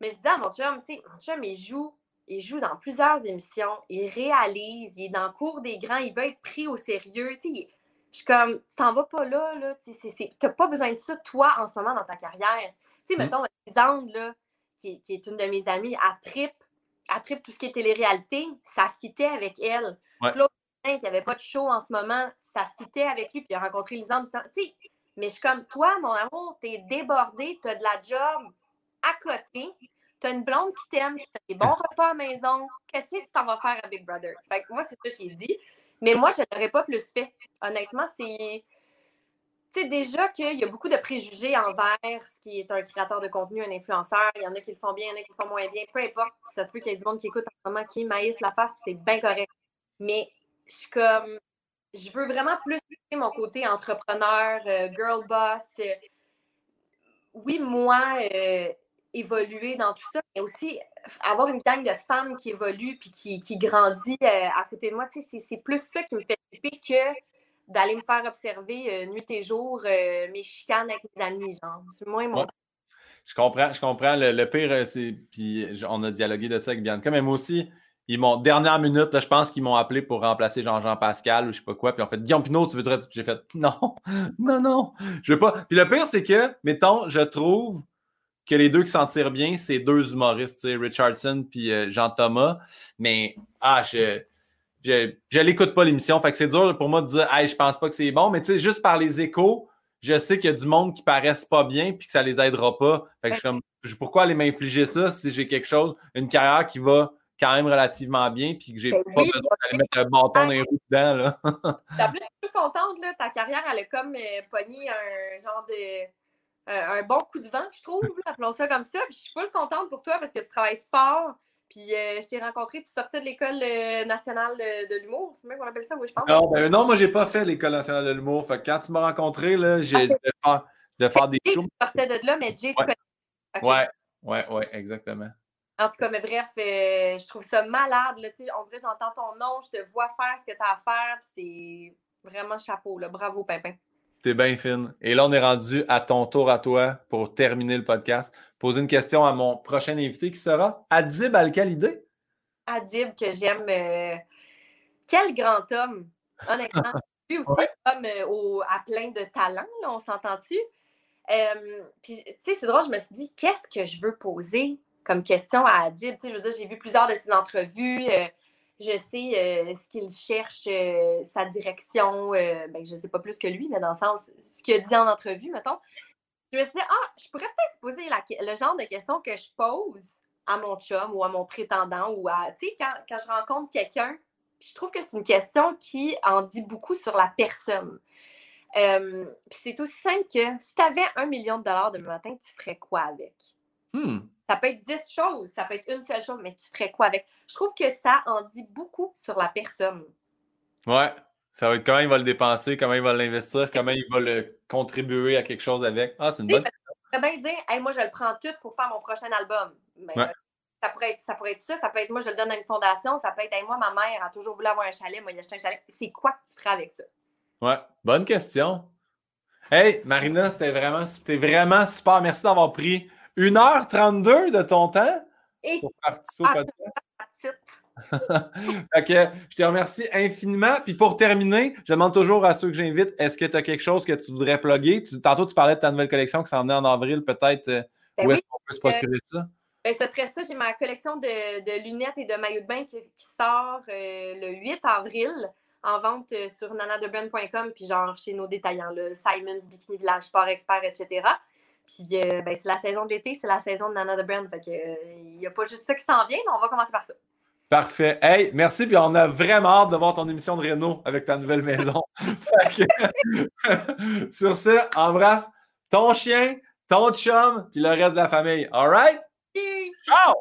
Mais je dis à mon chum, tu sais, mon chum, il joue, il joue dans plusieurs émissions, il réalise, il est dans le cours des grands, il veut être pris au sérieux. Je suis comme, tu t'en vas pas là, là, tu n'as pas besoin de ça, toi, en ce moment, dans ta carrière. Tu sais, mmh. mettons, Lisande, là, qui, est une de mes amies, à trip, à trip tout ce qui est télé-réalité, ça fitait avec elle. Claude, qui n'avait pas de show en ce moment, ça fitait avec lui, puis il a rencontré Lisande du temps. Tu sais, mais je suis comme, toi, mon amour, t'es débordé, t'as de la job à côté, t'as une blonde qui t'aime, tu fais des bons repas à la maison, qu'est-ce que tu t'en vas faire avec Brother? Fait que moi, c'est ça que j'ai dit. Mais moi, je n'aurais pas plus fait. Honnêtement, c'est tu sais, déjà qu'il y a beaucoup de préjugés envers ce qui est un créateur de contenu, un influenceur. Il y en a qui le font bien, il y en a qui le font moins bien. Peu importe. Ça se peut qu'il y ait du monde qui écoute en ce moment qui maïs la face, c'est bien correct. Mais je suis comme. Je veux vraiment plus mon côté entrepreneur, euh, girl boss. Euh, oui, moi, euh, évoluer dans tout ça, mais aussi avoir une gang de femmes qui évoluent puis qui, qui grandit à côté de moi. C'est plus ça qui me fait flipper que d'aller me faire observer euh, nuit et jour euh, mes chicanes avec mes amis, genre. Moins. Je comprends, je comprends. Le, pire, euh, c'est. Puis on a dialogué de ça avec Bianca, mais moi aussi, ils m'ont, dernière minute, je pense qu'ils m'ont appelé pour remplacer Jean-Jean Pascal ou je sais pas quoi. Puis en fait, Guillaume Pinot, tu voudrais. J'ai fait non, non, non, je veux pas. Puis le pire, c'est que, mettons, je trouve que les deux qui s'en tirent bien, c'est deux humoristes, Richardson puis euh, Jean-Thomas. Mais, ah, je. Je, l'écoute pas l'émission, fait que c'est dur pour moi de dire, hey, je pense pas que c'est bon, mais tu sais, juste par les échos, je sais qu'il y a du monde qui paraissent pas bien puis que ça les aidera pas. Fait que je suis comme, pourquoi aller m'infliger ça si j'ai quelque chose, une carrière qui va quand même relativement bien puis que j'ai ben pas besoin d'aller mettre un bâton dans les roues dedans. Là. en plus, je suis contente, là, ta carrière, elle a comme euh, pogné un genre de. Un bon coup de vent, je trouve, appelons ça comme ça. Puis je suis pas contente pour toi parce que tu travailles fort. Puis euh, je t'ai rencontré, tu sortais de l'École euh, nationale de, l'humour, c'est même qu'on appelle ça, oui, je pense. Non, ben, non moi, j'ai pas fait l'École nationale de l'humour. Fait quand tu m'as rencontré, là, j'ai ah, de faire, des shows. Tu sortais de là, mais Jay, ouais. ouais, ouais, ouais, exactement. En tout cas, mais bref, euh, je trouve ça malade. Là, on dirait j'entends ton nom, je te vois faire ce que tu as à faire, puis c'est vraiment chapeau. Là. Bravo, Pimpin. T'es bien fine. Et là, on est rendu à ton tour à toi pour terminer le podcast. Poser une question à mon prochain invité qui sera Adib Al-Khalidé. Adib, que j'aime. Euh, quel grand homme, honnêtement. Lui aussi, homme euh, à plein de talents, on s'entend-tu? puis, tu sais, c'est drôle, je me suis dit, qu'est-ce que je veux poser comme question à Adib? Tu sais, je veux dire, j'ai vu plusieurs de ses entrevues. Euh, je sais euh, ce qu'il cherche, euh, sa direction. ben, je ne sais pas plus que lui, mais dans le sens, ce qu'il a dit en entrevue, mettons. Je me suis dit, ah, je pourrais peut-être poser le genre de questions que je pose à mon chum ou à mon prétendant ou à, tu sais, quand, quand je rencontre quelqu'un, je trouve que c'est une question qui en dit beaucoup sur la personne. c'est aussi simple que si tu avais un million de dollars demain matin, tu ferais quoi avec? Hmm. Ça peut être dix choses, ça peut être une seule chose, mais tu ferais quoi avec? Je trouve que ça en dit beaucoup sur la personne. Ouais. Ça va être comment il va le dépenser, comment il va l'investir, comment il va le contribuer à quelque chose avec. Ah, c'est une bonne question. Je bien dire, moi, je le prends tout pour faire mon prochain album. Mais, euh, ça, pourrait être, ça pourrait être ça. Ça peut être, moi, je le donne à une fondation. Ça peut être, moi, ma mère a toujours voulu avoir un chalet. Moi, il a acheté un chalet. C'est quoi que tu ferais avec ça? Ouais, bonne question. Hey, Marina, c'était vraiment, vraiment super. Merci d'avoir pris 1h32 de ton temps pour participer au podcast. je te remercie infiniment. Puis pour terminer, je demande toujours à ceux que j'invite, est-ce que tu as quelque chose que tu voudrais plugger? tantôt, tu parlais de ta nouvelle collection qui s'en venait en avril, peut-être. Euh, ben où est-ce qu'on peut se procurer ça? Ben, ce serait ça. J'ai ma collection de, lunettes et de maillots de bain qui, sort euh, le 8 avril en vente euh, sur nanadebrand.com, puis genre chez nos détaillants, là, Simons, Bikini Village, Sport Expert, etc. Puis euh, ben, c'est la saison de l'été, c'est la saison de Nana the Brand. Fait que il euh, n'y a pas juste ça qui s'en vient, mais on va commencer par ça. Parfait. Hey, merci. Puis on a vraiment hâte de voir ton émission de Renault avec ta nouvelle maison. sur ce, embrasse ton chien, ton chum, puis le reste de la famille. All right? Ciao!